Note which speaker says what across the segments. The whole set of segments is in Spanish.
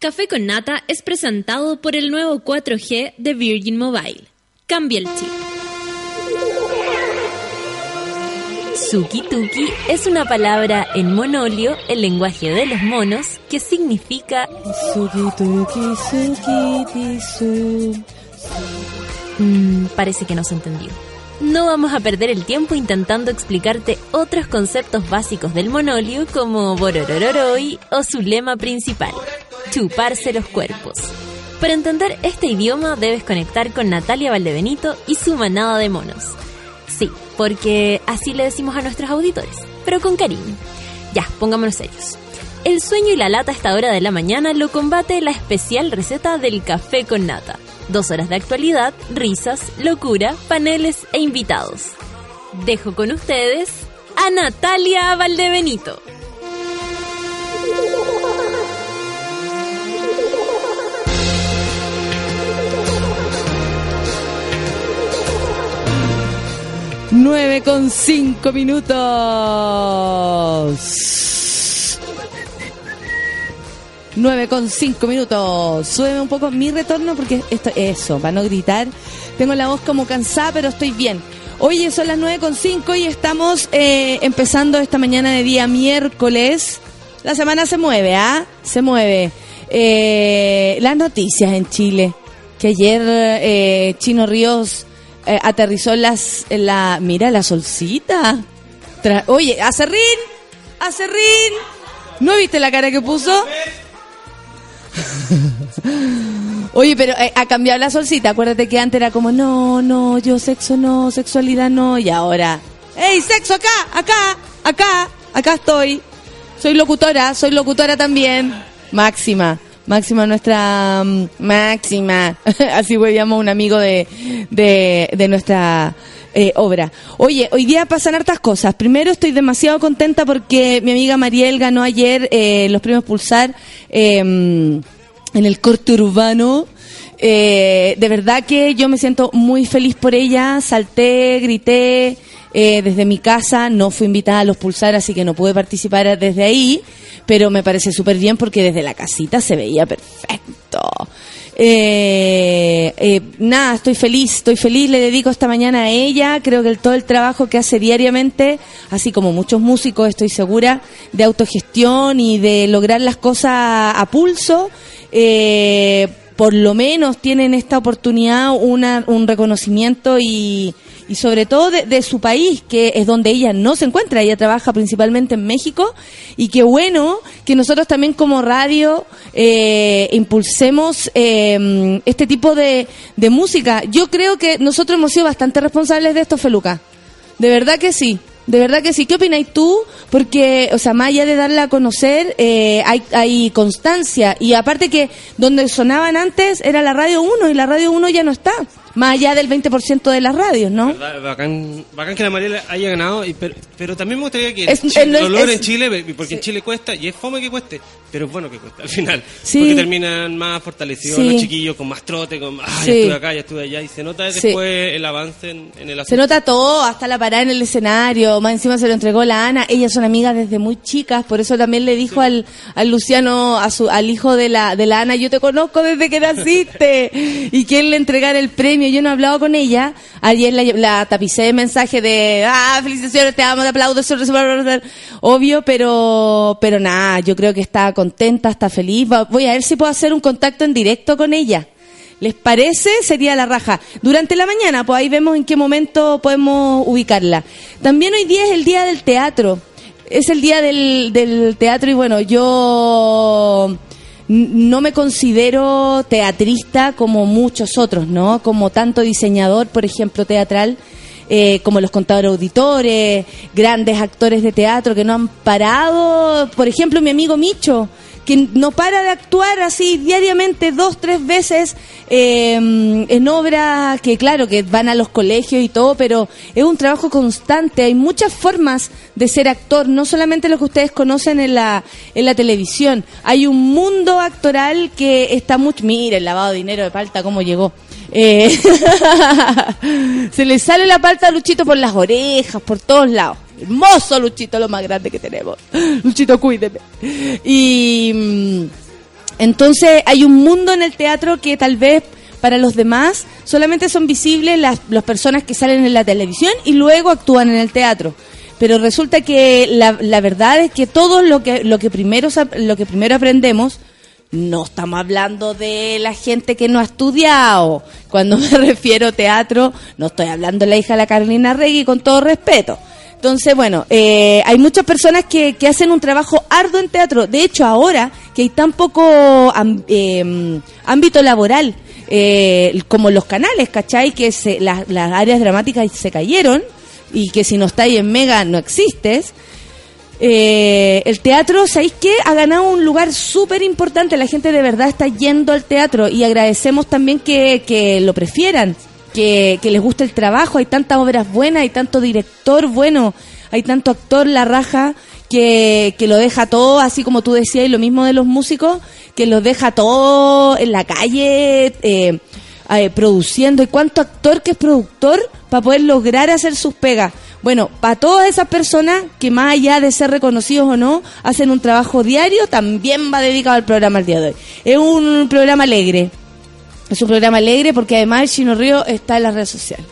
Speaker 1: Café con Nata es presentado por el nuevo 4G de Virgin Mobile. Cambia el chip. Suki Tuki es una palabra en monolio, el lenguaje de los monos, que significa
Speaker 2: Suki Tuki Suki Su.
Speaker 1: Mm, parece que no se entendió. No vamos a perder el tiempo intentando explicarte otros conceptos básicos del monolio como Bororororoi o su lema principal, chuparse los cuerpos. Para entender este idioma debes conectar con Natalia Valdebenito y su manada de monos. Sí, porque así le decimos a nuestros auditores, pero con cariño. Ya, pongámonos serios. El sueño y la lata a esta hora de la mañana lo combate la especial receta del café con nata. Dos horas de actualidad, risas, locura, paneles e invitados. Dejo con ustedes a Natalia Valdebenito.
Speaker 2: Nueve con cinco minutos. Nueve con cinco minutos. Súbeme un poco mi retorno porque esto, eso, para no gritar. Tengo la voz como cansada, pero estoy bien. Oye, son las nueve con cinco y estamos eh, empezando esta mañana de día miércoles. La semana se mueve, ¿ah? Se mueve. Eh, las noticias en Chile. Que ayer eh, Chino Ríos eh, aterrizó las, la... Mira, la solcita. Tra- Oye, Acerrín, Acerrín. ¿No viste la cara que puso? Oye, pero eh, ha cambiado la solcita. Acuérdate que antes era como, no, no, yo sexo no, sexualidad no. Y ahora, ¡Ey, sexo acá, acá, acá, acá estoy! Soy locutora, soy locutora también. Máxima, máxima nuestra... mm, máxima. Así llamo un amigo de, de, de nuestra eh, obra. Oye, hoy día pasan hartas cosas. Primero estoy demasiado contenta porque mi amiga Mariel ganó ayer eh, los premios Pulsar eh, en el corte urbano. Eh, de verdad que yo me siento muy feliz por ella. Salté, grité eh, desde mi casa. No fui invitada a los Pulsar, así que no pude participar desde ahí. Pero me parece súper bien porque desde la casita se veía perfecto. Eh, eh, nada, estoy feliz, estoy feliz, le dedico esta mañana a ella, creo que el, todo el trabajo que hace diariamente, así como muchos músicos, estoy segura, de autogestión y de lograr las cosas a pulso, eh, por lo menos tienen esta oportunidad una, un reconocimiento y, y sobre todo de, de su país, que es donde ella no se encuentra, ella trabaja principalmente en México, y qué bueno que nosotros también como radio eh, impulsemos eh, este tipo de, de música. Yo creo que nosotros hemos sido bastante responsables de esto, Feluca. De verdad que sí. De verdad que sí. ¿Qué opináis tú? Porque, o sea, más allá de darla a conocer, eh, hay, hay constancia. Y aparte que donde sonaban antes era la Radio 1 y la Radio 1 ya no está. Más allá del 20% de las radios, ¿no?
Speaker 3: ¿Verdad? Bacán, bacán que la Mariela haya ganado, y pero, pero también me gustaría que
Speaker 2: Es-
Speaker 3: Chile- logre
Speaker 2: es-
Speaker 3: en Chile, porque en Chile cuesta, y es fome que cueste, pero es bueno que cueste al final.
Speaker 2: Sí.
Speaker 3: Porque terminan más fortalecidos
Speaker 2: Sí.
Speaker 3: los chiquillos, con más trote, con ah,
Speaker 2: Sí.
Speaker 3: ya estuve acá, ya estuve allá, y se nota después el avance en, en el
Speaker 2: Se
Speaker 3: asunto.
Speaker 2: nota todo, hasta la parada en el escenario. Más encima se lo entregó la Ana. Ellas son amigas desde muy chicas, por eso también le dijo al, al Luciano, a su, al hijo de la, de la Ana, yo te conozco desde que naciste. y que él le entregara el premio. Yo no he hablado con ella. Ayer la, tapicé de mensaje de, ah, felicitaciones, te amo, te aplaudo, eso, eso, bla, bla, bla". obvio, pero, pero nada, yo creo que está contenta, está feliz. Voy a ver si puedo hacer un contacto en directo con ella. ¿Les parece? Sería la raja. Durante la mañana, pues ahí vemos en qué momento podemos ubicarla. También hoy día es el día del teatro. Es el día del, teatro y bueno, yo no me considero teatrista como muchos otros, ¿no? Como tanto diseñador, por ejemplo, teatral, eh, como los contadores auditores, grandes actores de teatro que no han parado. Por ejemplo, mi amigo Micho, que no para de actuar así diariamente dos, tres veces eh, en obras que, claro, que van a los colegios y todo, pero es un trabajo constante. Hay muchas formas de ser actor, no solamente lo que ustedes conocen en la, en la televisión. Hay un mundo actoral que está mucho. Mira, el lavado de dinero de palta, cómo llegó. Eh, se le sale la palta a Luchito por las orejas, por todos lados. Hermoso Luchito, lo más grande que tenemos. Luchito, cuídeme. Y, mm, Entonces hay un mundo en el teatro que tal vez para los demás solamente son visibles las, las personas que salen en la televisión y luego actúan en el teatro. Pero resulta que la, la verdad es que todo lo que, lo, que primero, lo que primero aprendemos, no estamos hablando de la gente que no ha estudiado. Cuando me refiero a teatro, no estoy hablando de la hija de la Carolina Regui, con todo respeto. Entonces, bueno, eh, hay muchas personas que, que hacen un trabajo arduo en teatro. De hecho, ahora que hay tan poco eh, ámbito laboral, eh, como los canales, ¿cachai? Que se, las, las áreas dramáticas se cayeron y que si no estáis en Mega no existes. Eh, el teatro, ¿sabéis qué? Ha ganado un lugar súper importante. La gente de verdad está yendo al teatro y agradecemos también que, que lo prefieran, que, les guste el trabajo. Hay tantas obras buenas, hay tanto director bueno, hay tanto actor la raja que, que lo deja todo, así como tú decías, y lo mismo de los músicos, que los deja todo en la calle. Eh, eh, produciendo y cuánto actor que es productor para poder lograr hacer sus pegas. Bueno, para todas esas personas que más allá de ser reconocidos o no, hacen un trabajo diario, también va dedicado al programa el día de hoy. Es un programa alegre. Es un programa alegre porque además el Chino Río está en las redes sociales.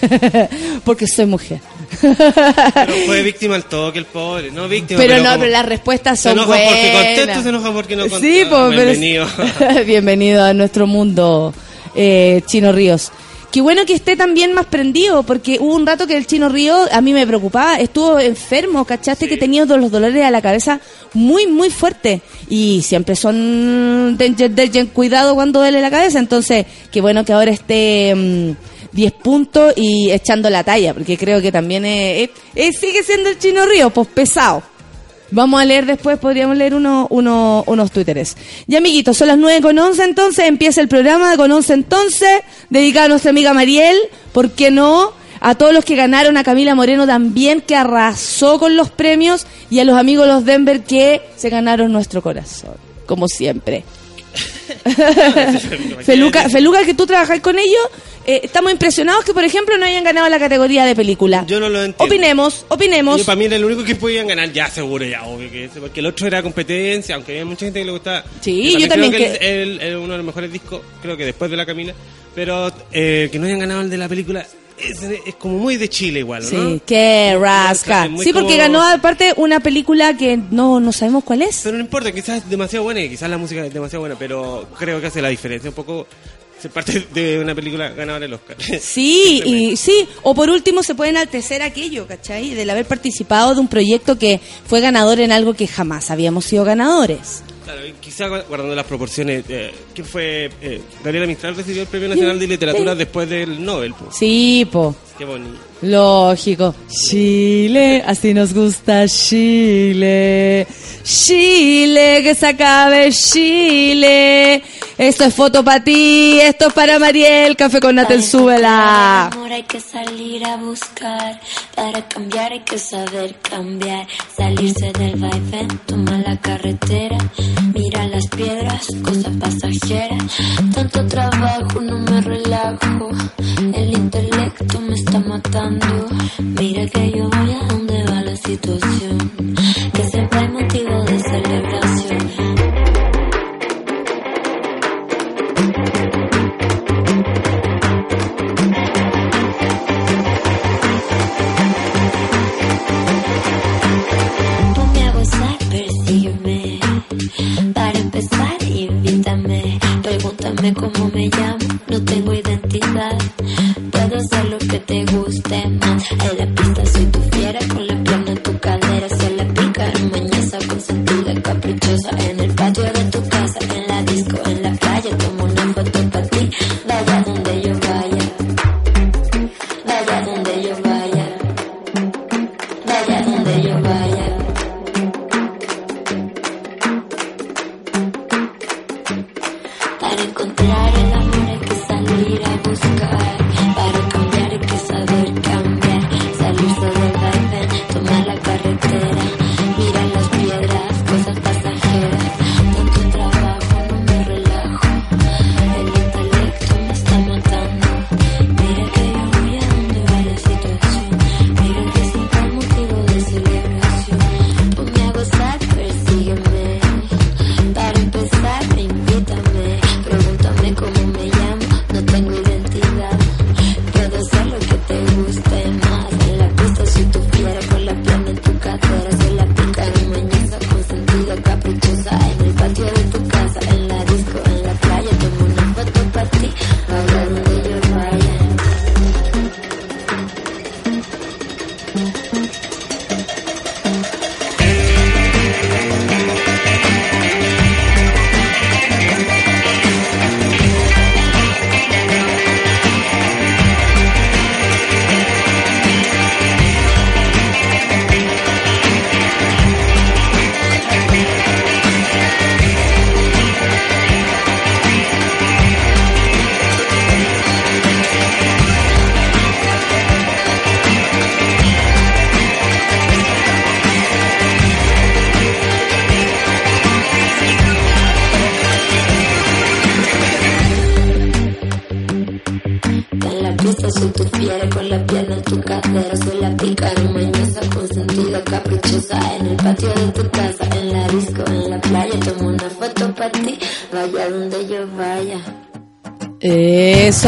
Speaker 2: porque soy mujer.
Speaker 3: Pero fue víctima al toque el pobre, no víctima.
Speaker 2: Pero, no,
Speaker 3: como-
Speaker 2: pero las respuestas
Speaker 3: Se
Speaker 2: son
Speaker 3: enoja porque contesto, se enoja porque no
Speaker 2: Sí,
Speaker 3: contesto.
Speaker 2: pues, pero-
Speaker 3: Bienvenido.
Speaker 2: Bienvenido a nuestro mundo, eh, Chino Ríos. Qué bueno que esté también más prendido, porque hubo un rato que el Chino Río a mí me preocupaba, estuvo enfermo, ¿cachaste? Que tenía los dolores a la cabeza muy, muy fuertes. Y siempre son danger, danger, cuidado cuando duele la cabeza. Entonces, qué bueno que ahora esté mm, 10 puntos y echando la talla, porque creo que también es- es- es- sigue siendo el Chino Río, pues pesado. Vamos a leer después, podríamos leer uno, uno, unos twitteres. Ya, amiguitos, son las 9 con 11 entonces, empieza el programa con 11 entonces, dedicado a nuestra amiga Mariel, ¿por qué no? A todos los que ganaron, a Camila Moreno también, que arrasó con los premios, y a los amigos de los Denver que se ganaron nuestro corazón, como siempre. Feluca, Feluca, que tú trabajas con ellos, eh, estamos impresionados que, por ejemplo, no hayan ganado la categoría de película.
Speaker 3: Yo no lo entiendo.
Speaker 2: Opinemos, opinemos.
Speaker 3: Yo, para mí era el único que podían ganar, ya seguro, ya obvio que ese, porque el otro era competencia, aunque había mucha gente que le gustaba.
Speaker 2: Sí, yo también
Speaker 3: creo
Speaker 2: que-
Speaker 3: que el- el- el- uno de los mejores discos, creo que después de la Camila, pero eh, que no hayan ganado el de la película es, es como muy de Chile igual, ¿no?
Speaker 2: Sí, qué rasca. Sí, porque
Speaker 3: como-
Speaker 2: ganó aparte una película que no, no sabemos cuál es.
Speaker 3: Pero no importa, quizás es demasiado buena y quizás la música es demasiado buena, pero creo que hace la diferencia un poco ser parte de una película ganadora del Oscar.
Speaker 2: Sí, y sí, o por último se puede enaltecer aquello, ¿cachai? Del haber participado de un proyecto que fue ganador en algo que jamás habíamos sido ganadores.
Speaker 3: Claro, y quizá gu- guardando las proporciones, eh, ¿quién fue? Eh, Gabriela Mistral recibió el Premio Nacional de Literatura después del Nobel.
Speaker 2: Sí, po.
Speaker 3: Qué bonito.
Speaker 2: Lógico. Chile, así nos gusta Chile. Chile, que se acabe Chile. Esto es foto para ti, esto es para Mariel, café con Natel, súbela.
Speaker 4: amor hay que salir a buscar, para cambiar hay que saber cambiar, salirse del vaivén, toma la carretera, mira las piedras, cosas pasajeras, tanto trabajo no me relajo, el intelecto me está matando, mira que yo voy a donde va la situación, que siempre hay motivo de celebración. Ponme a gozar, persígueme. Para empezar, invítame. Pregúntame cómo me llamo, no tengo identidad. Puedo ser lo que te guste más. En la pista soy tu fiera, con la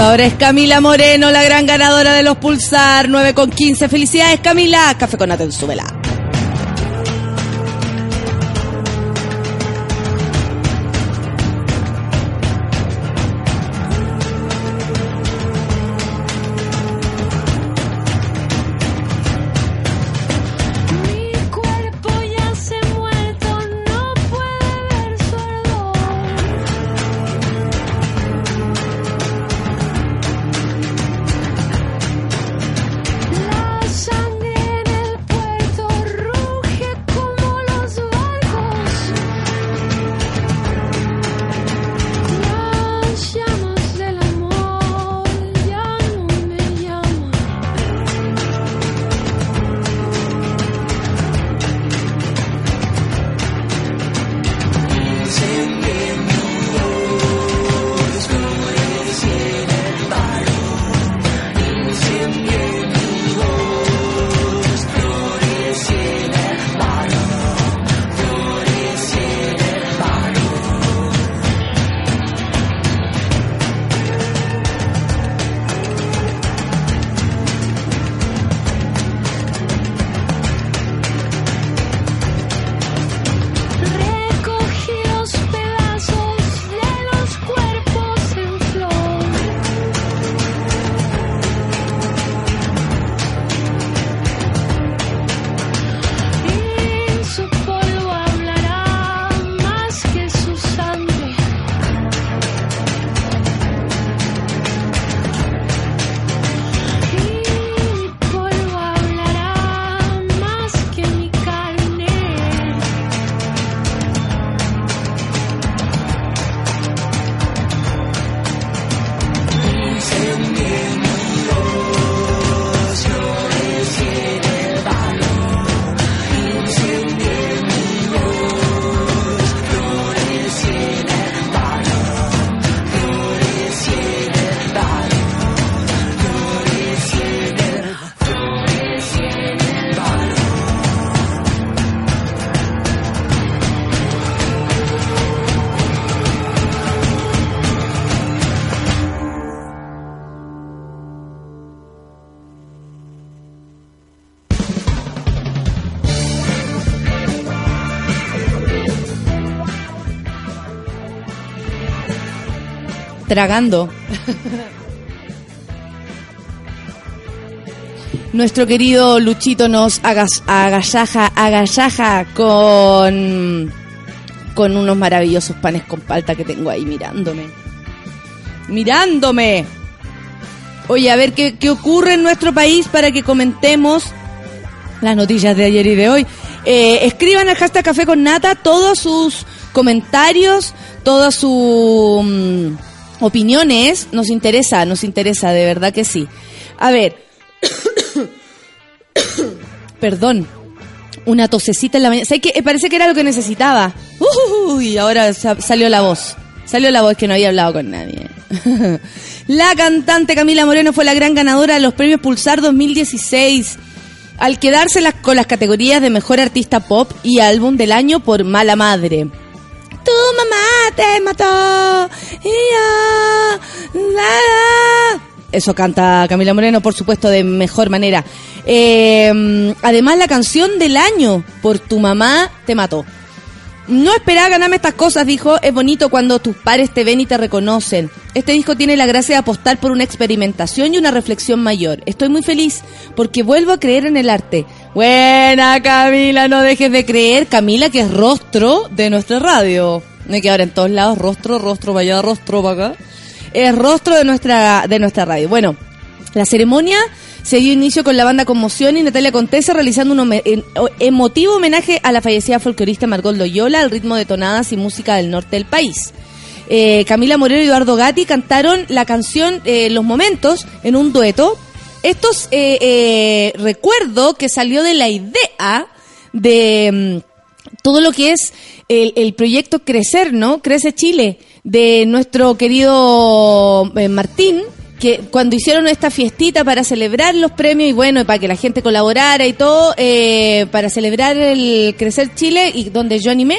Speaker 2: ahora es Camila Moreno, la gran ganadora de los Pulsar, 9 con 15. Felicidades, Camila. Café con Aten, súbela. Tragando. Nuestro querido Luchito nos agas- agasaja, agasaja con, con unos maravillosos panes con palta que tengo ahí mirándome. Mirándome. Oye, a ver qué, qué ocurre en nuestro país para que comentemos las noticias de ayer y de hoy. Eh, escriban al hashtag Café con Nata todos sus comentarios, todas sus mm, opiniones. Nos interesa, nos interesa, de verdad que sí. A ver. Perdón. Una tosecita en la mañana. Eh, Parece que era lo que necesitaba. Uy, ahora sa- salió la voz. Salió la voz que no había hablado con nadie. la cantante Camila Moreno fue la gran ganadora de los premios Pulsar 2016 al quedarse con las categorías de Mejor Artista Pop y Álbum del Año por Mala Madre. Mamá te mató. y yo, la. Eso canta Camila Moreno, por supuesto, de mejor manera. Eh, además, la canción del año por Tu mamá te mató. No esperaba ganarme estas cosas, dijo. Es bonito cuando tus pares te ven y te reconocen. Este disco tiene la gracia de apostar por una experimentación y una reflexión mayor. Estoy muy feliz porque vuelvo a creer en el arte. Buena, Camila, no dejes de creer. Camila, que es rostro de nuestra radio. No hay que ahora en todos lados, rostro, rostro, vaya, rostro para acá. Es rostro de nuestra, de nuestra radio. Bueno, la ceremonia se dio inicio con la banda Conmoción y Natalia Contesa realizando un emotivo homenaje a la fallecida folclorista Margot Loyola al ritmo de tonadas y música del norte del país. Eh, Camila Moreno y Eduardo Gatti cantaron la canción eh, Los Momentos en un dueto. Estos eh, eh, recuerdo que salió de la idea de mm, todo lo que es el, el proyecto Crecer, ¿no? Crece Chile, de nuestro querido eh, Martín, que cuando hicieron esta fiestita para celebrar los premios y bueno, para que la gente colaborara y todo, eh, para celebrar el Crecer Chile y donde yo animé,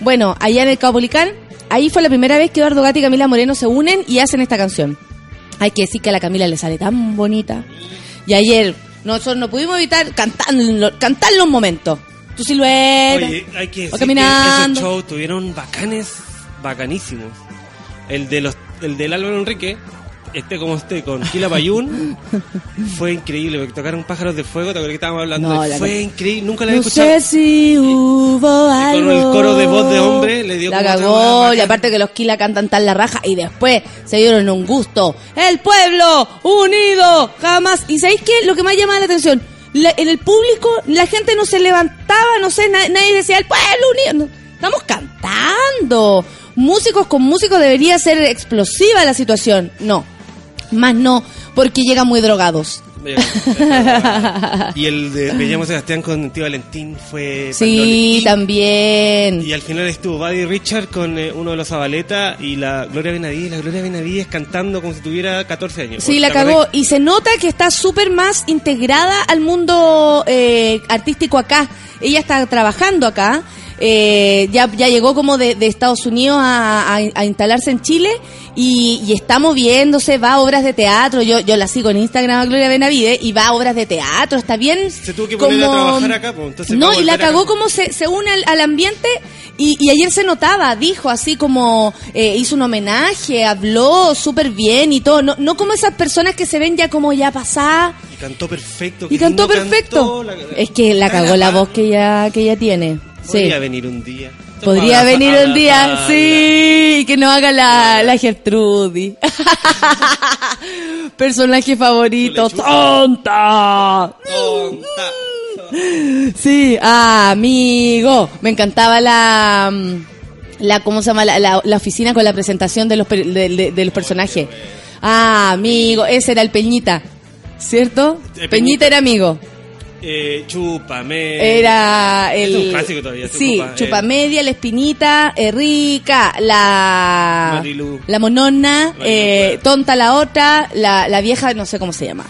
Speaker 2: bueno, allá en el Caupolicán, ahí fue la primera vez que Eduardo Gatti y Camila Moreno se unen y hacen esta canción. Hay que decir que a la Camila le sale tan bonita. Y ayer nosotros no pudimos evitar cantarlo, cantarlo un momento. Tu silueta.
Speaker 3: Oye, hay que
Speaker 2: o
Speaker 3: decir que
Speaker 2: caminando.
Speaker 3: esos shows tuvieron bacanes, bacanísimos. El de los, el del Álvaro Enrique, este como este con Kila Bayún, fue increíble, porque tocaron pájaros de fuego, te acuerdas que estábamos hablando,
Speaker 2: No,
Speaker 3: fue increíble, nunca la había
Speaker 2: No
Speaker 3: escuchado.
Speaker 2: sé si hubo algo.
Speaker 3: con el coro de voz de hombre le dio
Speaker 2: La cagó, y aparte que los Kila cantan tan la raja, y después se dieron un gusto. ¡El pueblo unido! Jamás. ¿Y sabéis qué? Lo que más llama la atención. La- en el público, la gente no se levantaba, no sé, na- nadie decía, ¡el pueblo unido! Estamos cantando. Músicos con músicos debería ser explosiva la situación. No. Más no, porque llegan muy drogados.
Speaker 3: y el de Me llamo Sebastián con Tío Valentín fue
Speaker 2: Sí, también.
Speaker 3: Y al final estuvo Buddy Richard con eh, uno de los Zabaleta y la Gloria Benavides. La Gloria Benavides cantando como si tuviera 14 años.
Speaker 2: Sí,
Speaker 3: ¿Te
Speaker 2: la cagó. Y se nota que está súper más integrada al mundo eh, artístico acá. Ella está trabajando acá. eh, ya, ya llegó como de, de Estados Unidos a, a- a instalarse en Chile y, y está moviéndose, va a obras de teatro. Yo, yo la sigo en Instagram a Gloria Benavides y va a obras de teatro. Está bien.
Speaker 3: Se tuvo que poner a trabajar acá, pues, entonces
Speaker 2: no, y la cagó como se, se une al, al ambiente y, y ayer se notaba, dijo así como eh, hizo un homenaje, habló súper bien y todo, no, no como esas personas que se ven ya como ya pasadas
Speaker 3: Y cantó perfecto.
Speaker 2: y cantó perfecto.
Speaker 3: cantó, la-
Speaker 2: es que la cagó la voz que ella, que ella tiene. Sí.
Speaker 3: Podría venir un día.
Speaker 2: Podría venir un día,
Speaker 3: abrazarla.
Speaker 2: sí, y que no haga la, la Gertrudis. Personaje favorito, tonta.
Speaker 3: Tonta.
Speaker 2: Sí, ah, amigo. Me encantaba la, la ¿cómo se llama? La, la- la oficina con la presentación de los, per- de, de- de los personajes. Ah, amigo, ese era el Peñita, ¿cierto? Peñita. era amigo.
Speaker 3: Eh, chúpame.
Speaker 2: Era el...
Speaker 3: Es un clásico todavía,
Speaker 2: Sí, Chupa
Speaker 3: eh.
Speaker 2: Media, La Espinita, eh, Rica, la...
Speaker 3: Marilu.
Speaker 2: La Monona,
Speaker 3: Marilu,
Speaker 2: eh,
Speaker 3: claro.
Speaker 2: Tonta la otra, la, la vieja, no sé cómo se llama.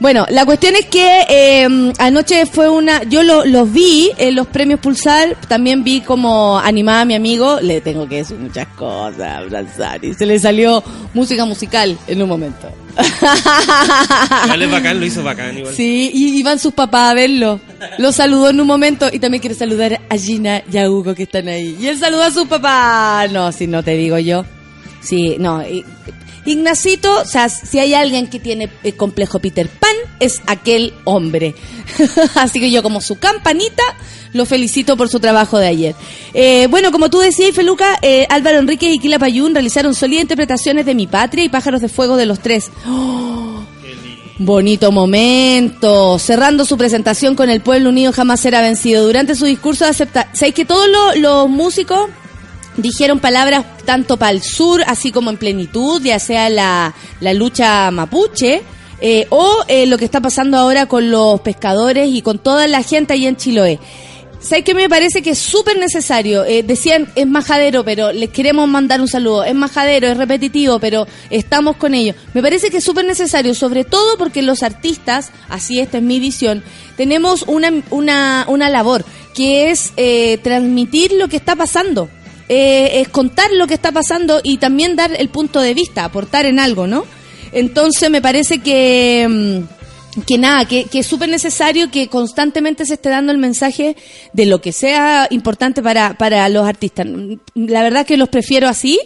Speaker 2: Bueno, la cuestión es que eh, anoche fue una... Yo lo- los vi en los premios Pulsar, también vi como animaba a mi amigo, le tengo que decir muchas cosas, abrazar, y se le salió música musical en un momento.
Speaker 3: Igual es bacán, lo hizo bacán igual.
Speaker 2: Sí, y iban sus papás a verlo. Lo saludó en un momento y también quiere saludar a Gina y a Hugo que están ahí. Y él saludó a sus papás. No, si no te digo yo. Sí, no. i- Ignacito, o sea, si hay alguien que tiene el complejo Peter Pan, es aquel hombre. Así que yo como su campanita, lo felicito por su trabajo de ayer. Eh, bueno, como tú decías, Feluca, eh, Álvaro Enrique y Kila Payún realizaron sólidas interpretaciones de Mi Patria y Pájaros de Fuego de los tres. Bonito momento, cerrando su presentación con el pueblo unido jamás será vencido. Durante su discurso de aceptar, ¿sabéis que todos los músicos dijeron palabras tanto para el sur, así como en plenitud, ya sea la, la lucha mapuche, eh, o eh, lo que está pasando ahora con los pescadores y con toda la gente ahí en Chiloé? ¿Sabes qué me parece que es súper necesario? Eh, decían, es majadero, pero les queremos mandar un saludo. Es majadero, es repetitivo, pero estamos con ellos. Me parece que es súper necesario, sobre todo porque los artistas, así esta es mi visión, tenemos una, una, una labor, que es transmitir lo que está pasando. Eh, es contar lo que está pasando y también dar el punto de vista, aportar en algo, ¿no? Entonces me parece que... mm, que nada, que, que es súper necesario que constantemente se esté dando el mensaje de lo que sea importante para, para los artistas. La verdad que los prefiero así,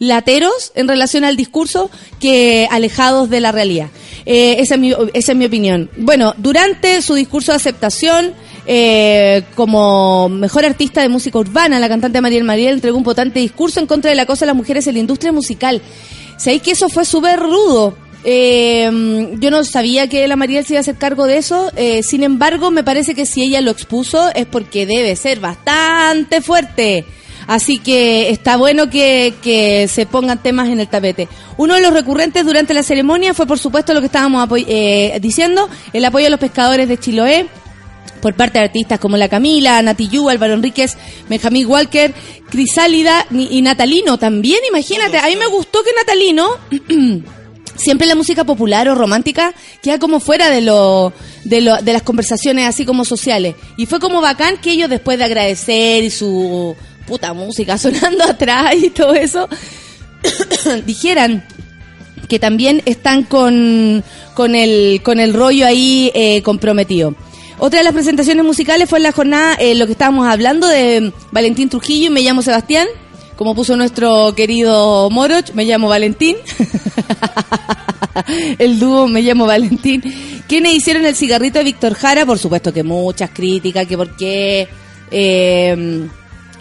Speaker 2: lateros en relación al discurso, que alejados de la realidad. Eh, esa, es mi, esa es mi opinión. Bueno, durante su discurso de aceptación, eh, como mejor artista de música urbana, la cantante Mariel Mariel entregó un potente discurso en contra del acoso a las mujeres en la industria musical. ¿Sabéis que eso fue súper rudo? Eh, yo no sabía que la Mariel se iba a hacer cargo de eso. eh, sin embargo, me parece que si ella lo expuso es porque debe ser bastante fuerte. Así que está bueno que, que se pongan temas en el tapete. Uno de los recurrentes durante la ceremonia fue, por supuesto, lo que estábamos eh, diciendo, el apoyo a los pescadores de Chiloé por parte de artistas como La Camila, Nati Yu, Álvaro Enríquez, Benjamín Walker, Crisálida y Natalino también, imagínate. A mí me gustó que Natalino siempre la música popular o romántica queda como fuera de lo, de lo, de las conversaciones así como sociales. Y fue como bacán que ellos después de agradecer y su puta música sonando atrás y todo eso, dijeran que también están con, con, el, con el rollo ahí eh, comprometido. Otra de las presentaciones musicales fue en la jornada, eh, lo que estábamos hablando de Valentín Trujillo y Me llamo Sebastián, como puso nuestro querido Moroch, me llamo Valentín. el dúo Me llamo Valentín. Quienes hicieron el cigarrito de Víctor Jara, por supuesto que muchas críticas, que por qué eh,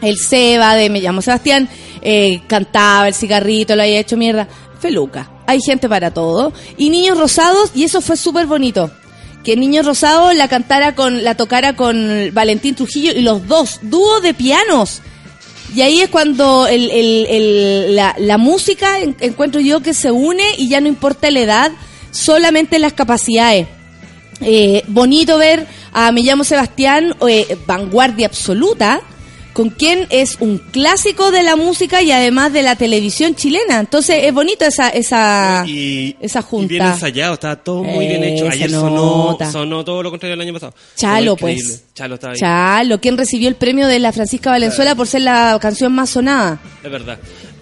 Speaker 2: el Seba de Me llamo Sebastián eh, cantaba el cigarrito, lo había hecho mierda. Feluca. Hay gente para todo. Y Niños Rosados, y eso fue súper bonito. Que Niños Rosados la cantara con, la tocara con Valentín Trujillo y los dos, dúo de pianos. Y ahí es cuando el, el- el- la, la música en- encuentro yo que se une y ya no importa la edad, solamente las capacidades. Eh, bonito ver a Me llamo Sebastián, eh, vanguardia absoluta, con quien es un clásico de la música y además de la televisión chilena. Entonces es bonito esa esa
Speaker 3: y,
Speaker 2: esa junta.
Speaker 3: y bien ensayado, estaba todo muy bien hecho. Ayer sonó, todo lo contrario del año pasado.
Speaker 2: Chalo, pues.
Speaker 3: Chalo estaba ahí.
Speaker 2: Chalo, quien recibió el premio de la Francisca Valenzuela por ser la canción más sonada.
Speaker 3: Es verdad.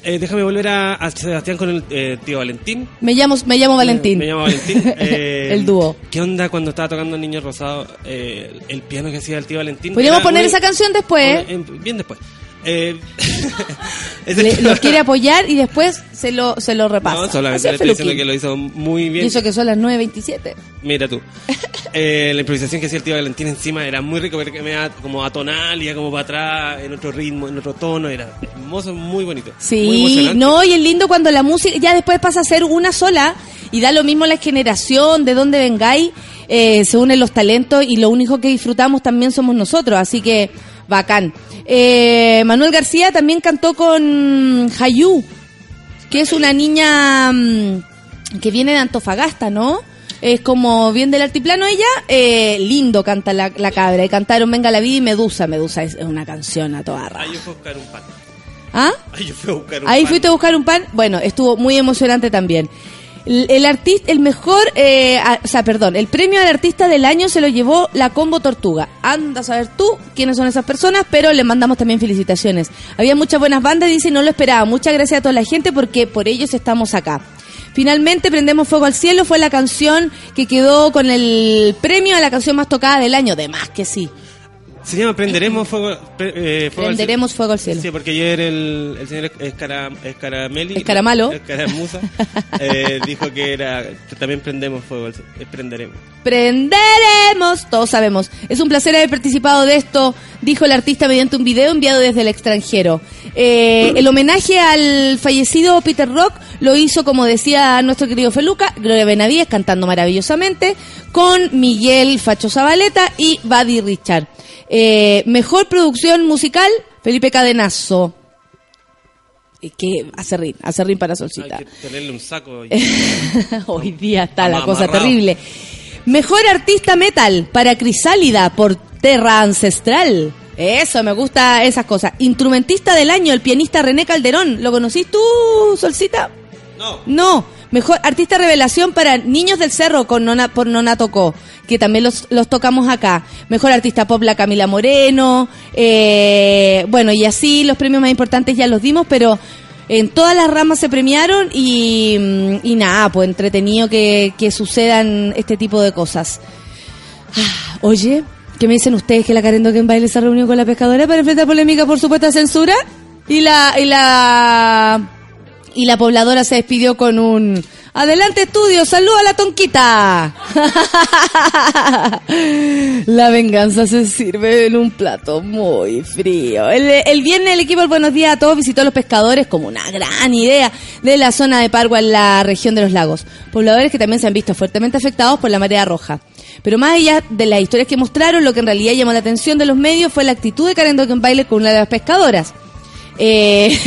Speaker 3: Eh, déjame volver a, a Sebastián con el eh, tío Valentín.
Speaker 2: Me llamo me llamo Valentín.
Speaker 3: Me llamo Valentín. Eh,
Speaker 2: el dúo.
Speaker 3: ¿Qué onda cuando estaba tocando Niño Rosado? Eh, el piano que hacía el tío Valentín.
Speaker 2: Podríamos poner
Speaker 3: muy-
Speaker 2: esa canción después.
Speaker 3: Eh, bien después. Eh, ese-
Speaker 2: Le- lo quiere apoyar y después se lo se lo repasa.
Speaker 3: No, solamente le
Speaker 2: es
Speaker 3: estoy diciendo que lo hizo muy
Speaker 2: Y
Speaker 3: bien.
Speaker 2: eso que son las 9.27.
Speaker 3: Mira tú. Eh, la improvisación que hacía el tío Valentín encima era muy rico, porque me da como atonal, y como para atrás, en otro ritmo, en otro tono, era hermoso, muy bonito.
Speaker 2: Sí, no, y es lindo cuando la música ya después pasa a ser una sola y da lo mismo la generación, de dónde vengáis, eh, se unen los talentos y lo único que disfrutamos también somos nosotros, así que bacán. Eh, Manuel García también cantó con Hayu, que es una niña mm, que viene de Antofagasta, ¿no? Es como bien del altiplano ella, eh, lindo canta la, la cabra. Y cantaron Venga la vida y Medusa. Medusa es una canción a toda raja.
Speaker 3: Ahí yo fui a buscar un pan.
Speaker 2: ¿Ah?
Speaker 3: Ahí yo fui a buscar un
Speaker 2: Ahí
Speaker 3: pan.
Speaker 2: fuiste a buscar un pan. Bueno, estuvo muy emocionante también. El, artista, el mejor, eh, o sea, perdón, el premio al artista del año se lo llevó la Combo Tortuga. Anda a saber tú quiénes son esas personas, pero le mandamos también felicitaciones. Había muchas buenas bandas, dice, no lo esperaba. Muchas gracias a toda la gente porque por ellos estamos acá. Finalmente, Prendemos Fuego al Cielo fue la canción que quedó con el premio a la canción más tocada del año. De más que sí.
Speaker 3: Se llama Prenderemos Fuego, pre- eh, fuego al
Speaker 2: Prenderemos
Speaker 3: Cielo.
Speaker 2: Fuego al Cielo.
Speaker 3: Sí, porque ayer el, el señor Escara, Escarameli...
Speaker 2: Escaramalo.
Speaker 3: Escaramuza, eh, dijo que era que también prendemos fuego, al cielo. Eh, prenderemos.
Speaker 2: Prenderemos, todos sabemos. Es un placer haber participado de esto, dijo el artista mediante un video enviado desde el extranjero. Eh, el homenaje al fallecido Peter Rock lo hizo, como decía nuestro querido Feluca, Gloria Benavides cantando maravillosamente, con Miguel Facho Zabaleta y Buddy Richard. Eh, mejor producción musical, Felipe Cadenazo. Y que acerrín, acerrín para
Speaker 3: Hay
Speaker 2: Solcita.
Speaker 3: que tenerle un saco. y-
Speaker 2: Hoy día está la cosa terrible. Mejor artista metal para Crisálida por Terra Ancestral. Eso, me gusta esas cosas. Instrumentista del año, el pianista René Calderón. ¿Lo conocís tú, Solcita?
Speaker 3: No.
Speaker 2: No. Mejor artista revelación para Niños del Cerro con Nona, por Nona Tocó, que también los, los tocamos acá. Mejor artista pop la Camila Moreno. eh, bueno, y así los premios más importantes ya los dimos, pero en todas las ramas se premiaron y, mm, nada, pues entretenido que, que sucedan este tipo de cosas. Ah, Oye, ¿qué me dicen ustedes que la Karen Baile se reunió con la pescadora para enfrentar polémica por supuesta censura? Y la, y la y la pobladora se despidió con un Adelante estudio, saluda a la tonquita. la venganza se sirve en un plato muy frío. El, el viernes el equipo del Buenos Días a todos visitó a los pescadores como una gran idea de la zona de Pargua en la región de los lagos. Pobladores que también se han visto fuertemente afectados por la marea roja. Pero más allá de las historias que mostraron, lo que en realidad llamó la atención de los medios fue la actitud de Karen Dockenbailer con una de las pescadoras. Eh,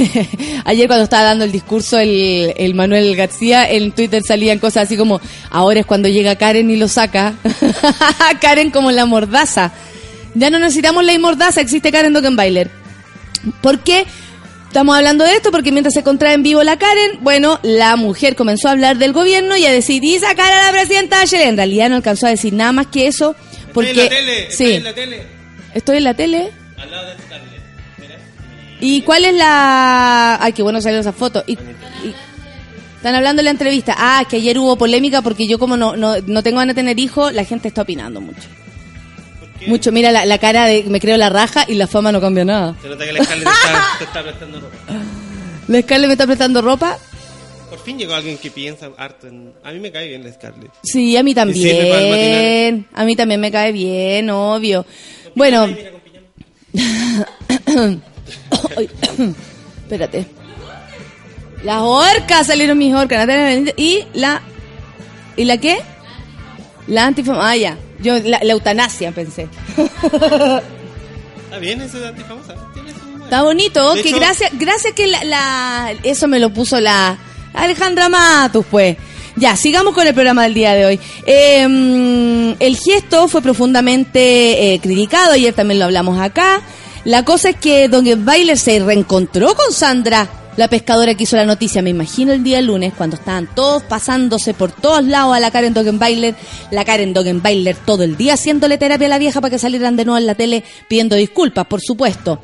Speaker 2: ayer cuando estaba dando el discurso el, el Manuel García, en Twitter salían cosas así como, ahora es cuando llega Karen y lo saca. Karen como la mordaza. Ya no necesitamos ley mordaza, existe Karen Dockenbailer. ¿Por qué? Estamos hablando de esto porque mientras se contrae en vivo la Karen, bueno, la mujer comenzó a hablar del gobierno y a decir, y sacar a la presidenta Bachelet. En realidad no alcanzó a decir nada más que eso. Porque,
Speaker 3: Estoy en la tele, estoy
Speaker 2: sí,
Speaker 3: en la tele.
Speaker 2: estoy en la tele.
Speaker 3: Al lado. Mira.
Speaker 2: ¿Y cuál es la...? Ay, qué bueno salió esa foto. Y, y- Están hablando en la entrevista. Ah, que ayer hubo polémica porque yo como no, no, no tengo ganas de tener hijos, la gente está opinando mucho. Mucho, mira la, la cara de me creo la raja y la fama no cambia nada.
Speaker 3: Se nota que la Scarlett te está, te está prestando ropa.
Speaker 2: La Scarlett me está prestando ropa.
Speaker 3: Por fin llegó alguien que piensa harto en... A mí me cae bien la Scarlett.
Speaker 2: Sí, a mí también. A mí también me cae bien, obvio. Bueno. Espérate. Las orcas salieron mis orcas. Y la. ¿Y la qué? La antifam... Ah, ya. Yo, la, la eutanasia pensé.
Speaker 3: Está bien eso de antifamosa.
Speaker 2: Está bonito,
Speaker 3: De
Speaker 2: que
Speaker 3: hecho-
Speaker 2: gracias, gracias que la, la- eso me lo puso la Alejandra Matus, pues. Ya, sigamos con el programa del día de hoy. Eh, el gesto fue profundamente eh, criticado, ayer también lo hablamos acá. La cosa es que Don Bailer se reencontró con Sandra, la pescadora que hizo la noticia. Me imagino el día lunes, cuando estaban todos pasándose por todos lados a la Karen Dogenbailer, la Karen Dogenbailer todo el día haciéndole terapia a la vieja para que salieran de nuevo en la tele pidiendo disculpas, por supuesto.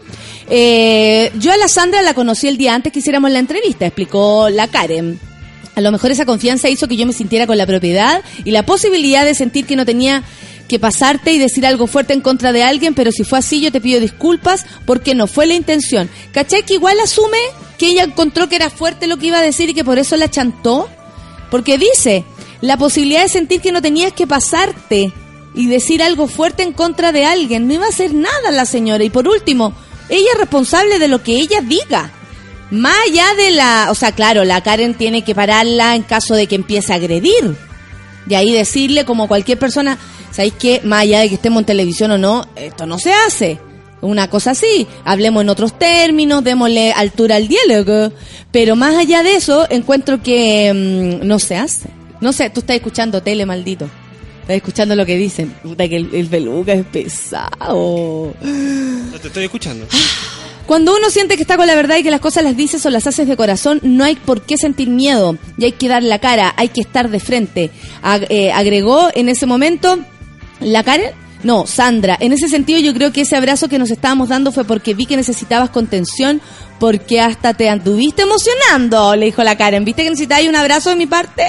Speaker 2: Eh, yo a la Sandra la conocí el día antes que hiciéramos la entrevista, explicó la Karen. A lo mejor esa confianza hizo que yo me sintiera con la propiedad y la posibilidad de sentir que no tenía que pasarte y decir algo fuerte en contra de alguien, pero si fue así yo te pido disculpas porque no fue la intención. ¿Cachai? Que igual asume que ella encontró que era fuerte lo que iba a decir y que por eso la chantó. Porque dice, la posibilidad de sentir que no tenías que pasarte y decir algo fuerte en contra de alguien. No iba a hacer nada la señora. Y por último, ella es responsable de lo que ella diga. Más allá de la... O sea, claro, la Karen tiene que pararla en caso de que empiece a agredir. Y ahí decirle, como cualquier persona, ¿sabéis qué? Más allá de que estemos en televisión o no, esto no se hace. Una cosa así. Hablemos en otros términos, démosle altura al diálogo. Pero más allá de eso, encuentro que mm, no se hace. No sé, tú estás escuchando tele, maldito. Estás escuchando lo que dicen. Puta, que el, el peluca es pesado.
Speaker 3: No te estoy escuchando.
Speaker 2: Cuando uno siente que está con la verdad y que las cosas las dices o las haces de corazón, no hay por qué sentir miedo y hay que dar la cara, hay que estar de frente. Ag- eh, agregó en ese momento la Karen. No, Sandra. En ese sentido yo creo que ese abrazo que nos estábamos dando fue porque vi que necesitabas contención, porque hasta te anduviste emocionando, le dijo la Karen. ¿Viste que necesitabas un abrazo de mi parte?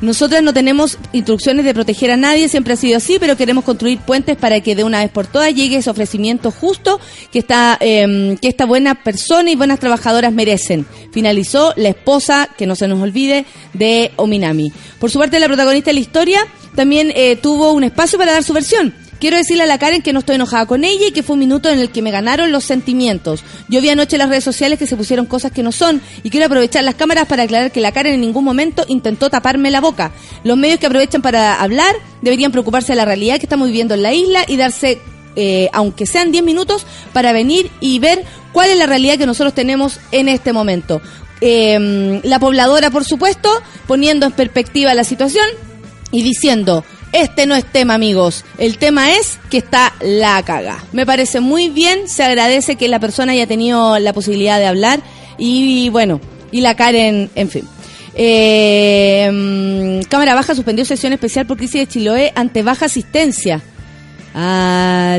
Speaker 2: Nosotras no tenemos instrucciones de proteger a nadie, siempre ha sido así, pero queremos construir puentes para que de una vez por todas llegue ese ofrecimiento justo que esta, eh, que esta buena persona y buenas trabajadoras merecen. Finalizó la esposa, que no se nos olvide, de Ominami. Por su parte, la protagonista de la historia también eh, tuvo un espacio para dar su versión. Quiero decirle a la Karen que no estoy enojada con ella y que fue un minuto en el que me ganaron los sentimientos. Yo vi anoche en las redes sociales que se pusieron cosas que no son y quiero aprovechar las cámaras para aclarar que la Karen en ningún momento intentó taparme la boca. Los medios que aprovechan para hablar deberían preocuparse de la realidad que estamos viviendo en la isla y darse, eh, aunque sean 10 minutos, para venir y ver cuál es la realidad que nosotros tenemos en este momento. Eh, la pobladora, por supuesto, poniendo en perspectiva la situación y diciendo, este no es tema, amigos. El tema es que está la caga. Me parece muy bien, se agradece que la persona haya tenido la posibilidad de hablar y, bueno, y la Karen, en fin. Eh, mm, Cámara Baja suspendió sesión especial por crisis de Chiloé ante baja asistencia. Ah.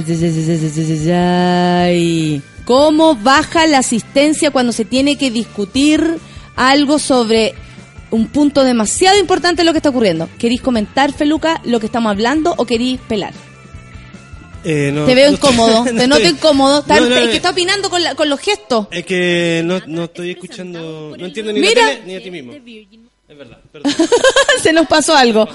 Speaker 2: ¿Cómo baja la asistencia cuando se tiene que discutir algo sobre un punto demasiado importante de lo que está ocurriendo? ¿Queréis comentar, Feluca, lo que estamos hablando o queréis pelar?
Speaker 3: Eh, no,
Speaker 2: Te veo
Speaker 3: no estoy-
Speaker 2: incómodo,
Speaker 3: no
Speaker 2: te noto
Speaker 3: estoy-
Speaker 2: incómodo. Está-
Speaker 3: No, no,
Speaker 2: es
Speaker 3: no,
Speaker 2: que está opinando con, la- con los gestos.
Speaker 3: Es que no, no estoy escuchando, no entiendo ni
Speaker 2: Mira.
Speaker 3: la tele ni a ti mismo. Es verdad, perdón.
Speaker 2: se nos pasó algo.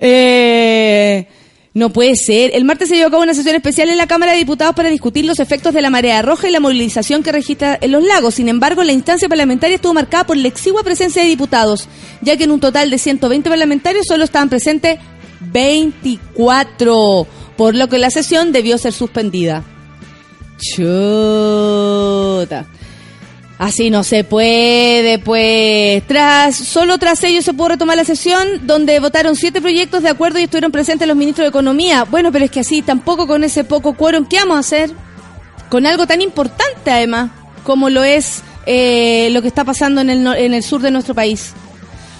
Speaker 2: Eh, no puede ser. El martes se llevó a cabo una sesión especial en la Cámara de Diputados para discutir los efectos de la marea roja y la movilización que registra en los lagos. Sin embargo, la instancia parlamentaria estuvo marcada por la exigua presencia de diputados, ya que en un total de 120 parlamentarios solo estaban presentes 24, por lo que la sesión debió ser suspendida. Chuta. Así no se puede, pues. Tras, solo tras ello se pudo retomar la sesión, donde votaron siete proyectos de acuerdo y estuvieron presentes los ministros de Economía. Bueno, pero es que así, tampoco con ese poco quórum, ¿qué vamos a hacer? Con algo tan importante, además, como lo es eh, lo que está pasando en el, en el sur de nuestro país.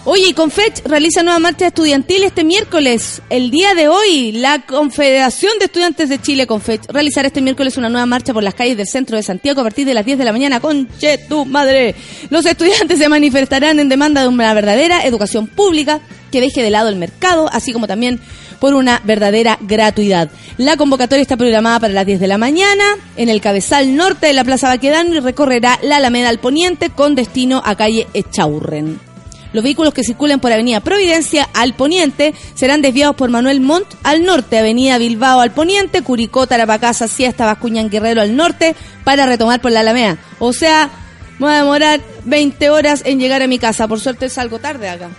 Speaker 2: Oye, y Confech realiza nueva marcha estudiantil este miércoles. El día de hoy, la Confederación de Estudiantes de Chile, Confech, realizará este miércoles una nueva marcha por las calles del centro de Santiago a partir de las 10 de la mañana. ¡Conche tu madre! Los estudiantes se manifestarán en demanda de una verdadera educación pública que deje de lado el mercado, así como también por una verdadera gratuidad. La convocatoria está programada para las 10 de la mañana en el cabezal norte de la Plaza Baquedano y recorrerá la Alameda al Poniente con destino a calle Echaurren. Los vehículos que circulen por Avenida Providencia al poniente serán desviados por Manuel Montt al norte, Avenida Bilbao al poniente, Curicó, Tarapacasa, Siesta, Bascuñán, Guerrero al norte, para retomar por la Alameda. O sea, voy a demorar 20 horas en llegar a mi casa. Por suerte salgo tarde acá.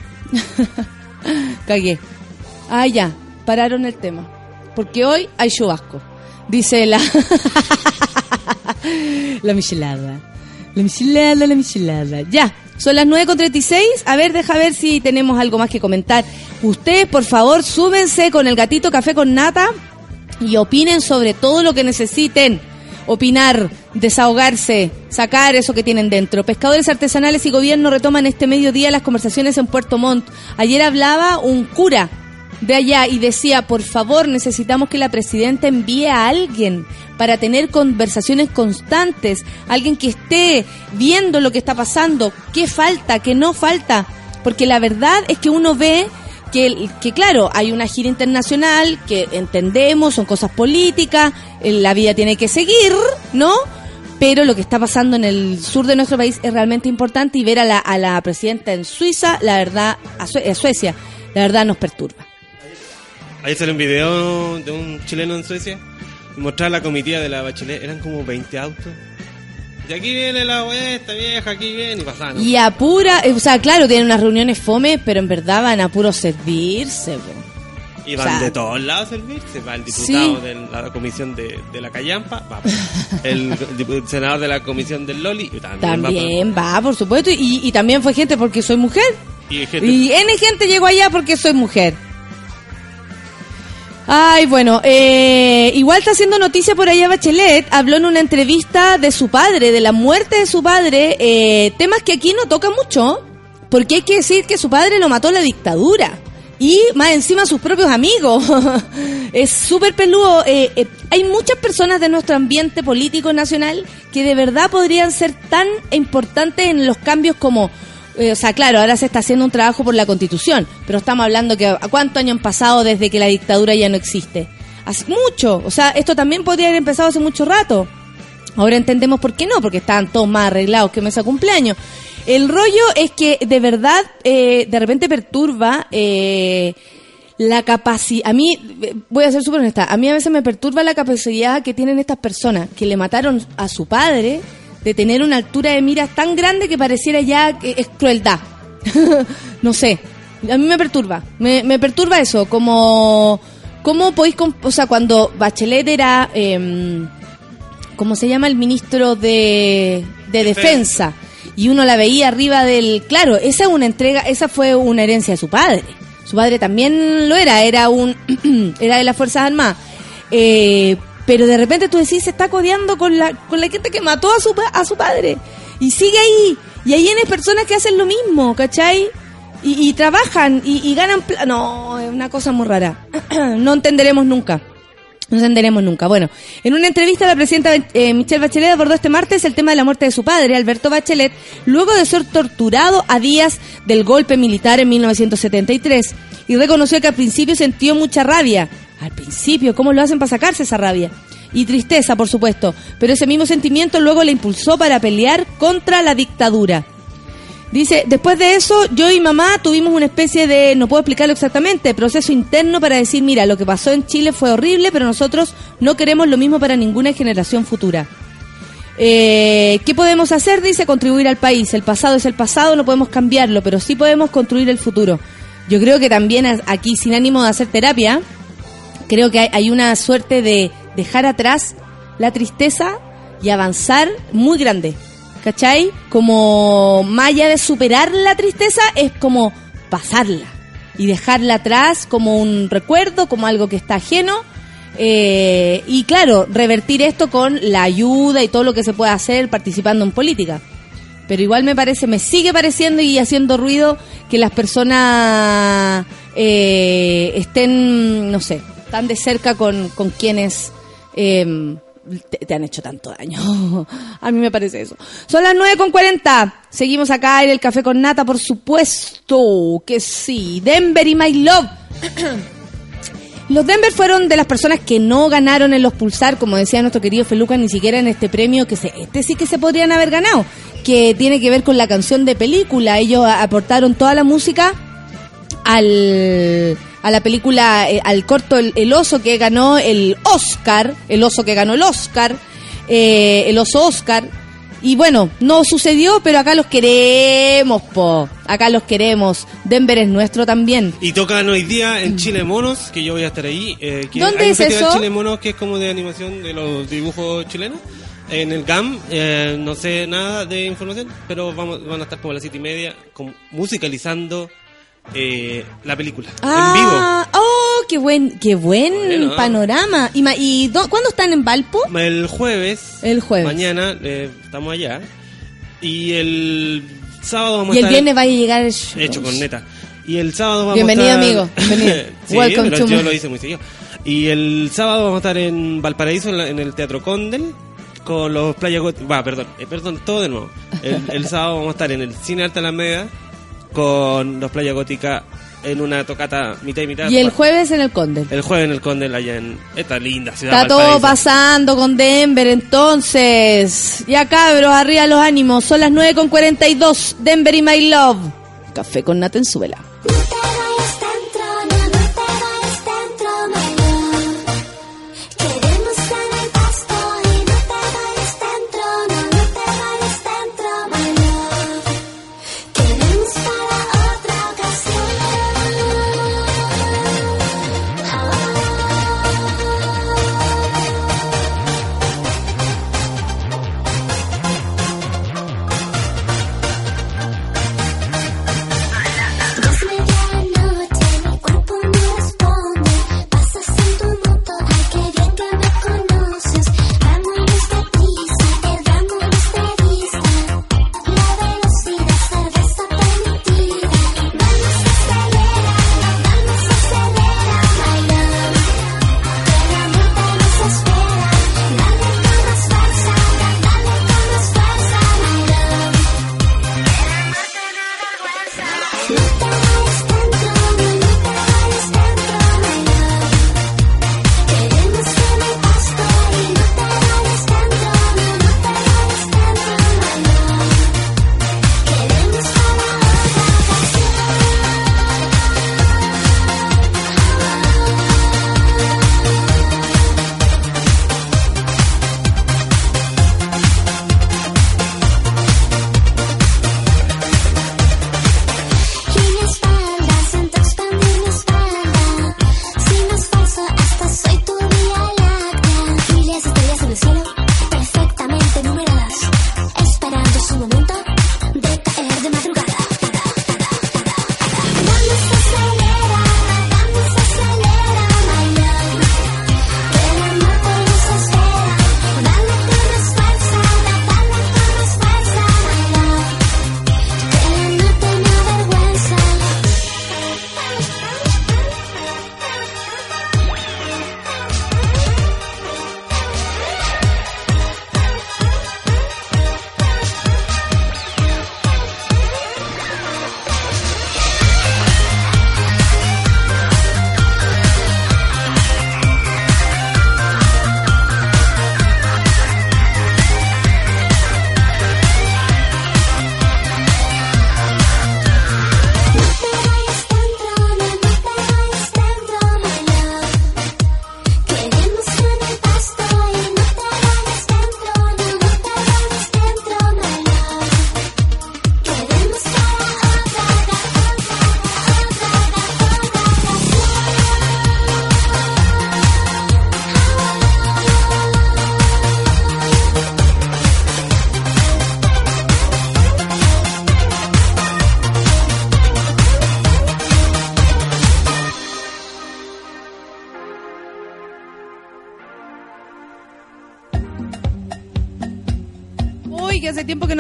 Speaker 2: Cagué. Ah, ya, pararon el tema. Porque hoy hay chubasco. Dice la... la michelada. La michelada, la michelada. Ya, son las 9.36. A ver, deja ver si tenemos algo más que comentar. Ustedes, por favor, súbense con el gatito café con nata y opinen sobre todo lo que necesiten. Opinar, desahogarse, sacar eso que tienen dentro. Pescadores artesanales y gobierno retoman este mediodía las conversaciones en Puerto Montt. Ayer hablaba un cura de allá y decía, por favor, necesitamos que la presidenta envíe a alguien para tener conversaciones constantes, alguien que esté viendo lo que está pasando, qué falta, qué no falta, porque la verdad es que uno ve que, que claro, hay una gira internacional, que entendemos, son cosas políticas, eh, la vida tiene que seguir, ¿no? Pero lo que está pasando en el sur de nuestro país es realmente importante y ver a la, a la presidenta en Suiza, la verdad, a, a Suecia, la verdad nos perturba.
Speaker 3: Ayer salió un video de un chileno en Suecia y mostraba la comitiva de la bachelet. Eran como 20 autos. Y aquí viene la esta vieja, aquí viene y pasaban.
Speaker 2: Y a pura, eh, o sea, claro, tienen unas reuniones fome, pero en verdad van a puro servirse. po.
Speaker 3: Y van
Speaker 2: o sea,
Speaker 3: de todos lados a servirse. Va el diputado
Speaker 2: Sí.
Speaker 3: de la comisión de, de la Callampa, va. El, dipu- senador de la comisión del Loli, y también, va.
Speaker 2: También va, por supuesto, y, y también fue gente porque soy mujer.
Speaker 3: Y gente-
Speaker 2: Y N gente llegó allá porque soy mujer. Ay, bueno, eh, igual está haciendo noticia por allá Bachelet, habló en una entrevista de su padre, de la muerte de su padre, eh, temas que aquí no toca mucho, porque hay que decir que su padre lo mató la dictadura. Y más encima sus propios amigos. es súper peludo. eh, eh, hay muchas personas de nuestro ambiente político nacional que de verdad podrían ser tan importantes en los cambios como eh, o sea, claro, ahora se está haciendo un trabajo por la constitución, pero estamos hablando que a cuántos años han pasado desde que la dictadura ya no existe. Hace mucho, o sea, esto también podría haber empezado hace mucho rato. Ahora entendemos por qué no, porque estaban todos más arreglados que mesa cumpleaños. El rollo es que de verdad eh, de repente perturba eh, la capacidad. A mí, eh, voy a ser súper honesta, a mí a veces me perturba la capacidad que tienen estas personas que le mataron a su padre de tener una altura de miras tan grande que pareciera ya que es crueldad. no sé, a mí me perturba, me, me perturba eso, como, ¿cómo podéis, o sea, cuando Bachelet era, em, ¿cómo se llama? El ministro de, de Defensa, y uno la veía arriba del, claro, esa es una entrega, esa fue una herencia de su padre, su padre también lo era, era un, era de las Fuerzas Armadas, eh, pero de repente tú decís, se está codeando con la, con la gente que mató a su, a su padre. Y sigue ahí. Y ahí hay personas que hacen lo mismo, ¿cachai? Y, y trabajan y, y ganan... No, es una cosa muy rara. no entenderemos nunca. No entenderemos nunca. Bueno, en una entrevista la presidenta eh, Michelle Bachelet abordó este martes el tema de la muerte de su padre, Alberto Bachelet, luego de ser torturado a días del golpe militar en 1973 y reconoció que al principio sintió mucha rabia. Al principio, ¿cómo lo hacen para sacarse esa rabia? Y tristeza, por supuesto, pero ese mismo sentimiento luego le impulsó para pelear contra la dictadura. Dice, después de eso, yo y mamá tuvimos una especie de, no puedo explicarlo exactamente, proceso interno para decir, mira, lo que pasó en Chile fue horrible, pero nosotros no queremos lo mismo para ninguna generación futura. Eh, ¿Qué podemos hacer? Dice, contribuir al país. El pasado es el pasado, no podemos cambiarlo, pero sí podemos construir el futuro. Yo creo que también aquí, sin ánimo de hacer terapia, creo que hay, una suerte de dejar atrás la tristeza y avanzar muy grande. ¿Cachai? Como más allá de superar la tristeza, es como pasarla y dejarla atrás como un recuerdo, como algo que está ajeno. Eh, y claro, revertir esto con la ayuda y todo lo que se puede hacer participando en política. Pero igual me parece, me sigue pareciendo y haciendo ruido que las personas eh, estén, no sé, tan de cerca con, con quienes eh, te, te han hecho tanto daño. A mí me parece eso. Son las 9 con 40. Seguimos acá en el café con nata, por supuesto que sí. Denver y My Love. Los Denver fueron de las personas que no ganaron en los Pulsar, como decía nuestro querido Feluca, ni siquiera en este premio que se, este sí que se podrían haber ganado, que tiene que ver con la canción de película. Ellos aportaron toda la música al a la película, eh, al corto el, El oso que ganó el Oscar, el oso que ganó el Oscar, eh, el oso Oscar. Y bueno, no sucedió, pero acá los queremos, po. Acá los queremos. Denver es nuestro también.
Speaker 3: Y tocan hoy día en Chile Monos, que yo voy a estar ahí. eh, que
Speaker 2: ¿Dónde
Speaker 3: hay un
Speaker 2: es
Speaker 3: festival
Speaker 2: eso?
Speaker 3: Chile Monos que es como de animación de los dibujos chilenos. En el GAM, eh, no sé nada de información, pero vamos, van a estar como a las siete y media con- musicalizando eh, la película
Speaker 2: Ah, oh, qué buen, qué buen
Speaker 3: Bueno.
Speaker 2: panorama. ¿Y, ma- y dó- cuándo están en Valpo?
Speaker 3: en vivo. El jueves,
Speaker 2: El jueves.
Speaker 3: mañana, eh, estamos allá. Y el sábado vamos
Speaker 2: Y
Speaker 3: a
Speaker 2: el
Speaker 3: estar...
Speaker 2: viernes va a llegar el show.
Speaker 3: Hecho con neta. Y el sábado vamos
Speaker 2: Bienvenido,
Speaker 3: a estar...
Speaker 2: amigo. Bienvenido.
Speaker 3: sí,
Speaker 2: Welcome
Speaker 3: pero
Speaker 2: to
Speaker 3: yo lo hice muy seguido. Y el sábado vamos a estar en Valparaíso, en, la- en el Teatro Condel, con los Playa. Va, perdón, eh, perdón, todo de nuevo. El, el sábado vamos a estar en el Cine Arte Alameda con los Playa Gótica en una tocata mitad y mitad.
Speaker 2: Y el jueves en el Conde.
Speaker 3: el jueves en el Condel, allá en esta linda ciudad
Speaker 2: Está todo pasando con Denver, entonces. Ya cabros, arriba los ánimos. Son las 9 con 42. Denver y My Love. Café con Nata en su vela.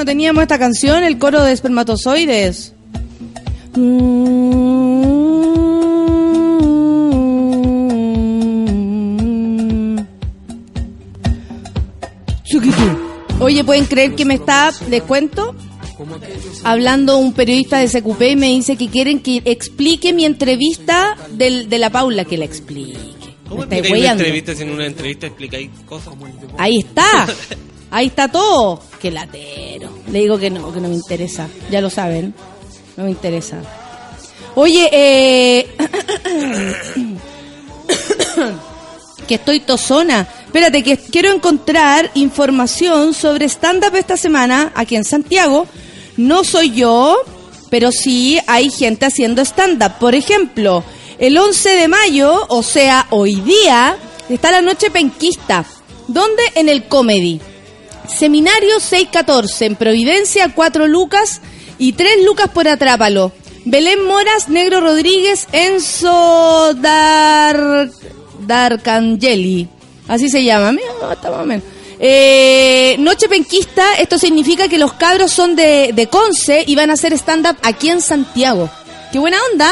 Speaker 4: No
Speaker 2: teníamos esta canción, el coro de espermatozoides. Oye, ¿pueden creer que me está, les cuento? Hablando un periodista de SQP y me dice que quieren que explique mi entrevista del, de la Paula, que la explique.
Speaker 3: ¿Cómo una entrevista una entrevista explicáis cosas?
Speaker 2: Ahí está. Ahí está todo. Qué latero. Le digo que no, que no me interesa. Ya lo saben. No me interesa. Oye, eh... que estoy tosona. Espérate, que quiero encontrar información sobre stand-up esta semana aquí en Santiago. No soy yo, pero sí hay gente haciendo stand-up. Por ejemplo, el 11 de mayo, o sea, hoy día, está la noche penquista. ¿Dónde? En el Comedy. Seminario 614, en Providencia, 4 lucas y 3 lucas por Atrápalo. Belén Moras, Negro Rodríguez, Enzo Dar... Darcangeli. Así se llama. Eh, Noche Penquista, esto significa que los cabros son de, de Conce y van a hacer stand-up aquí en Santiago. ¡Qué buena onda!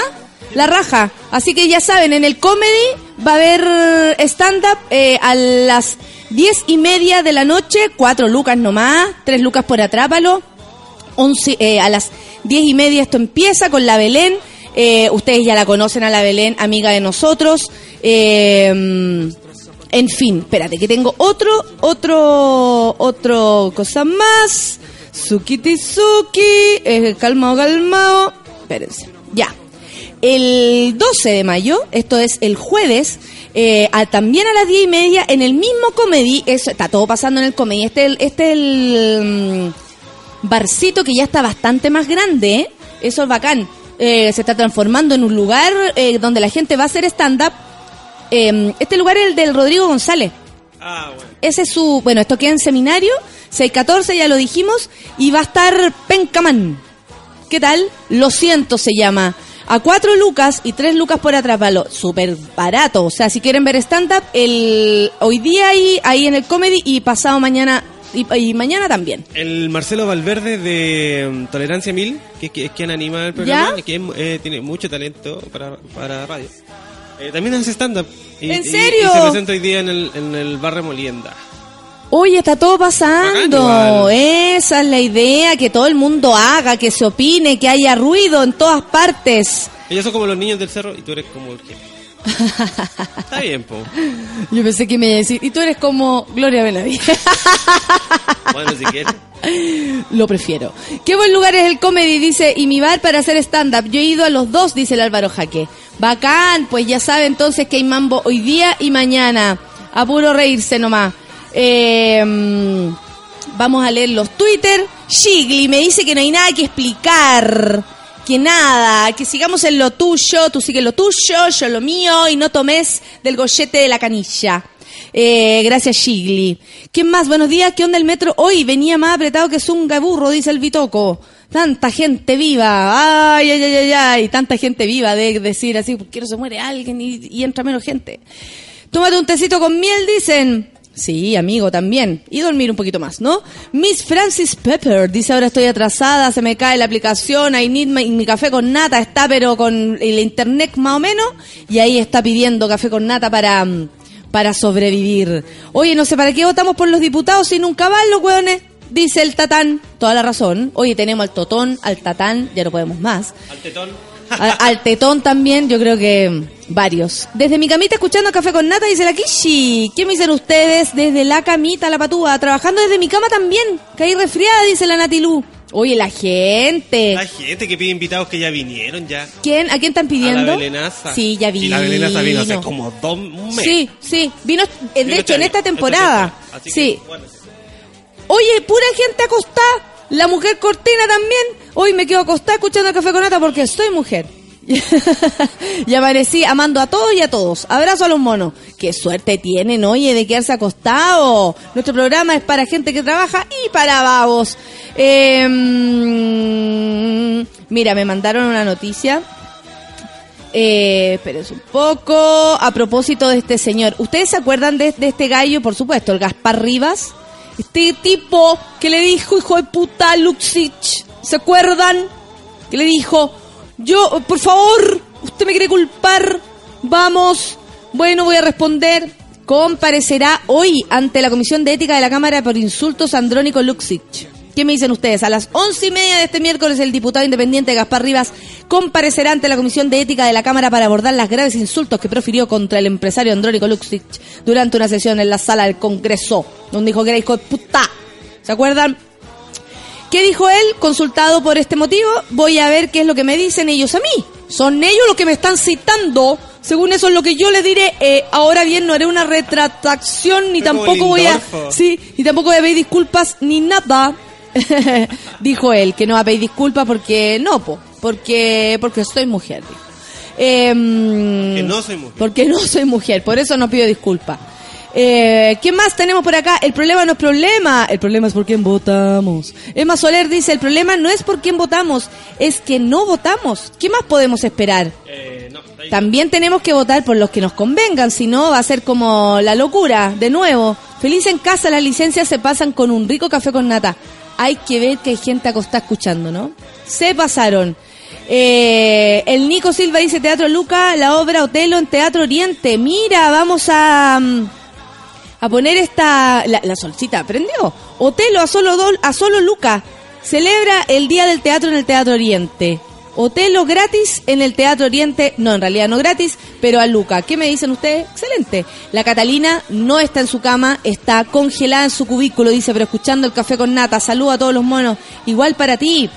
Speaker 2: La raja. Así que ya saben, en el comedy va a haber stand-up eh, a las diez y media de la noche, cuatro lucas nomás, tres lucas por Atrápalo. 11, eh, a las diez y media esto empieza con la Belén. Eh, ustedes ya la conocen a la Belén, amiga de nosotros. Eh, en fin, espérate, que tengo otro, otro, otro cosa más. Suki, eh, calmao, calmao. Espérense, ya. El 12 de mayo, esto es el jueves, eh, a- también a las 10 y media, en el mismo comedy, eso, está todo pasando en el comedy, este, el- este es el mm, barcito que ya está bastante más grande, ¿eh? eso es bacán, Eh, se está transformando en un lugar eh, donde la gente va a hacer stand-up. Eh, este lugar es el del Rodrigo González.
Speaker 3: Ah, bueno.
Speaker 2: Ese es su, bueno, esto queda en seminario, 614, ya lo dijimos, y va a estar Pencaman. ¿Qué tal? Lo siento, se llama. A cuatro lucas y tres lucas por atrapalo. Súper barato. O sea, si quieren ver stand-up, el, hoy día ahí, ahí en el comedy y pasado mañana, y, y mañana también.
Speaker 3: El Marcelo Valverde de mm, Tolerancia Mil, que, que es quien anima el programa,
Speaker 2: ¿Ya?
Speaker 3: que es, eh, tiene mucho talento para, para radio. Eh, también hace stand-up. Y-
Speaker 2: ¿En
Speaker 3: y-
Speaker 2: serio?
Speaker 3: Y, se presenta hoy día en el, en el bar Remolienda.
Speaker 2: Oye, está todo pasando. Esa es la idea, que todo el mundo haga, que se opine, que haya ruido en todas partes.
Speaker 3: Ellos son como los niños del cerro y tú eres como el jefe. Está bien, po.
Speaker 2: Yo pensé que me iba a decir, y tú eres como Gloria Benavides.
Speaker 3: Bueno, si quieres.
Speaker 2: Lo prefiero. Qué buen lugar es el comedy, dice, y mi bar para hacer stand-up. Yo he ido a los dos, dice el Álvaro Jaque. Bacán, pues ya sabe entonces que hay mambo hoy día y mañana. A puro reírse nomás. Eh, vamos a leer los Twitter. Shigli me dice que no hay nada que explicar. Que nada, que sigamos en lo tuyo, tú sigues lo tuyo, yo lo mío, y no tomes del gollete de la canilla. Eh, gracias, Shigli. ¿Quién más? Buenos días. ¿Qué onda el metro? Hoy venía más apretado que zunga de burro, dice el Bitoco. Tanta gente viva. Ay, ay, ay, ay, ay. Tanta gente viva de decir así, porque no se muere alguien y, y entra menos gente. Tómate un tecito con miel, dicen. Sí, amigo, también. Y dormir un poquito más, ¿no? Miss Francis Pepper dice, ahora estoy atrasada, se me cae la aplicación, I need my- mi café con nata, está pero con el internet más o menos, y ahí está pidiendo café con nata para, para sobrevivir. Oye, no sé para qué votamos por los diputados si nunca van los hueones, dice el tatán. Toda la razón. Oye, tenemos al totón, al tatán, ya no podemos más.
Speaker 3: Al tetón.
Speaker 2: Al, al tetón también, yo creo que varios. Desde mi camita escuchando Café con Nata, dice la Kishi. ¿Qué me dicen ustedes? Desde la camita, la patúa. Trabajando desde mi cama también. Caí resfriada, dice la Natilú. Oye, la gente.
Speaker 3: Hay gente que pide invitados que ya vinieron ya.
Speaker 2: ¿Quién? ¿A quién están
Speaker 3: A
Speaker 2: pidiendo?
Speaker 3: la Belenaza.
Speaker 2: Sí, ya vino.
Speaker 3: Y la Belenaza vino hace como dos un mes.
Speaker 2: Sí, sí. Vino, eh, de
Speaker 3: Vino
Speaker 2: hecho, en esta temporada.
Speaker 3: Así que,
Speaker 2: Sí.
Speaker 3: bueno.
Speaker 2: Oye, pura gente acostada. La mujer cortina también. Hoy me quedo acostada escuchando Café con Nata porque soy mujer. y amanecí amando a todos y a todos. Abrazo a los monos. Qué suerte tienen, oye, de quedarse acostado. Nuestro programa es para gente que trabaja y para babos. Eh, mm, mira, me mandaron una noticia. Eh, espérense un poco. A propósito de este señor. ¿Ustedes se acuerdan de este gallo? Por supuesto, el Gaspar Rivas. Este tipo que le dijo, hijo de puta, Luxich, ¿se acuerdan? Que le dijo, yo, por favor, usted me quiere culpar, vamos, bueno, voy a responder. Comparecerá hoy ante la Comisión de Ética de la Cámara por insultos a Andrónico Luxich. ¿Qué me dicen ustedes? A las once y media de este miércoles el diputado independiente Gaspar Rivas comparecerá ante la Comisión de Ética de la Cámara para abordar las graves insultos que profirió contra el empresario Andrónico Luxich durante una sesión en la sala del Congreso, donde dijo que era hijo de puta. ¿Se acuerdan? ¿Qué dijo él? Consultado por este motivo, voy a ver qué es lo que me dicen ellos a mí. Son ellos los que me están citando. Según eso es lo que yo les diré. Eh, ahora bien, no haré una retractación ni tampoco voy a... Sí, y tampoco voy a pedir disculpas ni nada. dijo él, que no va a pedir disculpas porque no, po, porque, porque soy mujer. dijo. Em,
Speaker 3: no soy mujer.
Speaker 2: Porque no soy mujer, por eso no pido disculpas. Eh, ¿Qué más tenemos por acá? El problema no es problema, el problema es por quién votamos. Emma Soler dice, el problema no es por quién votamos, es que no votamos. ¿Qué más podemos esperar?
Speaker 3: Eh, no.
Speaker 2: También tenemos que votar por los que nos convengan, si no va a ser como la locura, de nuevo. Feliz en casa, las licencias se pasan con un rico café con nata. Hay que ver que hay gente acostada escuchando, ¿no? Se pasaron. Eh, el Nico Silva dice Teatro Luca, la obra Otelo en Teatro Oriente. Mira, vamos a, mm, a poner esta... La, la solcita, ¿prendió? Otelo a solo, dol- a solo Luca. Celebra el Día del Teatro en el Teatro Oriente. Otelo gratis en el Teatro Oriente. No, en realidad no gratis, pero a Luca. ¿Qué me dicen ustedes? Excelente. La Catalina no está en su cama, está congelada en su cubículo, dice, pero escuchando el café con nata. Saluda a todos los monos. Igual para ti.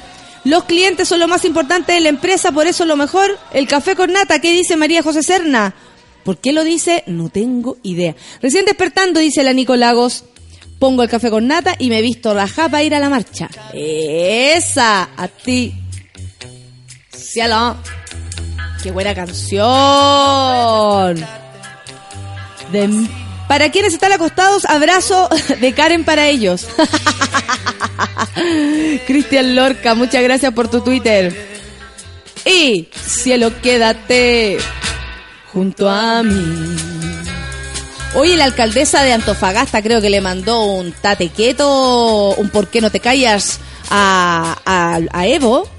Speaker 2: Los clientes son lo más importante de la empresa, por eso lo mejor, el café con nata. ¿Qué dice María José Serna? ¿Por qué lo dice? No tengo idea. Recién despertando, dice la Nicolagos. Pongo el café con nata y me visto rajá para ir a la marcha. Esa, a ti. Cielo. Qué buena canción. Para quienes están acostados, abrazo de Karen para ellos. Cristian Lorca, muchas gracias por tu Twitter. Y cielo, quédate junto a mí. Oye, la alcaldesa de Antofagasta creo que le mandó un tate quieto, un por qué no te callas a Evo.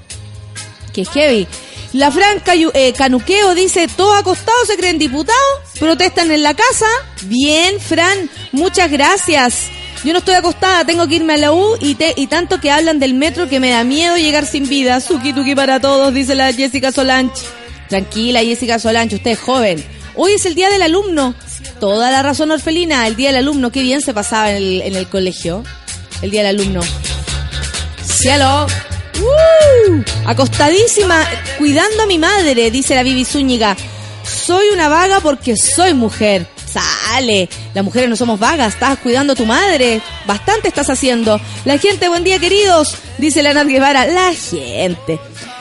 Speaker 2: Que heavy. La Fran Cayu- eh, Canuqueo dice, todos acostados se creen diputados, protestan en la casa. Bien, Fran, muchas gracias. Yo no estoy acostada, tengo que irme a la U y tanto que hablan del metro que me da miedo llegar sin vida. Suki tuki para todos, dice la Jessica Solange. Tranquila, Jessica Solange, usted es joven. Hoy es el día del alumno. Toda la razón, Orfelina, el día del alumno. Qué bien se pasaba en el, en el colegio. El día del alumno. Cielo. Acostadísima, cuidando a mi madre, dice la Bibi Zúñiga. Soy una vaga porque soy mujer. Sale, las mujeres no somos vagas, estás cuidando a tu madre. Bastante estás haciendo. La gente, buen día queridos, dice la Nat Guevara. La gente.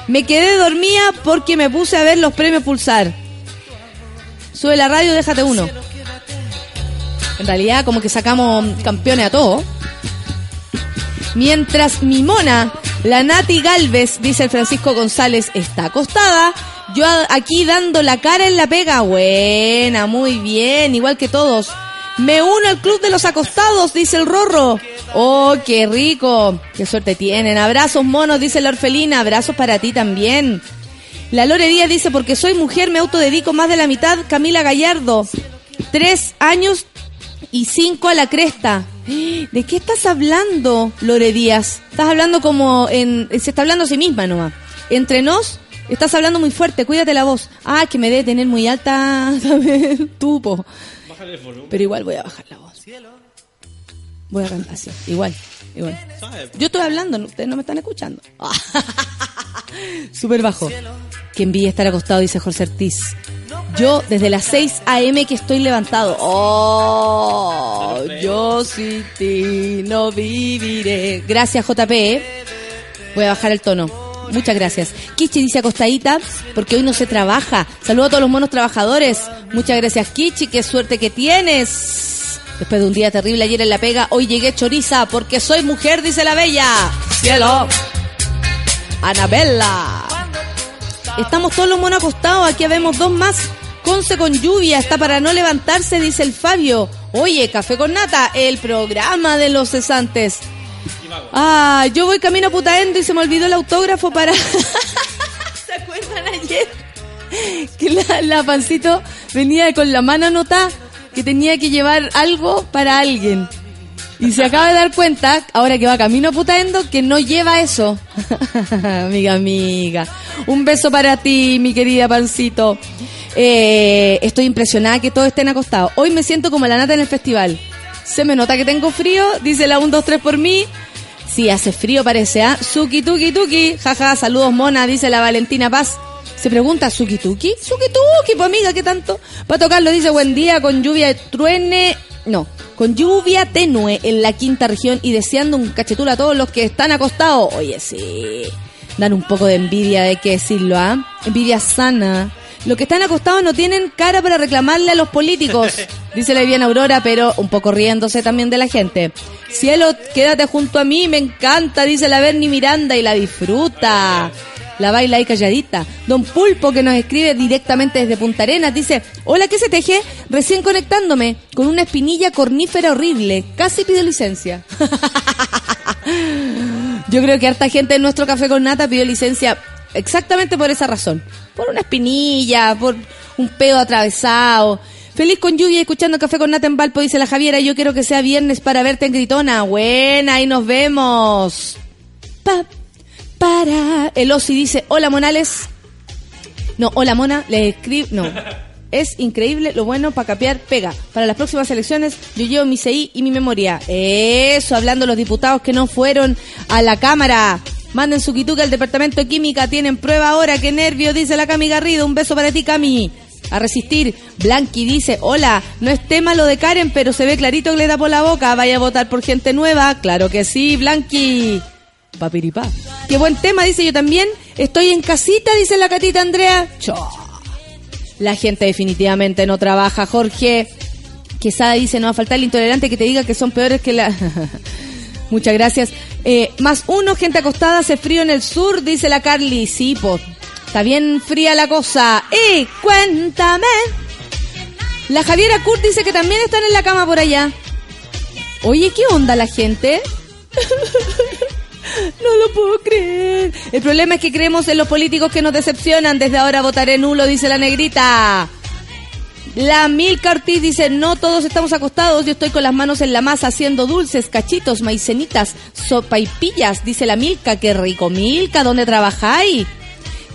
Speaker 2: Me quedé dormida porque me puse a ver los premios Pulsar. Sube la radio, déjate uno. En realidad, como que sacamos campeones a todos. Mientras mi mona, la Nati Galvez, dice el Francisco González, está acostada, yo aquí dando la cara en la pega. Buena, muy bien, igual que todos. Me uno al club de los acostados, dice el Rorro. Oh, qué rico. Qué suerte tienen. Abrazos monos, dice la Orfelina. Abrazos para ti también. La Lore Díaz dice, porque soy mujer me autodedico más de la mitad. Camila Gallardo. Tres años y cinco a la cresta. ¿De qué estás hablando, Lore Díaz? Estás hablando como en... Se está hablando a sí misma nomás. Entre nos, estás hablando muy fuerte, cuídate la voz. Ah, que me debe tener muy alta también, tupo.
Speaker 3: Bájale el volumen.
Speaker 2: Pero igual voy a bajar la voz. Voy a cantar así, igual, igual.
Speaker 3: ¿sabes?
Speaker 2: Yo estoy hablando, ustedes no me están escuchando. Súper bajo. Que envidia estar acostado, dice Jorge Ortiz. Yo desde las 6 a.m. que estoy levantado. Oh, yo sin ti no viviré. Gracias, JP. ¿eh? Voy a bajar el tono. Muchas gracias. Kichi dice acostadita porque hoy no se trabaja. Saludo a todos los monos trabajadores. Muchas gracias, Kichi. Qué suerte que tienes. Después de un día terrible ayer en la pega, hoy llegué choriza porque soy mujer, dice la bella. Cielo. Anabella. Estamos todos los monos acostados. Aquí vemos dos más Conce con lluvia, está para no levantarse, dice el Fabio. Oye, Café con Nata, el programa de los cesantes. Ah, yo voy camino a Putaendo y se me olvidó el autógrafo para... ¿Se acuerdan ayer? Que la, la pancito venía con la mano anotada que tenía que llevar algo para alguien. Y se acaba de dar cuenta, ahora que va camino a Putaendo, que no lleva eso. amiga, amiga. Un beso para ti, mi querida pancito. Eh, estoy impresionada que todos estén acostados. Hoy me siento como la nata en el festival. Se me nota que tengo frío, dice la 1, 2, 3 por mí. Sí, hace frío parece, ¿ah? Suki, tuki, tuki. Jaja, saludos mona, dice la Valentina Paz. Se pregunta, ¿Suki tuki? Suki tuki, pues amiga, ¿qué tanto? Va a tocarlo, dice, buen día, con lluvia truene. No, con lluvia tenue en la quinta región y deseando un cachetul a todos los que están acostados. Oye, sí. Dan un poco de envidia, hay que decirlo, ¿ah? Envidia sana. Los que están acostados no tienen cara para reclamarle a los políticos, dice la Viviana Aurora, pero un poco riéndose también de la gente. Cielo, quédate junto a mí, me encanta, dice la Bernie Miranda y la disfruta. La baila ahí calladita. Don Pulpo, que nos escribe directamente desde Punta Arenas, dice, hola, ¿qué se teje? Recién conectándome, con una espinilla cornífera horrible. Casi pido licencia. Yo creo que harta gente en nuestro café con nata pidió licencia exactamente por esa razón. Por una espinilla, por un pedo atravesado. Feliz con lluvia escuchando café con nata en Valpo, dice la Javiera. Yo quiero que sea viernes para verte en Gritona. Buena, ahí nos vemos. Pa, para. El Osi dice, hola Monales. No, hola Mona, le escribe. No. Es increíble lo bueno para capear pega. Para las próximas elecciones yo llevo mi CI y mi memoria. Eso, hablando los diputados que no fueron a la Cámara. Manden su quituca al Departamento de Química. Tienen prueba ahora. Qué nervio, dice la Cami Garrido. Un beso para ti, Cami. A resistir. Blanqui dice, hola, no es tema lo de Karen, pero se ve clarito que le da por la boca. Vaya a votar por gente nueva. Claro que sí, Blanqui. Papiripá. Qué buen tema, dice yo también. Estoy en casita, dice la catita Andrea. Cho. La gente definitivamente no trabaja, Jorge. Quesada dice, no va a faltar el intolerante que te diga que son peores que la... Muchas gracias. Eh, más uno, gente acostada, hace frío en el sur, dice la Carly. Sí, pues, está bien fría la cosa. Y cuéntame. La Javiera Kurt dice que también están en la cama por allá. Oye, ¿qué onda la gente? No lo puedo creer. El problema es que creemos en los políticos que nos decepcionan. Desde ahora votaré nulo, dice la negrita. La Milka Ortiz dice, no todos estamos acostados, yo estoy con las manos en la masa haciendo dulces, cachitos, maicenitas, sopaipillas, dice la Milka, qué rico Milka, ¿dónde trabajáis?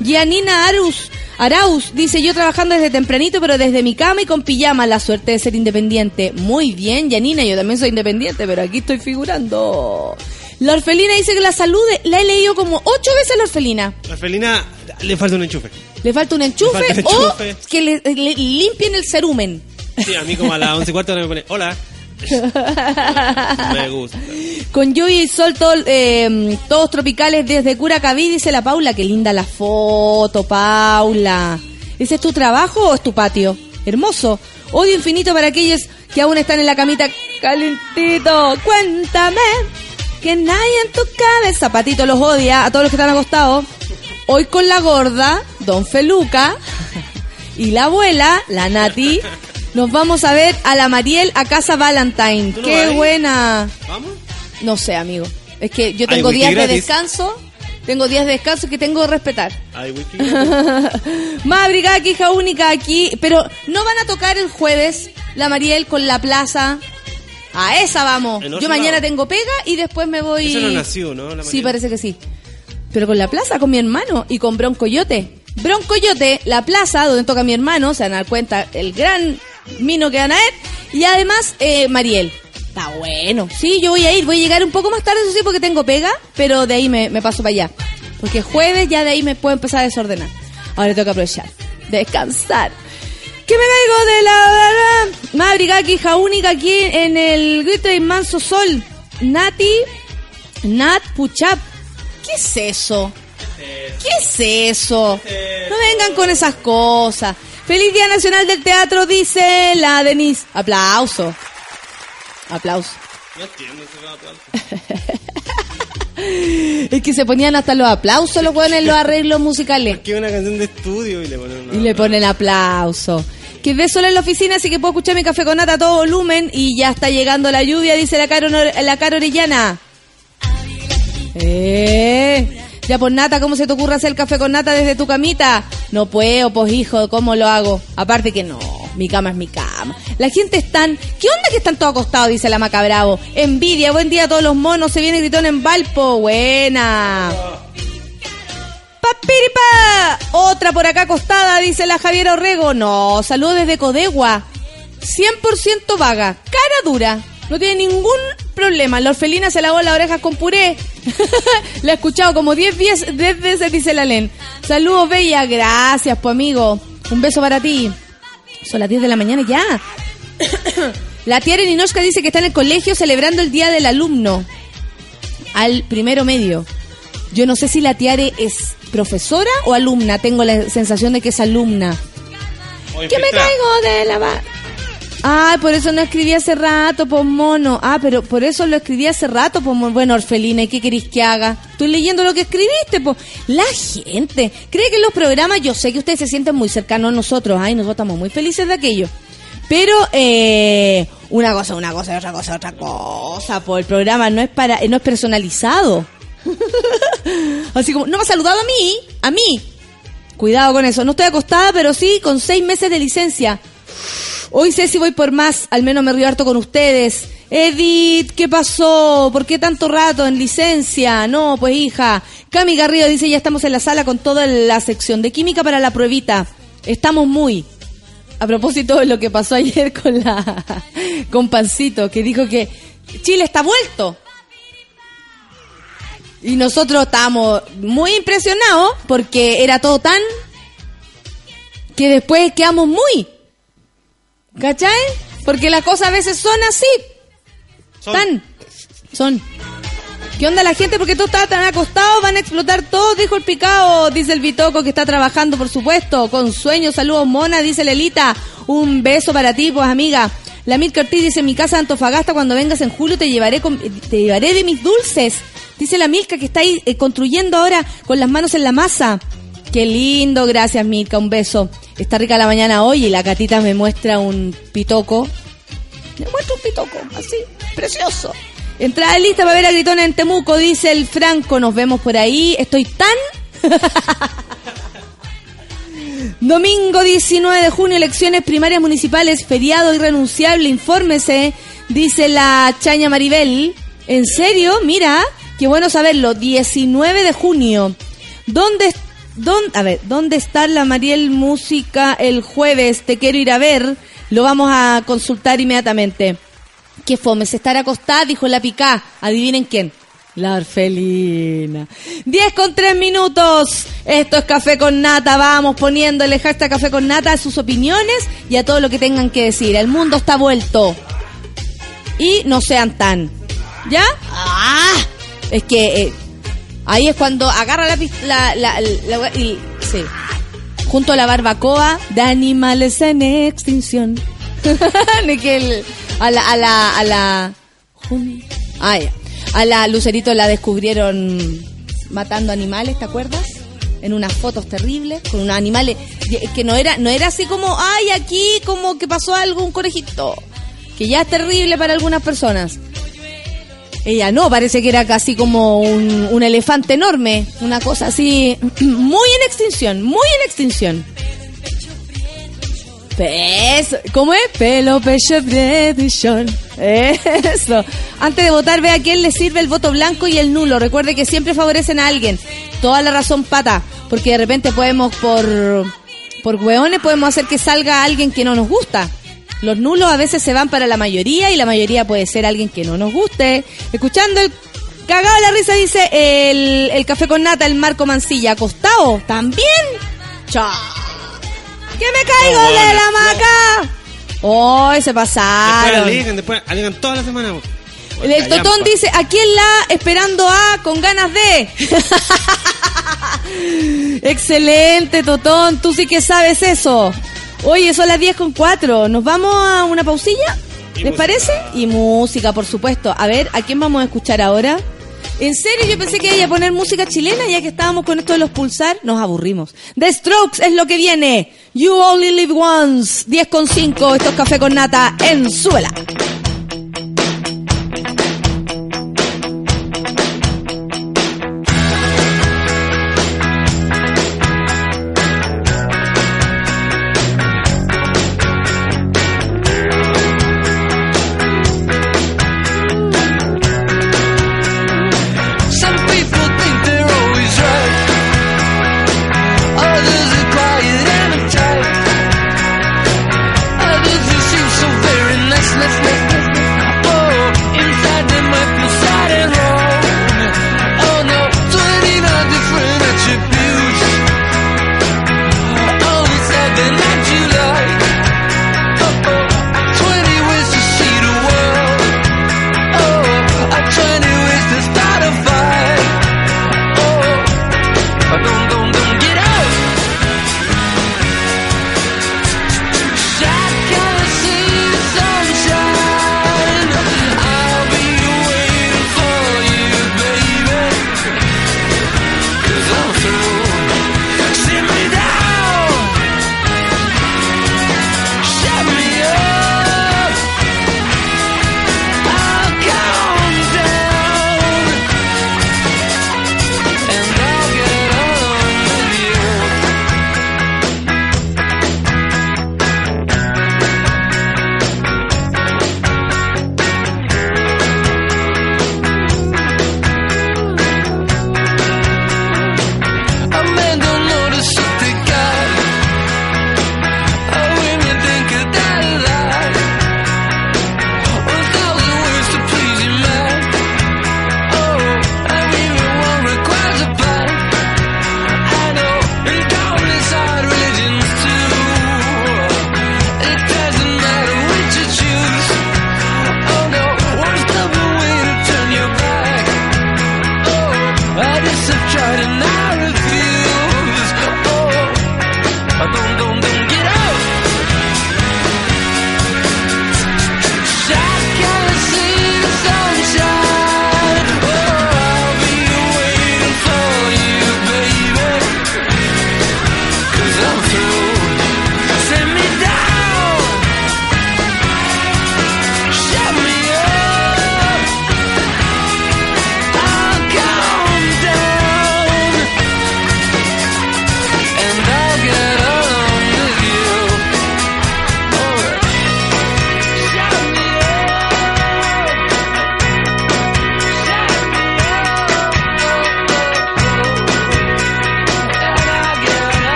Speaker 2: Gianina Arus, Arauz dice, yo trabajando desde tempranito, pero desde mi cama y con pijama, la suerte de ser independiente. Muy bien, Gianina, yo también soy independiente, pero aquí estoy figurando. La orfelina dice que la salude, la he leído como ocho veces la orfelina.
Speaker 3: La felina le falta un enchufe.
Speaker 2: Le falta un enchufe,
Speaker 3: Le falta un
Speaker 2: o que le, le limpien el cerumen.
Speaker 3: Sí, a mí como a las once y cuarto me pone, hola. me gusta.
Speaker 2: Con lluvia y sol, todo, eh, todos tropicales desde Curacaví, dice la Paula. Qué linda la foto, Paula. ¿Ese es tu trabajo o es tu patio? Hermoso. Odio infinito para aquellos que aún están en la camita calentito. Cuéntame que nadie en tu cabeza. Patito los odia a todos los que están acostados. Hoy con la gorda, Don Feluca y la abuela, la Nati, nos vamos a ver a la Mariel a casa Valentine.
Speaker 3: ¿Tú no
Speaker 2: Qué buena.
Speaker 3: ¿Vamos?
Speaker 2: No sé, amigo. Es que yo tengo días de descanso. Tengo días de descanso que tengo que respetar. Más brigada que hija única aquí. Pero no van a tocar el jueves la Mariel con la plaza. A esa vamos.
Speaker 3: En
Speaker 2: Yo mañana
Speaker 3: lado.
Speaker 2: tengo pega y después me voy.
Speaker 3: Eso no nació, ¿no? La
Speaker 2: Sí, parece que sí. Pero con la plaza, con mi hermano y con Broncoyote. Broncoyote, la plaza donde toca mi hermano, se van a dar cuenta el gran mino que van a ver. Y además, eh, Mariel. Está bueno. Sí, yo voy a ir. Voy a llegar un poco más tarde, eso sí, porque tengo pega. Pero de ahí me, me paso para allá. Porque jueves ya de ahí me puedo empezar a desordenar. Ahora tengo que aprovechar. Descansar. Que me caigo de la... que hija única aquí en el grito de Manso Sol. Nati Nat Puchap. ¿Qué es eso? ¿Qué es eso? No vengan con esas cosas. Feliz Día Nacional del Teatro, dice la Denise. Aplauso. Aplauso.
Speaker 3: No entiendo ese aplauso.
Speaker 2: Es que se ponían hasta los aplausos los buenos en los arreglos musicales.
Speaker 3: Que una canción de estudio y le ponen.
Speaker 2: Y le ponen aplauso. Quedé sola en la oficina, así que puedo escuchar mi café con nata a todo volumen y ya está llegando la lluvia, dice la Caro, la Caro Orellana. Eh. Ya pues nata, ¿cómo se te ocurre hacer el café con nata desde tu camita? No puedo, pues hijo, ¿cómo lo hago? Aparte que no, mi cama es mi cama. La gente están, ¿qué onda que están todos acostados? Dice la Maca Bravo. Envidia, buen día a todos los monos, se viene gritón en Valpo, buena. ¡Papiripa! Otra por acá acostada, dice la Javiera Orrego. No, saludos desde Codegua. 100% vaga, cara dura. No tiene ningún problema. La orfelina se lavó las orejas con puré. la he escuchado como 10 veces, 10 veces, dice la Len. Saludos, Bella. Gracias, pues, amigo. Un beso para ti. Son las 10 de la mañana ya. la tía Ninoshka dice que está en el colegio celebrando el Día del Alumno. Al primero medio. Yo no sé si la Tiare es profesora o alumna. Tengo la sensación de que es alumna. Que me caigo de la Ah, por eso no escribí hace rato, pues mono. Ah, pero por eso lo escribí hace rato, pues mono. Bueno, Orfelina, ¿y qué queréis que haga? Estoy leyendo lo que escribiste, pues. La gente cree que en los programas, yo sé que ustedes se sienten muy cercanos a nosotros, ay, nosotros estamos muy felices de aquello. Pero, eh, una cosa, una cosa, otra cosa, otra cosa, pues el programa no es para, no es personalizado. Así como, no me ha saludado a mí, a mí. Cuidado con eso. No estoy acostada, pero sí con seis meses de licencia. Hoy sé si voy por más, al menos me río harto con ustedes. Edith, ¿qué pasó? ¿Por qué tanto rato en licencia? No, pues hija. Cami Garrido dice, ya estamos en la sala con toda la sección de química para la pruebita. Estamos muy... A propósito de lo que pasó ayer con la con Pancito, que dijo que Chile está vuelto. Y nosotros estábamos muy impresionados porque era todo tan que después quedamos muy. ¿Cachai? Porque las cosas a veces son así.
Speaker 3: Son-
Speaker 2: Tan. Son. ¿Qué onda la gente? Porque todos estaban tan acostados, van a explotar todos, dijo el picado, dice el Bitoco que está trabajando, por supuesto, con sueños, saludos mona, dice Lelita, un beso para ti, pues amiga. La Milka Ortiz dice, en mi casa de Antofagasta, cuando vengas en julio te llevaré, con- te llevaré de mis dulces. Dice la Milka que está ahí eh, construyendo ahora con las manos en la masa. Qué lindo, gracias Milka, un beso. Está rica la mañana hoy y la catita me muestra un pitoco. Me muestra un pitoco, así, precioso. Entrada lista para ver a Gritona en Temuco, dice el Franco. Nos vemos por ahí. Estoy tan. Domingo 19 de junio, elecciones primarias municipales, feriado irrenunciable, infórmese, dice la Chaña Maribel. ¿En serio? Mira, qué bueno saberlo. 19 de junio. ¿Dónde, dónde, a ver, ¿dónde está la Mariel Música el jueves? Te quiero ir a ver. Lo vamos a consultar inmediatamente. Qué fome, se estará acostada, dijo la picá. Adivinen quién. La orfelina. 10 con 3 minutos. Esto es Café con Nata. Vamos poniéndole hashtag Café con Nata a sus opiniones y a todo lo que tengan que decir. El mundo está vuelto. Y no sean tan. ¿Ya? ¡Ah! Es que eh, ahí es cuando agarra la, pis- la, la, y, sí. Junto a la barbacoa de animales en extinción. Ni que el- a la, a la, a la, ah, a la Lucerito la descubrieron matando animales, ¿te acuerdas? En unas fotos terribles, con unos animales que no era, no era así como, ay, aquí como que pasó algo, un conejito, que ya es terrible para algunas personas. Ella no, parece que era casi como un, un elefante enorme, una cosa así, muy en extinción, muy en extinción. Peso, ¿Cómo es? Pelo, pecho. Eso. Antes de votar, ve a quién le sirve el voto blanco y el nulo. Recuerde que siempre favorecen a alguien. Toda la razón, pata. Porque de repente podemos, por, por hueones, podemos hacer que salga alguien que no nos gusta. Los nulos a veces se van para la mayoría y la mayoría puede ser alguien que no nos guste. Escuchando el cagado de la risa, dice el, el café con nata, el Marco Mancilla. ¿Acostado? ¿También? Chao. ¡Que me caigo
Speaker 3: Oh,
Speaker 2: de la
Speaker 3: no.
Speaker 2: maca! ¡Oh, se
Speaker 3: Después
Speaker 2: pasaron!
Speaker 3: alegan, después alegan toda la semana.
Speaker 2: El, el Totón dice, aquí en la esperando a con ganas de. Excelente, Totón, tú sí que sabes eso. Oye, son las 10 con 4. ¿Nos vamos a una pausilla? ¿Les
Speaker 3: música.
Speaker 2: parece? Y música, por supuesto. A ver, ¿a quién vamos a escuchar ahora?
Speaker 5: En serio, yo pensé que iba a poner música chilena, ya que estábamos con esto de los pulsar, nos aburrimos. The Strokes es lo que viene. You Only Live Once. 10 con 5. Esto es café con nata en suela.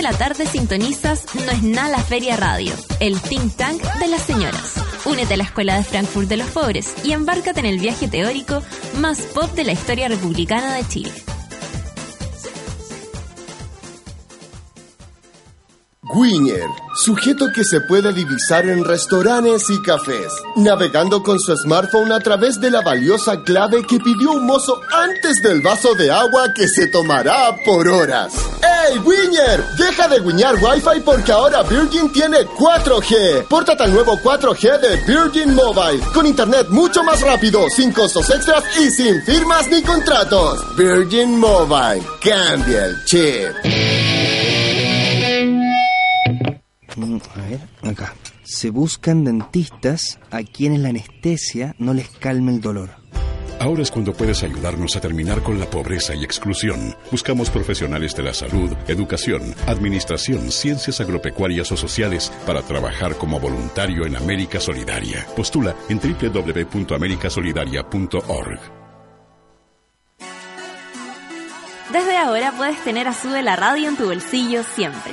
Speaker 1: De la tarde sintonizas No es nada la Feria Radio, el think tank de las señoras. Únete a la Escuela de Frankfurt de los Pobres y embárcate en el viaje teórico más pop de la historia republicana de Chile.
Speaker 6: Sujeto que se puede divisar en restaurantes y cafés, navegando con su smartphone a través de la valiosa clave que pidió un mozo antes del vaso de agua que se tomará por horas. ¡Ey, Gwinier! Deja de guiñar Wi-Fi porque ahora Virgin tiene 4G. Pórtate al nuevo 4G de Virgin Mobile, con internet mucho más rápido, sin costos extras y sin firmas ni contratos. Virgin Mobile, cambia el chip.
Speaker 7: Ver, acá. Se buscan dentistas a quienes la anestesia no les calme el dolor.
Speaker 8: Ahora es cuando puedes ayudarnos a terminar con la pobreza y exclusión. Buscamos profesionales de la salud, educación, administración, ciencias agropecuarias o sociales para trabajar como voluntario en América Solidaria. Postula en www.americasolidaria.org.
Speaker 1: Desde ahora puedes tener a Sube la Radio en tu bolsillo siempre.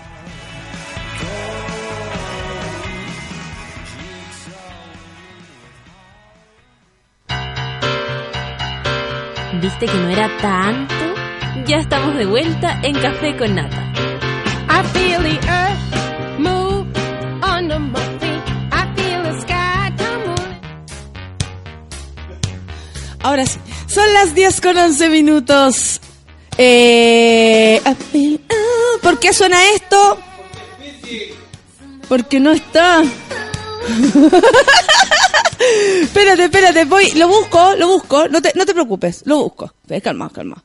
Speaker 1: ¿Viste que no era tanto? Ya estamos de vuelta en Café con Nata.
Speaker 9: I feel the earth move under my feet. I feel the sky tumble.
Speaker 2: Ahora sí, son las 10 con 11 minutos. Eh, ah, ¿Por qué suena esto? Porque no está. espérate, espérate, voy, lo busco, lo busco, no te, no te preocupes, lo busco. Calma, calma.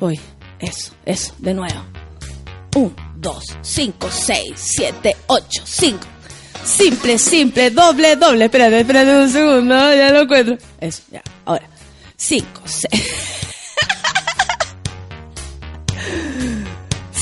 Speaker 2: Voy, eso, eso, de nuevo. Un, dos, cinco, seis, siete, ocho, cinco. Simple, simple, doble, doble. Espérate, espérate un segundo, ya lo encuentro. Eso, ya, ahora. Cinco, seis.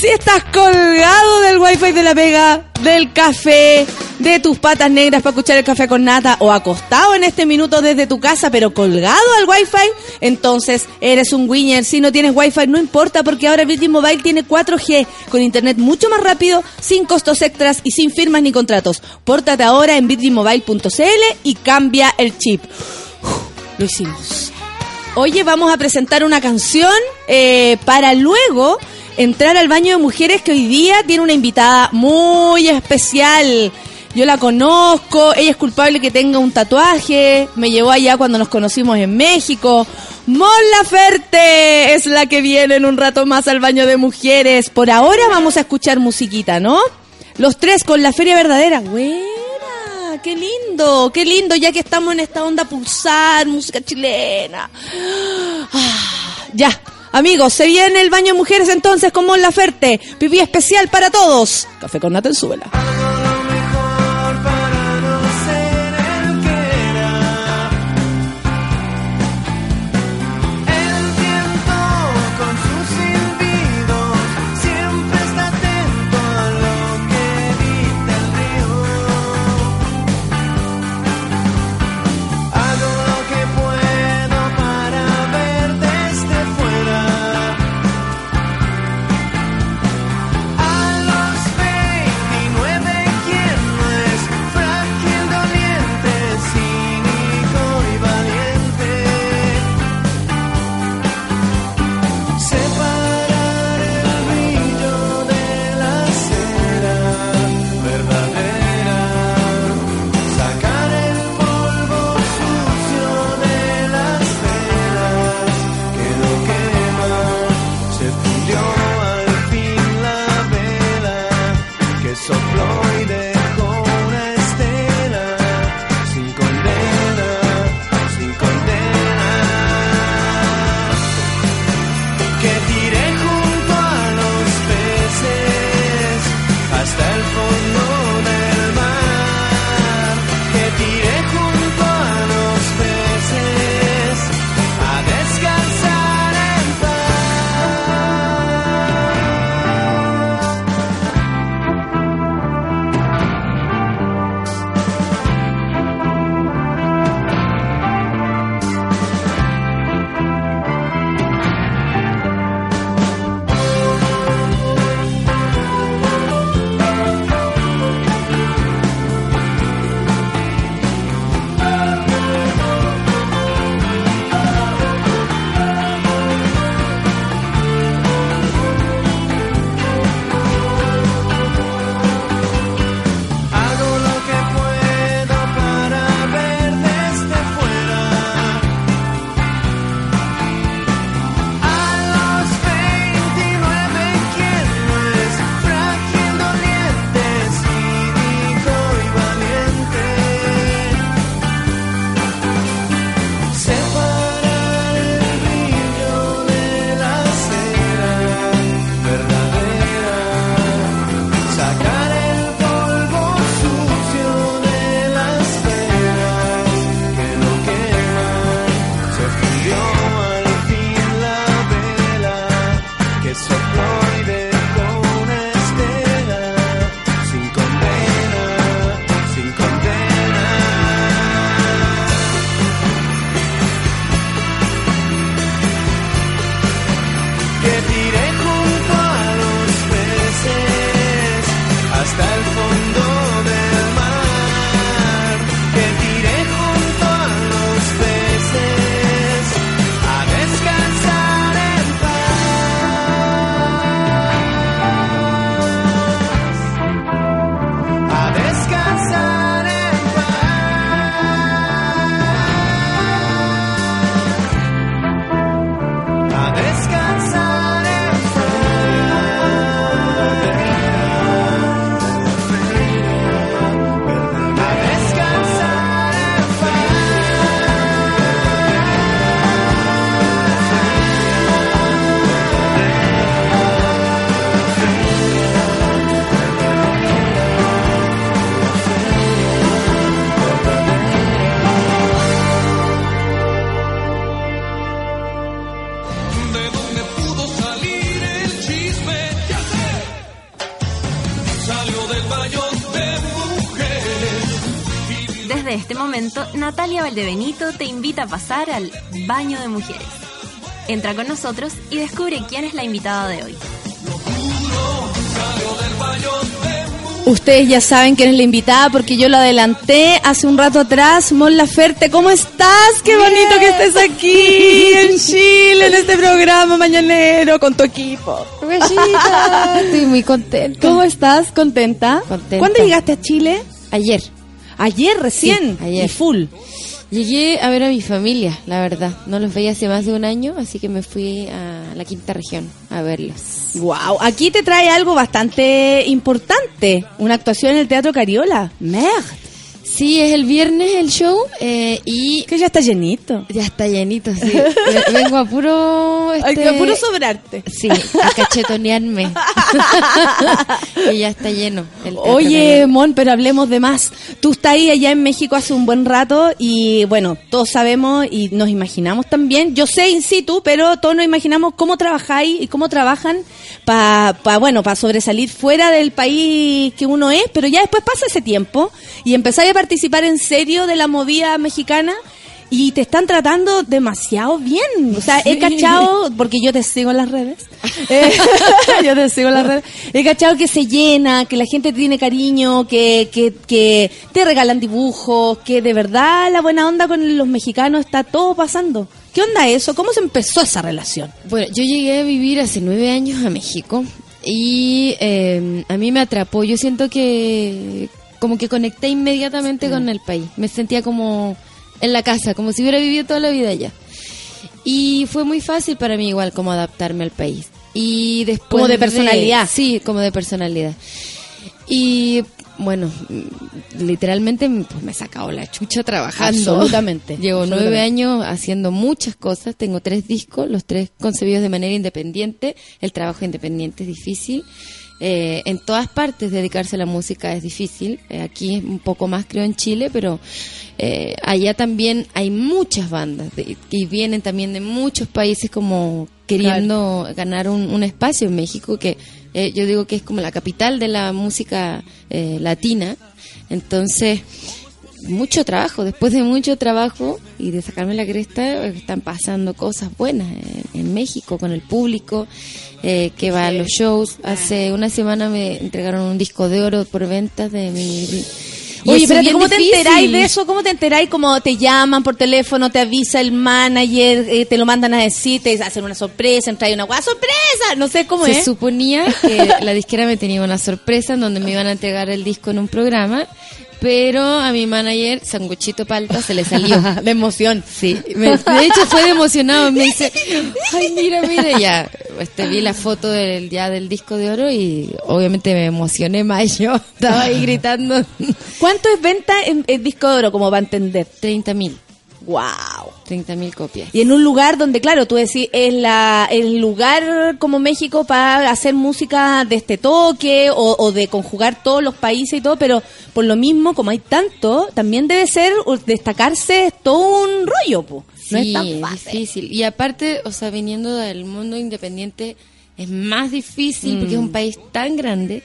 Speaker 2: Si estás colgado del wifi de la pega, del café, de tus patas negras para escuchar el café con nata o acostado en este minuto desde tu casa pero colgado al wifi, entonces eres un winner. Si no tienes wifi no importa porque ahora Virgin Mobile tiene 4G con internet mucho más rápido, sin costos extras y sin firmas ni contratos. Pórtate ahora en virginmobile.cl y cambia el chip. Lo hicimos. Oye, vamos a presentar una canción eh, para luego entrar al baño de mujeres que hoy día tiene una invitada muy especial. Yo la conozco, ella es culpable que tenga un tatuaje, me llevó allá cuando nos conocimos en México. Mon Laferte es la que viene en un rato más al baño de mujeres. Por ahora vamos a escuchar musiquita, ¿no? Los tres con la feria verdadera. Buena, qué lindo, qué lindo, ya que estamos en esta onda pulsar, música chilena. Ah, ya, amigos, se viene el baño de mujeres entonces con Mon Laferte. Pipí especial para todos. Café con nata.
Speaker 1: Momento, Natalia Valdebenito te invita a pasar al Baño de Mujeres. Entra con nosotros y descubre quién es la invitada de hoy.
Speaker 2: Ustedes ya saben quién es la invitada porque yo lo adelanté hace un rato atrás. Mon Laferte, ¿cómo estás? Qué bonito que estés aquí en Chile, en este programa mañanero con tu equipo.
Speaker 10: Bellita, estoy muy contenta.
Speaker 2: ¿Cómo estás? ¿Contenta?
Speaker 10: Contenta.
Speaker 2: ¿Cuándo llegaste a Chile?
Speaker 10: Ayer.
Speaker 2: Ayer recién.
Speaker 10: Sí, ayer.
Speaker 2: Y full.
Speaker 10: Llegué a ver a mi familia, la verdad. No los veía hace más de un año, así que me fui a la quinta región a verlos.
Speaker 2: Wow, aquí te trae algo bastante importante. Una actuación en el Teatro Cariola. Merde.
Speaker 10: Sí, es el viernes el show eh, y
Speaker 2: Que ya está llenito.
Speaker 10: ya está llenito, sí. Ve- Vengo a puro... Este,
Speaker 2: que puro sobrarte.
Speaker 10: Sí, a cachetonearme. y ya está lleno. el
Speaker 2: Oye. Mon, pero hablemos de más. Tú estás ahí allá en México hace un buen rato y bueno, todos sabemos y nos imaginamos también. Yo sé in situ, pero todos nos imaginamos cómo trabajáis y cómo trabajan para, pa, bueno, para sobresalir fuera del país que uno es, pero ya después pasa ese tiempo y empezáis a participar en serio de la movida mexicana. Y te están tratando demasiado bien. O sea, he cachado, porque yo te sigo en las redes. Eh, yo te sigo en las redes. He cachado que se llena, que la gente te tiene cariño, que, que, que te regalan dibujos, que de verdad la buena onda con los mexicanos está todo pasando. ¿Qué onda eso? ¿Cómo se empezó esa relación?
Speaker 10: Bueno, yo llegué a vivir hace nueve años a México y eh, a mí me atrapó. Yo siento que como que conecté inmediatamente con el país. Me sentía como en la casa, como si hubiera vivido toda la vida allá. Y fue muy fácil para mí igual como adaptarme al país. Y después
Speaker 2: Como de personalidad.
Speaker 10: sí, como de personalidad. Y bueno, literalmente pues, me he sacado la chucha trabajando.
Speaker 2: Absolutamente,
Speaker 10: Llevo
Speaker 2: absolutamente.
Speaker 10: nueve años haciendo muchas cosas. Tengo tres discos, los tres concebidos de manera independiente. El trabajo independiente es difícil. Eh, en todas partes dedicarse a la música es difícil. Eh, aquí es un poco más, creo, en Chile, pero eh, allá también hay muchas bandas de- y vienen también de muchos países como queriendo ganar un, un espacio en México que eh, yo digo que es como la capital de la música eh, latina. Entonces, mucho trabajo. Después de mucho trabajo y de sacarme la cresta, están pasando cosas buenas en, en México con el público eh, que va a los shows. Hace una semana me entregaron un disco de oro por ventas de mi. y
Speaker 2: Oye, espérate, ¿cómo te
Speaker 10: difícil.
Speaker 2: enteráis de eso? ¿Cómo te enteráis? ¿Cómo te llaman por teléfono, te avisa el manager, eh, te lo mandan a decir, te hacen una sorpresa, trae una guay, sorpresa? No sé cómo
Speaker 10: Se
Speaker 2: es.
Speaker 10: suponía que la disquera me tenía una sorpresa en donde me iban a entregar el disco en un programa, pero a mi manager, Sanguchito Palta, se le salió.
Speaker 2: de emoción.
Speaker 10: Sí, me- de hecho fue de emocionado, me dice, ay mira, mira, y ya, este, vi la foto del, ya del disco de oro y obviamente me emocioné más yo, estaba ahí gritando
Speaker 2: ¿Cuánto es venta en, en disco de oro, como va a entender?
Speaker 10: 30 mil,
Speaker 2: ¡Wow!
Speaker 10: 30 mil copias.
Speaker 2: Y en un lugar donde, claro, tú decís, es la, el lugar como México para hacer música de este toque o, o de conjugar todos los países y todo, pero por lo mismo, como hay tanto, también debe ser destacarse es todo un rollo, po. No
Speaker 10: Sí,
Speaker 2: es tan fácil.
Speaker 10: difícil. Y aparte, o sea, viniendo del mundo independiente es más difícil porque es
Speaker 2: Mm.
Speaker 10: un país tan grande.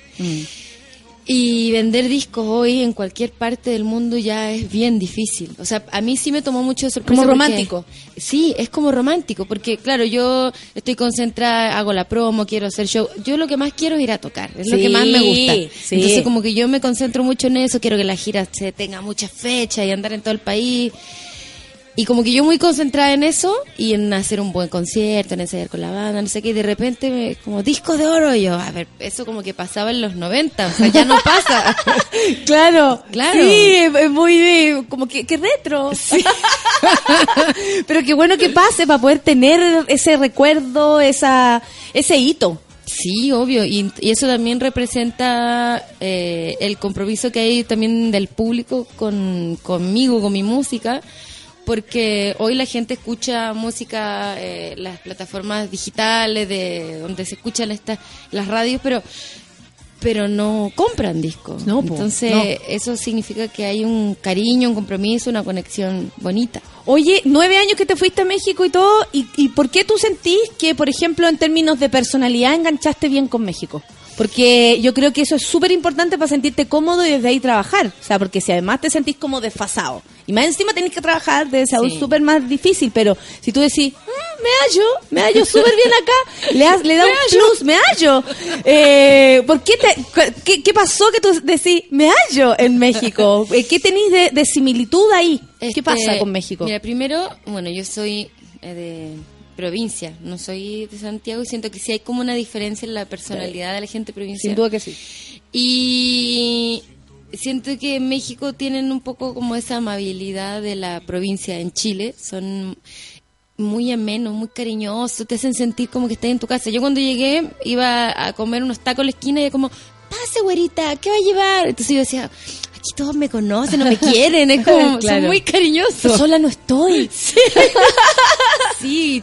Speaker 10: Y vender discos hoy en cualquier parte del mundo ya es bien difícil. O sea, a mí sí me tomó mucho de sorpresa.
Speaker 2: Como
Speaker 10: porque-
Speaker 2: romántico.
Speaker 10: Sí, es como romántico, porque claro, yo estoy concentrada, hago la promo, quiero hacer show. Yo lo que más quiero es ir a tocar, es lo que más me gusta.
Speaker 2: sí.
Speaker 10: Entonces como que yo me concentro mucho en eso, quiero que la gira se tenga muchas fechas y andar en todo el país. Y como que yo muy concentrada en eso y en hacer un buen concierto, en ensayar con la banda, no sé qué, y de repente me, como disco de oro, y yo, a ver, eso como que pasaba en los 90, o sea, ya no pasa.
Speaker 2: Claro,
Speaker 10: Claro.
Speaker 2: Sí, es muy de- como que, que retro. Pero qué bueno que pase para poder tener ese recuerdo, esa ese hito.
Speaker 10: Sí, obvio, y, y eso también representa eh, el compromiso que hay también del público con, conmigo, con mi música, porque hoy la gente escucha música, eh, las plataformas digitales, de donde se escuchan estas las radios, pero pero no compran discos.
Speaker 2: No, po,
Speaker 10: Entonces,
Speaker 2: no.
Speaker 10: eso significa que hay un cariño, un compromiso, una conexión bonita.
Speaker 2: Oye, nueve años que te fuiste a México y todo, ¿y, y por qué tú sentís que, por ejemplo, en términos de personalidad enganchaste bien con México? Porque yo creo que eso es súper importante para sentirte cómodo y desde ahí trabajar. O sea, porque si además te sentís como desfasado y más encima tenés que trabajar, debe ser aún
Speaker 10: Sí.
Speaker 2: súper más difícil. Pero si tú decís, "Mm, me hallo, me hallo súper bien acá, le, has- le da un plus, me hallo. Eh, ¿Por qué, te, qué pasó que tú decís, me hallo en México? Eh, ¿Qué tenéis de, de similitud ahí? ¿Qué
Speaker 10: Este,
Speaker 2: pasa con México?
Speaker 10: Mira, primero, bueno, yo soy eh, de provincia, no soy de Santiago y siento que sí hay como una diferencia en la personalidad de la gente provincial.
Speaker 2: Sin duda que sí.
Speaker 10: Y siento que en México tienen un poco como esa amabilidad de la provincia en Chile. Son muy amenos, muy cariñosos, te hacen sentir como que estás en tu casa. Yo cuando llegué iba a comer unos tacos en la esquina y era como, pase güerita, ¿qué va a llevar? Entonces yo decía, aquí todos me conocen, no me quieren, es como,
Speaker 2: Claro.
Speaker 10: son muy cariñosos.
Speaker 2: Sola no estoy.
Speaker 10: Sí,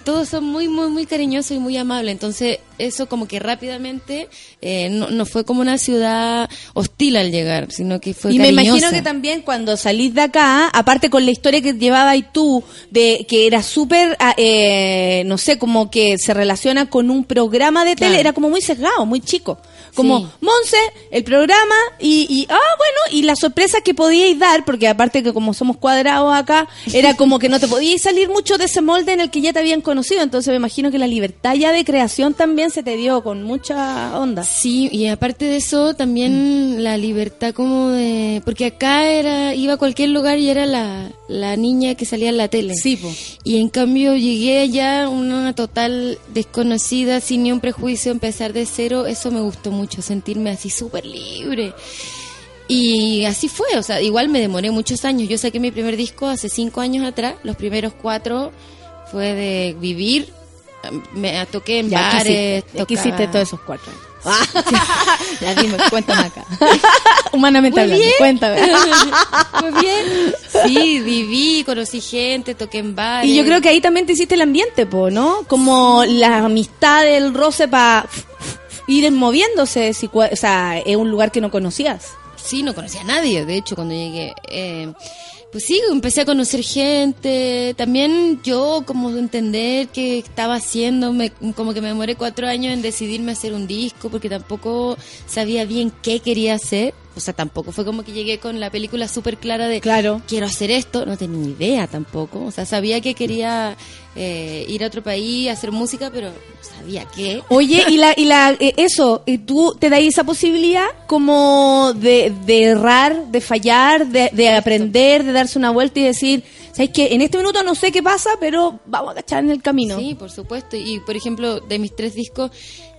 Speaker 10: todos son muy, muy, muy cariñosos y muy amables. Entonces, eso como que rápidamente eh, no, no fue como una ciudad hostil al llegar, sino que fue
Speaker 2: y me imagino que también cuando salís de acá, aparte con la historia que llevabas y tú, de que era súper, ah, eh, no sé, como que se relaciona con un programa de tele,
Speaker 10: Claro.
Speaker 2: era como muy sesgado, muy chico. Como
Speaker 10: Sí.
Speaker 2: Monse, el programa y, y, ah, bueno, y las sorpresas que podíais dar, porque aparte que como somos cuadrados acá, era como que no te podíais salir mucho de ese molde en el que ya te habían conocido. Entonces me imagino que la libertad ya de creación también se te dio con mucha onda.
Speaker 10: Sí, y aparte de eso, también la libertad como de... Porque acá era iba a cualquier lugar y era la, la niña que salía en la tele.
Speaker 2: Sí, po.
Speaker 10: Y en cambio llegué allá una total desconocida, sin ni un prejuicio, empezar de cero. Eso me gustó mucho, sentirme así súper libre. Y así fue, o sea, igual me demoré muchos años. Yo saqué mi primer disco hace cinco años atrás. Los primeros cuatro fue de vivir. Me toqué en
Speaker 2: Ya, ¿qué
Speaker 10: bares.
Speaker 2: hiciste? ¿Qué
Speaker 10: tocaba-
Speaker 2: hiciste todos esos cuatro años? ya dime, cuéntame acá. Humanamente hablando, cuéntame.
Speaker 10: Muy bien. Sí, viví, conocí gente, toqué en bares.
Speaker 2: Y yo creo que ahí también te hiciste el ambiente, po, ¿no? Como la amistad, el roce para ir moviéndose. Si, o sea, es un lugar que no conocías.
Speaker 10: Sí, no conocía a nadie, de hecho, cuando llegué. Eh, pues sí, empecé a conocer gente. También yo, como de entender qué estaba haciendo, me, como que me demoré cuatro años en decidirme hacer un disco, porque tampoco sabía bien qué quería hacer. O sea, tampoco fue como que llegué con la película súper clara de
Speaker 2: Claro.
Speaker 10: quiero hacer esto. No tenía ni idea tampoco. O sea, sabía que quería eh, ir a otro país, hacer música, pero no sabía qué.
Speaker 2: Oye, y la, y la, eh, eso, eh, tú te das esa posibilidad como de, de errar, de fallar, de, de aprender, de darse una vuelta y decir, ¿sabes qué? En este minuto no sé qué pasa, pero vamos a cachar en el camino.
Speaker 10: Sí, por supuesto. Y por ejemplo, de mis tres discos,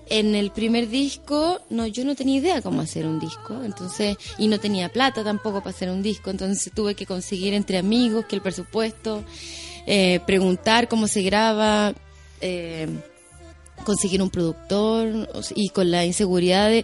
Speaker 10: en el primer disco, no, yo no tenía idea cómo hacer un disco, entonces, y no tenía plata tampoco para hacer un disco, entonces tuve que conseguir entre amigos que el presupuesto, eh, preguntar cómo se graba, eh, conseguir un productor, y con la inseguridad de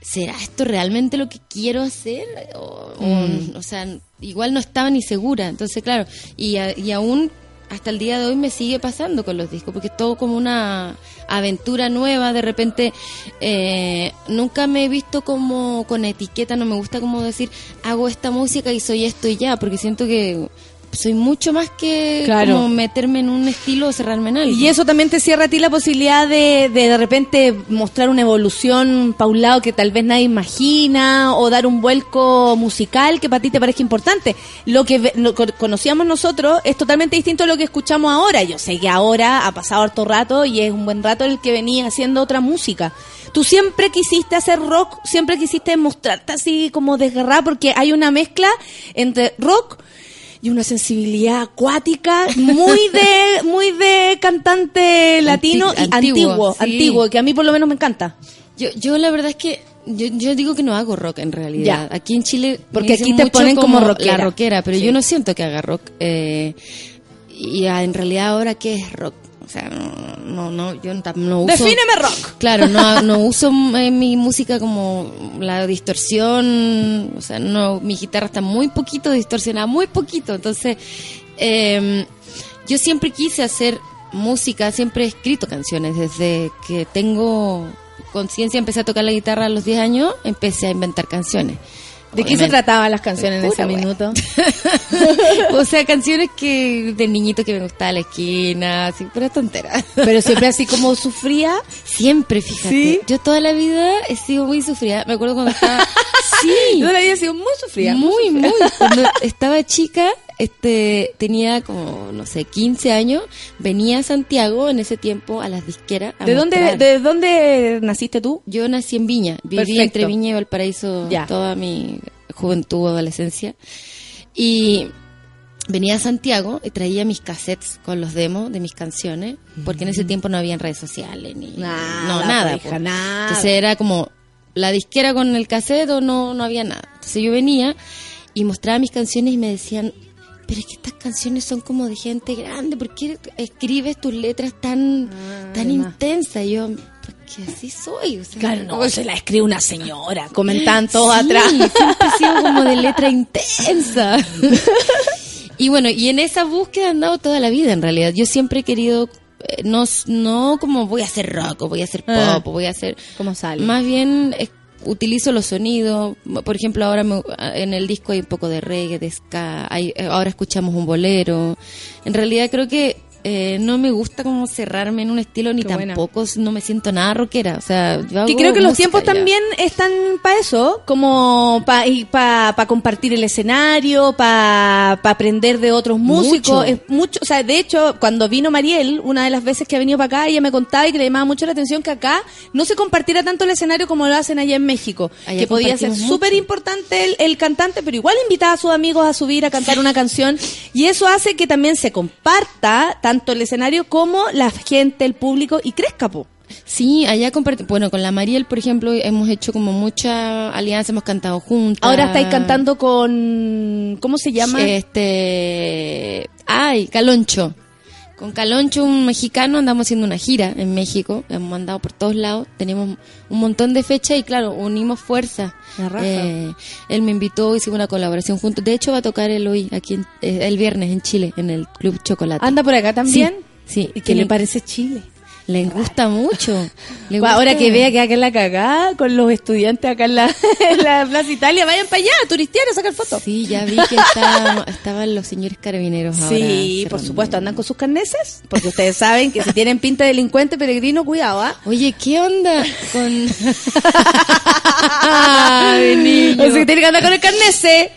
Speaker 10: ¿será esto realmente lo que quiero hacer? O, o-
Speaker 2: Mm.
Speaker 10: o sea, igual no estaba ni segura. Entonces, claro, y, a- y aún hasta el día de hoy me sigue pasando con los discos, porque es todo como una aventura nueva. De repente, eh, nunca me he visto como con etiqueta, no me gusta como decir, hago esta música y soy esto y ya, porque siento que soy mucho más que
Speaker 2: Claro.
Speaker 10: como meterme en un estilo o cerrarme en algo.
Speaker 2: Y eso también te cierra a ti la posibilidad de de, de repente mostrar una evolución pa' un lado que tal vez nadie imagina o dar un vuelco musical que para ti te parezca importante. Lo que lo conocíamos nosotros es totalmente distinto a lo que escuchamos ahora. Yo sé que ahora ha pasado harto rato y es un buen rato el que venía haciendo otra música. Tú siempre quisiste hacer rock, siempre quisiste mostrarte así como desgarrada porque hay una mezcla entre rock y una sensibilidad acuática muy de muy de cantante latino y
Speaker 10: antiguo,
Speaker 2: antiguo,
Speaker 10: sí.
Speaker 2: antiguo, que a mí por lo menos me encanta.
Speaker 10: Yo, yo la verdad es que yo, yo digo que no hago rock en realidad.
Speaker 2: Ya.
Speaker 10: Aquí en Chile
Speaker 2: Porque aquí te ponen como rockera.
Speaker 10: La rockera, pero
Speaker 2: Sí.
Speaker 10: yo no siento que haga rock. Eh, y ah, en realidad ahora qué es rock. O sea, no, no, no yo no, uso...
Speaker 2: Defíneme rock.
Speaker 10: Claro, no, no uso eh, mi música como la distorsión, o sea, no, mi guitarra está muy poquito distorsionada, muy poquito, entonces eh, yo siempre quise hacer música, siempre he escrito canciones desde que tengo conciencia, empecé a tocar la guitarra a los 10 años, empecé a inventar canciones.
Speaker 2: ¿De qué se trataban las canciones en ese
Speaker 10: wea.
Speaker 2: minuto?
Speaker 10: o sea, canciones que del niñito que me gustaba a la esquina, así, pura tontera.
Speaker 2: Pero siempre así como sufría.
Speaker 10: Siempre, fíjate.
Speaker 2: ¿Sí?
Speaker 10: Yo toda la vida he sido muy sufrida. Me acuerdo cuando estaba... sí.
Speaker 2: Yo la había sido muy sufrida.
Speaker 10: Muy, muy. Cuando estaba chica, este, tenía como, no sé, 15 años, venía a Santiago en ese tiempo a las disqueras. a
Speaker 2: ¿De dónde. ¿De dónde naciste tú?
Speaker 10: Yo nací en Viña, viví
Speaker 2: Perfecto.
Speaker 10: entre Viña y Valparaíso
Speaker 2: Ya.
Speaker 10: toda mi juventud, adolescencia. Y venía a Santiago y traía mis cassettes con los demos de mis canciones, porque en ese tiempo no habían redes sociales ni
Speaker 2: Nada,
Speaker 10: no, nada.
Speaker 2: pues, hija,
Speaker 10: po.
Speaker 2: nada.
Speaker 10: Entonces era como la disquera con el cassette o no, no había nada. Entonces yo venía y mostraba mis canciones y me decían, pero es que estas canciones son como de gente grande, ¿por qué escribes tus letras tan, tan intensas? Y yo, porque así soy. O sea,
Speaker 2: Claro, no, se la escribe una señora. Comentan todos
Speaker 10: Sí,
Speaker 2: atrás.
Speaker 10: Siempre he sido como de letra intensa. y bueno, y en esa búsqueda he andado toda la vida en realidad. Yo siempre he querido, no, no como voy a hacer rock o voy a hacer pop
Speaker 2: Ah.
Speaker 10: o voy a hacer...
Speaker 2: ¿Cómo sale?
Speaker 10: Más bien eh, utilizo los sonidos. Por ejemplo, ahora me- en el disco hay un poco de reggae, de ska. hay- eh, ahora escuchamos un bolero. En realidad creo que eh, no me gusta como cerrarme en un estilo ni
Speaker 2: Qué buena.
Speaker 10: tampoco no me siento nada rockera. O sea, yo
Speaker 2: Que
Speaker 10: hago
Speaker 2: creo que los tiempos
Speaker 10: ya.
Speaker 2: también están para eso, como para pa, compartir el escenario, para aprender de otros músicos.
Speaker 10: Mucho.
Speaker 2: Es mucho, o sea, de hecho, cuando vino Mariel, una de las veces que ha venido para acá, ella me contaba y que le llamaba mucho la atención que acá no se compartiera tanto el escenario como lo hacen allá en México.
Speaker 10: Allá
Speaker 2: que podía ser súper importante el, el cantante, pero igual invitaba a sus amigos a subir a cantar una canción. Y eso hace que también se comparta tanto el escenario como la gente, el público, y crezca, po.
Speaker 10: Sí, allá compartimos. Bueno, con la Mariel, por ejemplo, hemos hecho como mucha alianza, hemos cantado juntas.
Speaker 2: Ahora estáis cantando con. ¿Cómo se llama?
Speaker 10: Este. Ay, Caloncho. Con Caloncho, un mexicano, andamos haciendo una gira en México. Hemos andado por todos lados. Tenemos un montón de fechas y, claro, unimos fuerzas. Eh, él me invitó, hicimos una colaboración juntos. De hecho, va a tocar él hoy, aquí en- eh, el viernes en Chile, en el Club Chocolate.
Speaker 2: ¿Anda por acá también?
Speaker 10: Sí.
Speaker 2: ¿Y
Speaker 10: sí.
Speaker 2: qué le parece Chile?
Speaker 10: Le gusta mucho.
Speaker 2: Ahora que vea que acá en la cagada con los estudiantes acá en la, en la Plaza Italia, vayan para allá, turistear a sacar fotos.
Speaker 10: Sí, ya vi que está- estaban los señores carabineros ahora.
Speaker 2: Sí, por supuesto, andan con sus carneses, porque ustedes saben que si tienen pinta de delincuente peregrino, cuidado, ¿ah?
Speaker 10: Oye, ¿qué onda con...? Ay, niño.
Speaker 2: O sea, que tienen que andar con el carnese,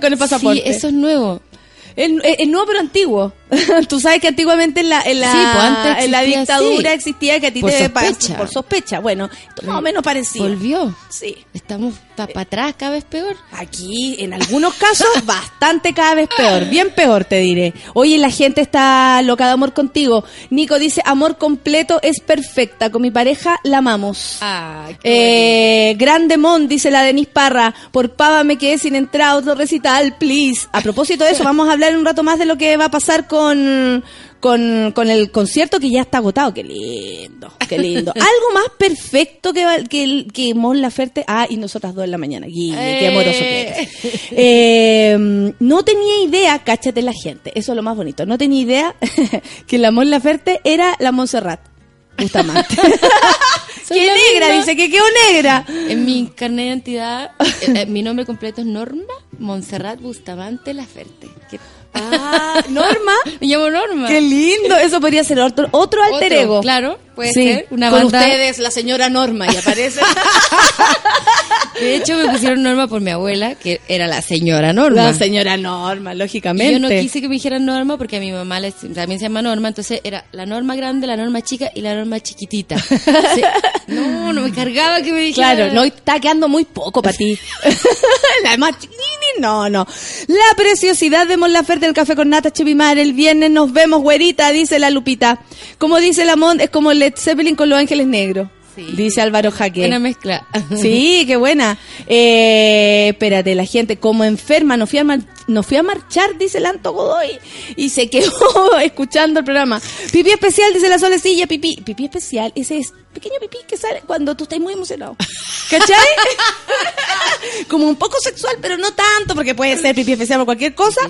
Speaker 2: con el pasaporte.
Speaker 10: Sí, eso es nuevo.
Speaker 2: Es, es- es nuevo pero antiguo. Tú sabes que antiguamente en la, en la,
Speaker 10: Sí, pues
Speaker 2: en la dictadura existía que a ti
Speaker 10: Por
Speaker 2: te
Speaker 10: sospecha.
Speaker 2: por sospecha. Bueno, esto más o menos parecido.
Speaker 10: Volvió.
Speaker 2: Sí.
Speaker 10: Estamos para atrás, cada vez peor.
Speaker 2: Aquí, en algunos casos, bastante cada vez peor. Bien peor, te diré. Oye, la gente está loca de amor contigo. Nico dice, amor completo es perfecta. Con mi pareja la amamos.
Speaker 10: Ay,
Speaker 2: Eh, Grande Mon, dice la Denis Parra. Por pava me quedé sin entrar a otro recital, please. A propósito de eso, vamos a hablar un rato más de lo que va a pasar con, con, con el concierto que ya está agotado. Qué lindo, qué lindo. Algo más perfecto que, que, el- que Mon Laferte. Ah, y nosotras dos en la mañana. Guille, qué amoroso que eres. Eh, no tenía idea, cáchate la gente, eso es lo más bonito. No tenía idea que la Mon Laferte era la Montserrat. Bustamante. ¡Qué
Speaker 10: la
Speaker 2: negra!
Speaker 10: misma.
Speaker 2: Dice que quedó negra.
Speaker 10: En mi carnet de identidad, eh, eh, mi nombre completo es Norma Montserrat Bustamante Laferte. ¿Qué-
Speaker 2: Ah, Norma.
Speaker 10: Me llamo Norma.
Speaker 2: Qué lindo. Eso podría ser otro, otro alter
Speaker 10: Otro,
Speaker 2: ego.
Speaker 10: Claro, puede
Speaker 2: Sí,
Speaker 10: ser. Una
Speaker 2: con
Speaker 10: banda.
Speaker 2: ustedes, la señora Norma, y aparece.
Speaker 10: De hecho, me pusieron Norma por mi abuela, que era la señora Norma.
Speaker 2: la señora Norma,
Speaker 10: Y
Speaker 2: lógicamente.
Speaker 10: yo no quise que me dijeran Norma porque a mi mamá también se llama Norma, entonces era la Norma grande, la Norma chica y la Norma chiquitita. No, no me cargaba que me dijeran.
Speaker 2: Claro, no está quedando muy poco para ti. la más chiquini, no, no. La preciosidad de Mon Laferte del café con nata Chevimar. El viernes nos vemos, güerita, dice la Lupita. Como dice la Mon, es como Led Zeppelin con los ángeles negros.
Speaker 10: Sí.
Speaker 2: Dice Álvaro Jaque.
Speaker 10: Buena mezcla.
Speaker 2: Sí, qué buena. Eh, espérate, la gente como enferma, no fui a, mar- no fui a marchar, dice el Anto Godoy, y se quedó escuchando el programa. Pipí especial, dice la solecilla, pipí. Pipí especial, ese es pequeño pipí que sale cuando tú estás muy emocionado. ¿Cachai? como un poco sexual, pero no tanto, porque puede ser pipí especial por cualquier cosa.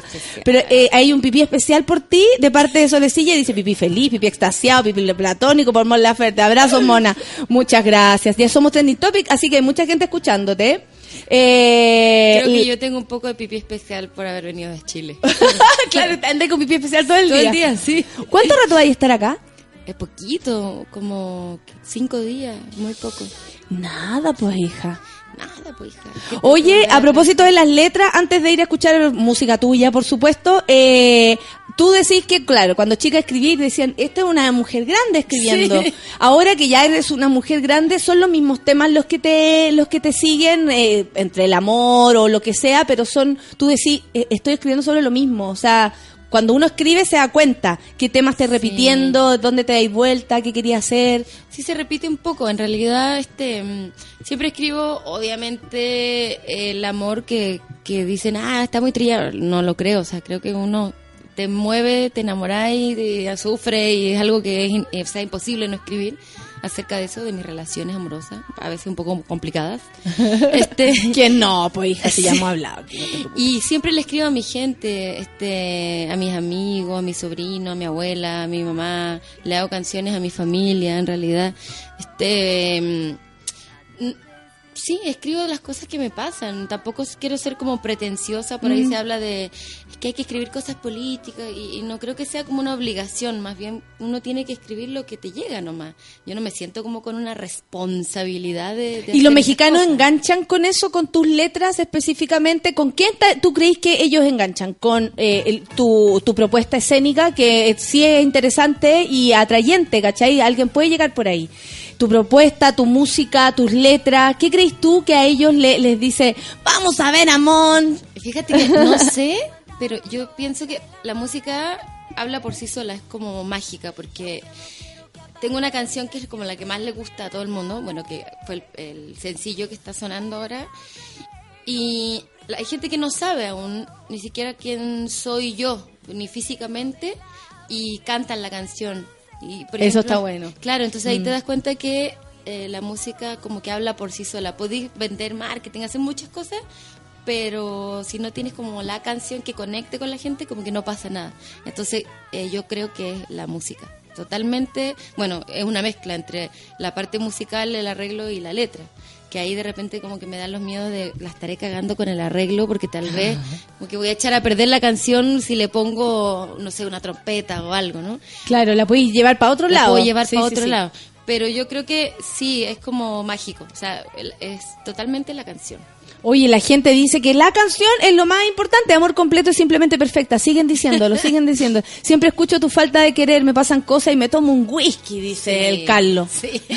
Speaker 2: Pero eh, hay un pipí especial por ti, de parte de Solecilla, y dice pipí feliz, pipí extasiado, pipí platónico, por Mon Laferte. Abrazo, mona. Muchas gracias. Ya somos trending topic, así que hay mucha gente escuchándote. Eh,
Speaker 10: Creo que
Speaker 2: y-
Speaker 10: yo tengo un poco de pipí especial por haber venido de Chile.
Speaker 2: claro, andé con pipí especial todo el
Speaker 10: Todo
Speaker 2: día.
Speaker 10: el día, sí.
Speaker 2: ¿Cuánto rato vais a estar acá?
Speaker 10: Es poquito, como cinco días, muy poco.
Speaker 2: Nada, pues, hija.
Speaker 10: Nada, pues, hija. ¿Qué te
Speaker 2: Oye, a propósito de las letras, antes de ir a escuchar música tuya, por supuesto, eh, tú decís que, claro, cuando chicas escribís decían, esta es una mujer grande escribiendo.
Speaker 10: Sí.
Speaker 2: Ahora que ya eres una mujer grande, son los mismos temas los que te, los que te siguen, eh, entre el amor o lo que sea, pero son, tú decís, eh, estoy escribiendo sobre lo mismo. O sea, cuando uno escribe se da cuenta qué temas te repitiendo, dónde te dais vuelta, qué querías hacer.
Speaker 10: Sí se repite un poco. En realidad, este, mm, siempre escribo, obviamente, el amor que, que dicen, ah, está muy trillado. No lo creo. O sea, creo que uno te mueve, te enamoráis, te sufre y es algo que es o sea, imposible no escribir acerca de eso, de mis relaciones amorosas, a veces un poco complicadas. este,
Speaker 2: ¿Quién no? Pues hija, si ya hemos hablado. no.
Speaker 10: Y siempre le escribo a mi gente, este, a mis amigos, a mi sobrino, a mi abuela, a mi mamá, le hago canciones a mi familia, en realidad. Este, mm, sí, escribo las cosas que me pasan. Tampoco quiero ser como pretenciosa, por ahí
Speaker 2: Mm.
Speaker 10: se habla de que hay que escribir cosas políticas y, y no creo que sea como una obligación, más bien uno tiene que escribir lo que te llega nomás. Yo no me siento como con una responsabilidad de... de
Speaker 2: ¿Y los mexicanos enganchan con eso, con tus letras específicamente? ¿Con quién tú crees que ellos enganchan? ¿Con eh, el- tu, tu propuesta escénica, que sí es interesante y atrayente, ¿cachai? Alguien puede llegar por ahí. Tu propuesta, tu música, tus letras, ¿qué crees tú que a ellos le- les dice, vamos a ver, Amón?
Speaker 10: Fíjate que no sé, pero yo pienso que la música habla por sí sola, es como mágica, porque tengo una canción que es como la que más le gusta a todo el mundo, bueno, que fue el, el sencillo que está sonando ahora, y la- hay gente que no sabe aún ni siquiera quién soy yo, ni físicamente, y cantan la canción. Y, por
Speaker 2: Eso
Speaker 10: ejemplo,
Speaker 2: está bueno.
Speaker 10: Claro, entonces ahí
Speaker 2: Mm.
Speaker 10: te das cuenta que eh, la música como que habla por sí sola. Podéis vender marketing, hacer muchas cosas, pero si no tienes como la canción que conecte con la gente, como que no pasa nada. Entonces eh, yo creo que es la música. Totalmente, bueno, es una mezcla entre la parte musical, el arreglo y la letra. Que ahí de repente como que me dan los miedos de la estaré cagando con el arreglo porque tal vez como que voy a echar a perder la canción si le pongo, no sé, una trompeta o algo, ¿no?
Speaker 2: Claro, la podéis llevar para otro
Speaker 10: la
Speaker 2: lado.
Speaker 10: puedo llevar
Speaker 2: Sí,
Speaker 10: para
Speaker 2: sí,
Speaker 10: otro
Speaker 2: sí.
Speaker 10: lado. Pero yo creo que sí, es como mágico. O sea, es totalmente la canción.
Speaker 2: Oye, la gente dice que la canción es lo más importante, amor completo es simplemente perfecta. Siguen diciéndolo, siguen diciendo. Siempre escucho tu falta de querer, me pasan cosas y me tomo un whisky, dice
Speaker 10: Sí,
Speaker 2: el Carlos.
Speaker 10: Sí.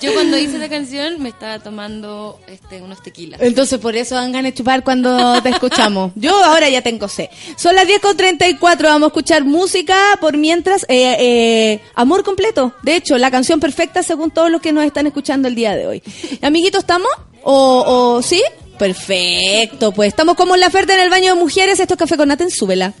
Speaker 10: yo cuando hice la canción me estaba tomando este, unos tequilas.
Speaker 2: Entonces por eso dan ganas de chupar cuando te escuchamos. Yo ahora ya tengo sed. Son las 10 con 34, vamos a escuchar música por mientras. eh, eh, amor completo. De hecho, la canción perfecta según todos los que nos están escuchando el día de hoy. Amiguitos, ¿estamos? ¿O, o sí? Perfecto, pues estamos como en la oferta en el baño de mujeres. Esto es Café con Naten, súbela.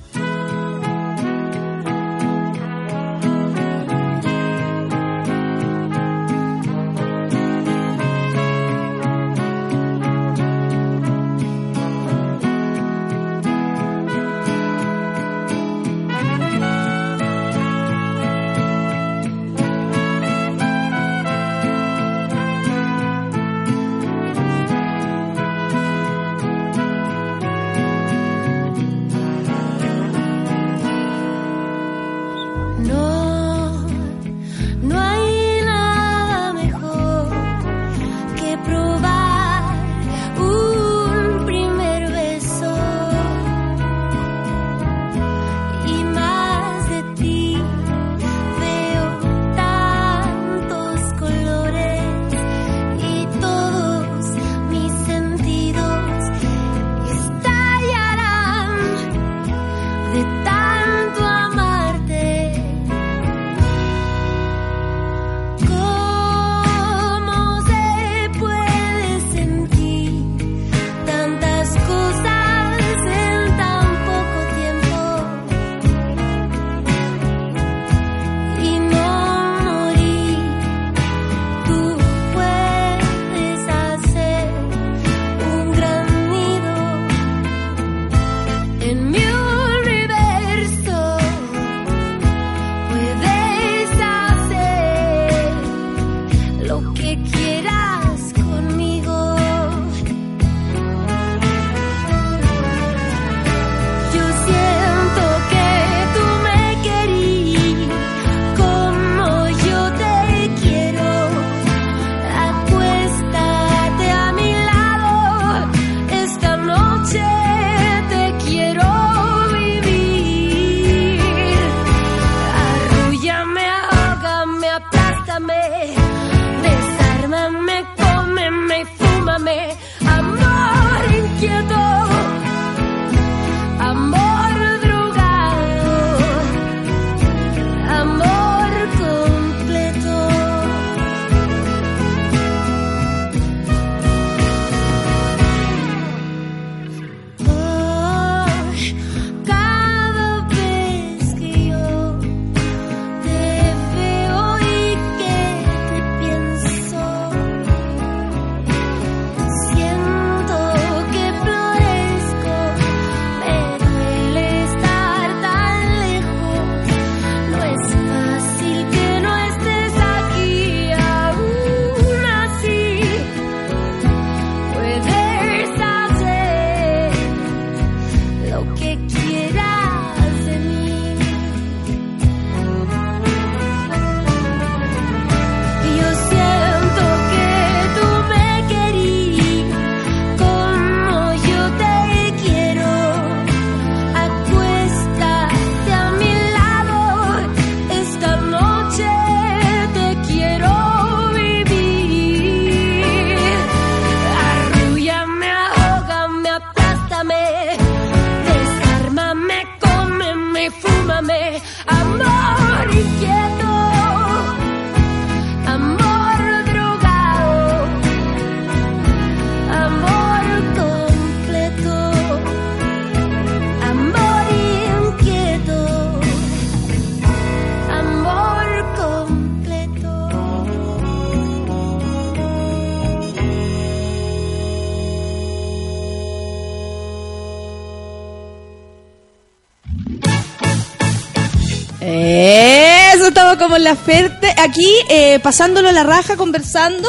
Speaker 2: La Ferte. Aquí, eh, pasándolo la raja, conversando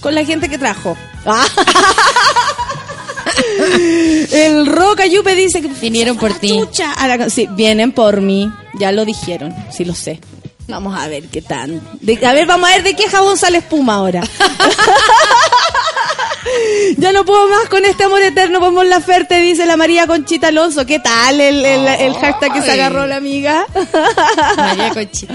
Speaker 2: con la gente que trajo. El Roca Yupe dice que
Speaker 10: Vinieron por ti.
Speaker 2: Sí, vienen por mí. Ya lo dijeron, sí lo sé. Vamos a ver qué tal. De- a ver, vamos a ver de qué jabón sale espuma ahora. ya no puedo más con este amor eterno por Mon Laferte, dice la María Conchita Alonso. ¿Qué tal el, el- el hashtag que se agarró la amiga?
Speaker 10: María Conchita.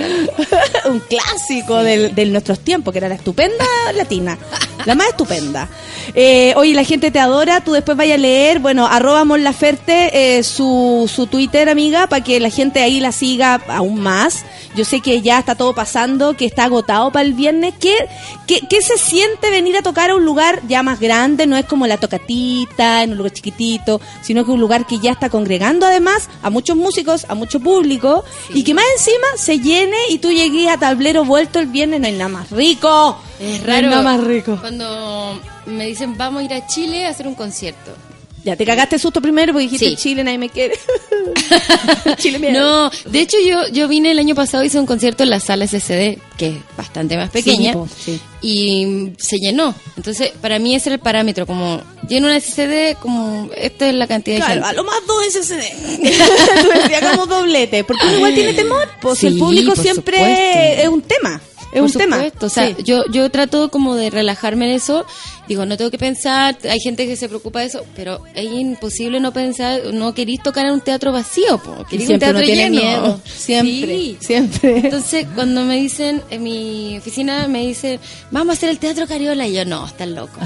Speaker 2: Un clásico del- de nuestros tiempos, que era la estupenda latina. La más estupenda. Eh, oye, la gente te adora, tú después vayas a leer, bueno, arroba Mon Laferte, eh, su, su Twitter, amiga, para que la gente ahí la siga aún más. Yo sé que ya está todo pasando, que está agotado para el viernes. ¿Qué, qué, qué se siente venir a tocar a un lugar ya más grande? No es como la tocatita, en un lugar chiquitito, sino que un lugar que ya está congregando además a muchos músicos, a mucho público, y que más encima se llene y tú llegues a tablero vuelto el viernes, no hay nada más rico.
Speaker 10: Es
Speaker 2: No hay
Speaker 10: raro.
Speaker 2: nada más rico.
Speaker 10: Cuando me dicen vamos a ir a Chile a hacer un concierto.
Speaker 2: Ya te cagaste susto primero porque dijiste
Speaker 10: Sí.
Speaker 2: Chile, nadie me quiere. Chile, mierda.
Speaker 10: No, de hecho yo, yo vine el año pasado, hice un concierto en la sala SCD, que es bastante más pequeña,
Speaker 2: Sí, po, sí.
Speaker 10: y se llenó. Entonces, para mí ese era el parámetro, como lleno una SCD, como esta es la cantidad de
Speaker 2: Claro,
Speaker 10: gente.
Speaker 2: a lo más dos SSD. Tú decías, hagamos doblete. Porque uno igual tiene temor. Pues
Speaker 10: Sí,
Speaker 2: el público siempre
Speaker 10: supuesto.
Speaker 2: es un tema. Es
Speaker 10: Por
Speaker 2: un tema.
Speaker 10: supuesto, O sea,
Speaker 2: Sí.
Speaker 10: yo, yo trato como de relajarme en eso. Digo, no tengo que pensar. Hay gente que se preocupa de eso, pero es imposible no pensar. No queréis tocar en un teatro vacío, po. Queréis un
Speaker 2: uno
Speaker 10: teatro
Speaker 2: tiene
Speaker 10: lleno.
Speaker 2: miedo. Siempre.
Speaker 10: Sí.
Speaker 2: Siempre.
Speaker 10: Entonces, cuando me dicen, en mi oficina me dicen, vamos a hacer el Teatro Cariola, y yo, no, estás loco.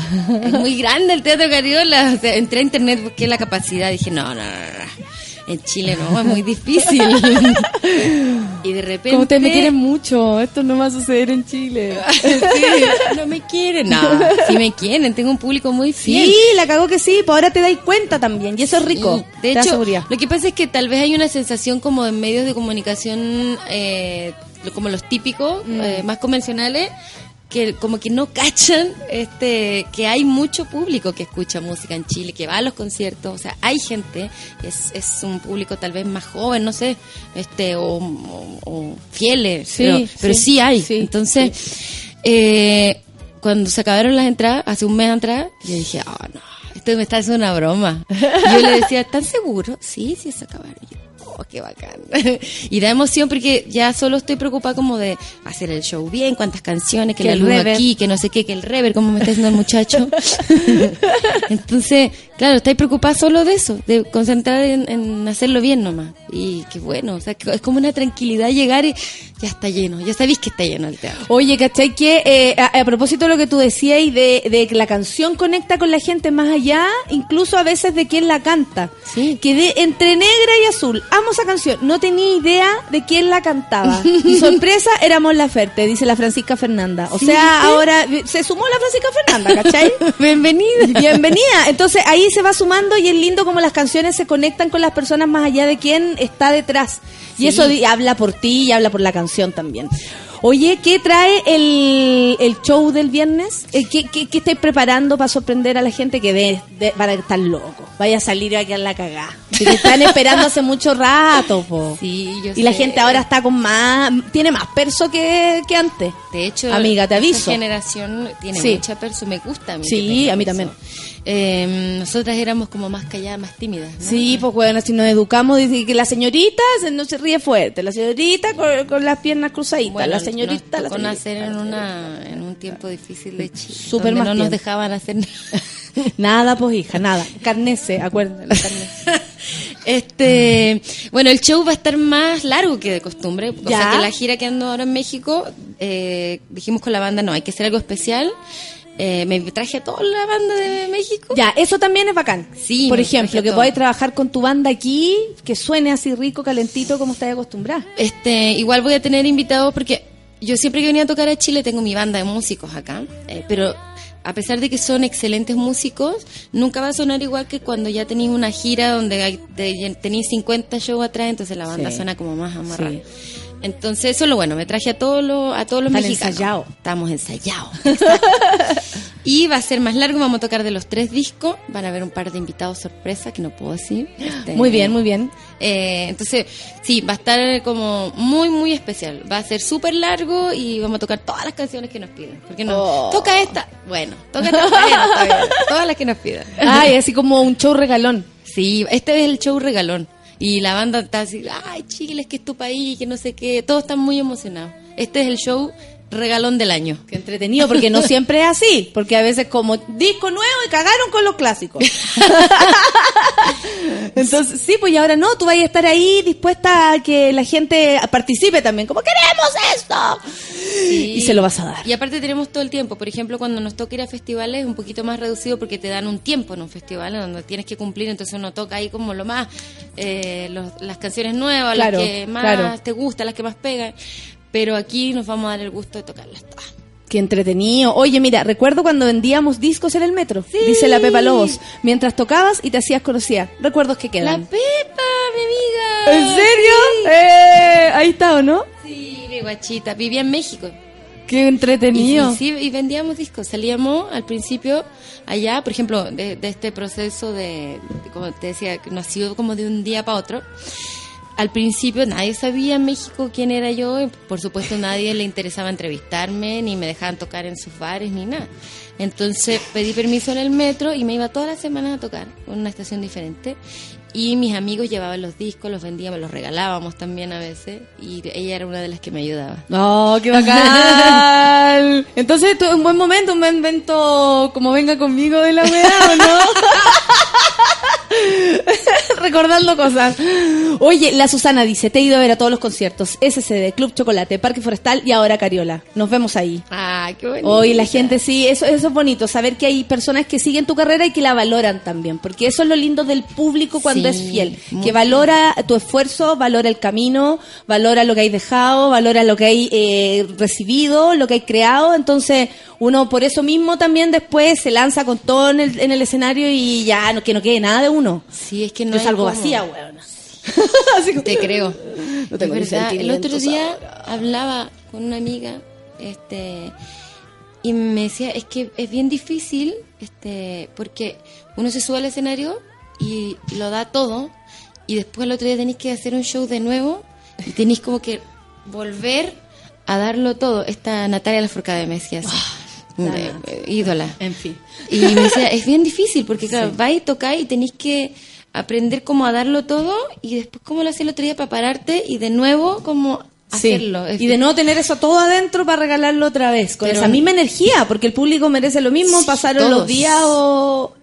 Speaker 10: es muy grande el Teatro Cariola. O sea, entré a internet, busqué la capacidad, dije, no, no, no, no. En Chile no, es muy difícil. y de repente...
Speaker 2: Como ustedes me quieren mucho, esto no va a suceder en Chile.
Speaker 10: Sí, no me quieren. No, sí me quieren. Tengo un público muy fiel.
Speaker 2: Sí, la cagó que sí, pues ahora te dais cuenta también. Y eso es rico.
Speaker 10: De hecho, lo que pasa es que tal vez hay una sensación como en medios de comunicación, eh, como los típicos,
Speaker 2: Mm.
Speaker 10: eh, más convencionales, que como que no cachan este que hay mucho público que escucha música en Chile, que va a los conciertos, o sea, hay gente, es, es un público tal vez más joven, no sé, este o, o- o fieles,
Speaker 2: Sí,
Speaker 10: pero, pero
Speaker 2: sí,
Speaker 10: hay.
Speaker 2: sí,
Speaker 10: Entonces, eh, cuando se acabaron las entradas, hace un mes atrás, yo dije, ah, no, esto me está haciendo una broma. Y yo le decía, ¿están seguros? Sí, sí, se acabaron. Yo, oh, qué bacán. y da emoción porque ya solo estoy preocupada como de hacer el show bien, cuántas canciones, que,
Speaker 2: Que
Speaker 10: la luz aquí, que no sé qué, que el rever, como me está diciendo el muchacho. Entonces, claro, estáis preocupada solo de eso, de concentrar en, en hacerlo bien nomás. Y qué bueno, o sea, que es como una tranquilidad llegar y ya está lleno, ya sabéis que está lleno el teatro.
Speaker 2: Oye, ¿cachai? Que eh, a, a propósito de lo que tú decías y de, de que la canción conecta con la gente más allá, incluso a veces de quién la canta.
Speaker 10: Sí.
Speaker 2: Que de entre negra y azul, amo esa canción, no tenía idea de quién la cantaba. y sorpresa, éramos la Ferte, dice la Francisca Fernanda. O
Speaker 10: Sí,
Speaker 2: sea, ahora se sumó la Francisca Fernanda, ¿cachai?
Speaker 10: Bienvenida.
Speaker 2: Bienvenida. Entonces ahí se va sumando y es lindo como las canciones se conectan con las personas más allá de quién está detrás. Y
Speaker 10: Sí.
Speaker 2: eso habla por ti y habla por la canción también. Oye, ¿qué trae el, el show del viernes? Eh, ¿Qué, qué, qué estáis preparando para sorprender a la gente que de, de- van a estar locos? Vaya a salir aquí a la cagá. Si te están esperando hace mucho rato, po.
Speaker 10: Sí, yo
Speaker 2: Y la gente ahora está con más, tiene más perso que, que antes.
Speaker 10: De hecho,
Speaker 2: Amiga, te
Speaker 10: esta
Speaker 2: aviso.
Speaker 10: generación tiene
Speaker 2: Sí.
Speaker 10: mucha perso, me gusta a mí.
Speaker 2: Sí, a mí también.
Speaker 10: Eh, nosotras éramos como más calladas, más tímidas. ¿no?
Speaker 2: Sí, pues bueno, si nos educamos, dice que la señorita se- no se ríe fuerte, la señorita con, con las piernas cruzaditas,
Speaker 10: Bueno,
Speaker 2: la señorita,
Speaker 10: nos
Speaker 2: la
Speaker 10: tocó
Speaker 2: señorita.
Speaker 10: nacer en, una, en un tiempo difícil de Chile.
Speaker 2: Súper
Speaker 10: donde
Speaker 2: más
Speaker 10: no nos dejaban hacer nada.
Speaker 2: Nada, pues hija, nada. Carnese, acuérdense, la.
Speaker 10: Este, bueno, el show va a estar más largo que de costumbre. O
Speaker 2: Ya.
Speaker 10: sea que la gira que ando ahora en México, eh, dijimos con la banda, no, hay que hacer algo especial. Eh, me traje a toda la banda de México.
Speaker 2: Ya, eso también es bacán.
Speaker 10: Sí,
Speaker 2: Por ejemplo, que podáis trabajar con tu banda aquí, que suene así rico, calentito, como estáis acostumbrada.
Speaker 10: Este, igual voy a tener invitados porque yo siempre que venía a tocar a Chile tengo mi banda de músicos acá, eh, pero a pesar de que son excelentes músicos, nunca va a sonar igual que cuando ya tenéis una gira donde hay- tenéis 50 shows atrás, entonces la banda
Speaker 2: Sí.
Speaker 10: suena como más amarrada.
Speaker 2: Sí.
Speaker 10: Entonces, eso es lo bueno, me traje a todos los, a todos los
Speaker 2: Están
Speaker 10: mexicanos.
Speaker 2: ensayados.
Speaker 10: Estamos ensayados. Y va a ser más largo, vamos a tocar de los tres discos. Van a haber un par de invitados sorpresa que no puedo decir. Este,
Speaker 2: Muy bien, muy bien.
Speaker 10: eh, entonces, sí, va a estar como muy, muy especial. Va a ser súper largo y vamos a tocar todas las canciones que nos piden. Porque no,
Speaker 2: Oh.
Speaker 10: toca esta. Bueno, toca esta. bueno. Todas las que nos pidan.
Speaker 2: Ay, así como un show regalón.
Speaker 10: Sí, este es el show regalón. Y la banda está así, ay, Chile, es que es tu país, que no sé qué. Todos están muy emocionados. Este es el show regalón del año.
Speaker 2: Qué entretenido, porque no siempre es así. Porque a veces como disco nuevo y cagaron con los clásicos. Entonces, sí, pues y ahora no, tú vas a estar ahí dispuesta a que la gente participe también, como queremos esto.
Speaker 10: Sí.
Speaker 2: Y se lo vas a dar.
Speaker 10: Y aparte tenemos todo el tiempo. Por ejemplo, cuando nos toca ir a festivales es un poquito más reducido porque te dan un tiempo en un festival donde tienes que cumplir. Entonces uno toca ahí como lo más, eh, los- las canciones nuevas,
Speaker 2: Claro,
Speaker 10: las que más
Speaker 2: claro.
Speaker 10: te gustan, las que más pegan. Pero aquí nos vamos a dar el gusto de tocarlas todas.
Speaker 2: Qué entretenido. Oye, mira, recuerdo cuando vendíamos discos en el metro, dice la Pepa Lobos, mientras tocabas y te hacías conocida. Recuerdos que
Speaker 10: La
Speaker 2: quedan.
Speaker 10: Pepa, mi amiga.
Speaker 2: ¿En serio? Eh, ahí está, ¿o no?
Speaker 10: Sí, mi guachita. Vivía en México.
Speaker 2: Qué entretenido.
Speaker 10: y sí, y vendíamos discos. Salíamos al principio allá, por ejemplo, de, de este proceso de, de, como te decía, que nació como de un día para otro. Al principio nadie sabía en México quién era yo, y por supuesto nadie le interesaba entrevistarme, ni me dejaban tocar en sus bares, ni nada. Entonces pedí permiso en el metro y me iba todas las semanas a tocar en una estación diferente. Y mis amigos llevaban los discos, los vendíamos, los regalábamos también a veces. Y ella era una de las que me ayudaba.
Speaker 2: ¡Oh, qué bacán! Entonces, es un buen momento, un buen evento como venga conmigo de la weá, ¿o no? Recordando cosas. Oye, la Susana dice, te he ido a ver a todos los conciertos. SCD, Club Chocolate, Parque Forestal y ahora Cariola. Nos vemos ahí.
Speaker 10: ¡Ah, qué bonito!
Speaker 2: Hoy la gente sí, eso, eso es bonito, saber que hay personas que siguen tu carrera y que la valoran también, porque eso es lo lindo del público cuando
Speaker 10: Sí,
Speaker 2: es fiel, que valora tu esfuerzo, valora el camino, valora lo que hay dejado, valora lo que hay eh, recibido, lo que hay creado, entonces uno por eso mismo también después se lanza con todo en el, en el escenario y ya no, que no quede nada de uno.
Speaker 10: Sí, es que no
Speaker 2: Yo salgo vacía, weón. Así
Speaker 10: Te creo.
Speaker 2: No tengo
Speaker 10: Es verdad, el otro día
Speaker 2: ahora.
Speaker 10: hablaba con una amiga, este, y me decía, es que es bien difícil, este, porque uno se sube al escenario y lo da todo, y después el otro día tenéis que hacer un show de nuevo, y tenéis como que volver a darlo todo. Esta Natalia Lafourcade me decía así,
Speaker 2: Nana.
Speaker 10: Eh, ídola.
Speaker 2: En fin.
Speaker 10: Y me decía, es bien difícil porque, claro, vais y tocáis y tenéis que aprender cómo a darlo todo y después cómo lo hacía el otro día para pararte y de nuevo cómo
Speaker 2: Sí.
Speaker 10: hacerlo.
Speaker 2: Y de no tener eso todo adentro para regalarlo otra vez, con
Speaker 10: Pero-
Speaker 2: esa misma energía, porque el público merece lo mismo, pasaron
Speaker 10: todos.
Speaker 2: los días o...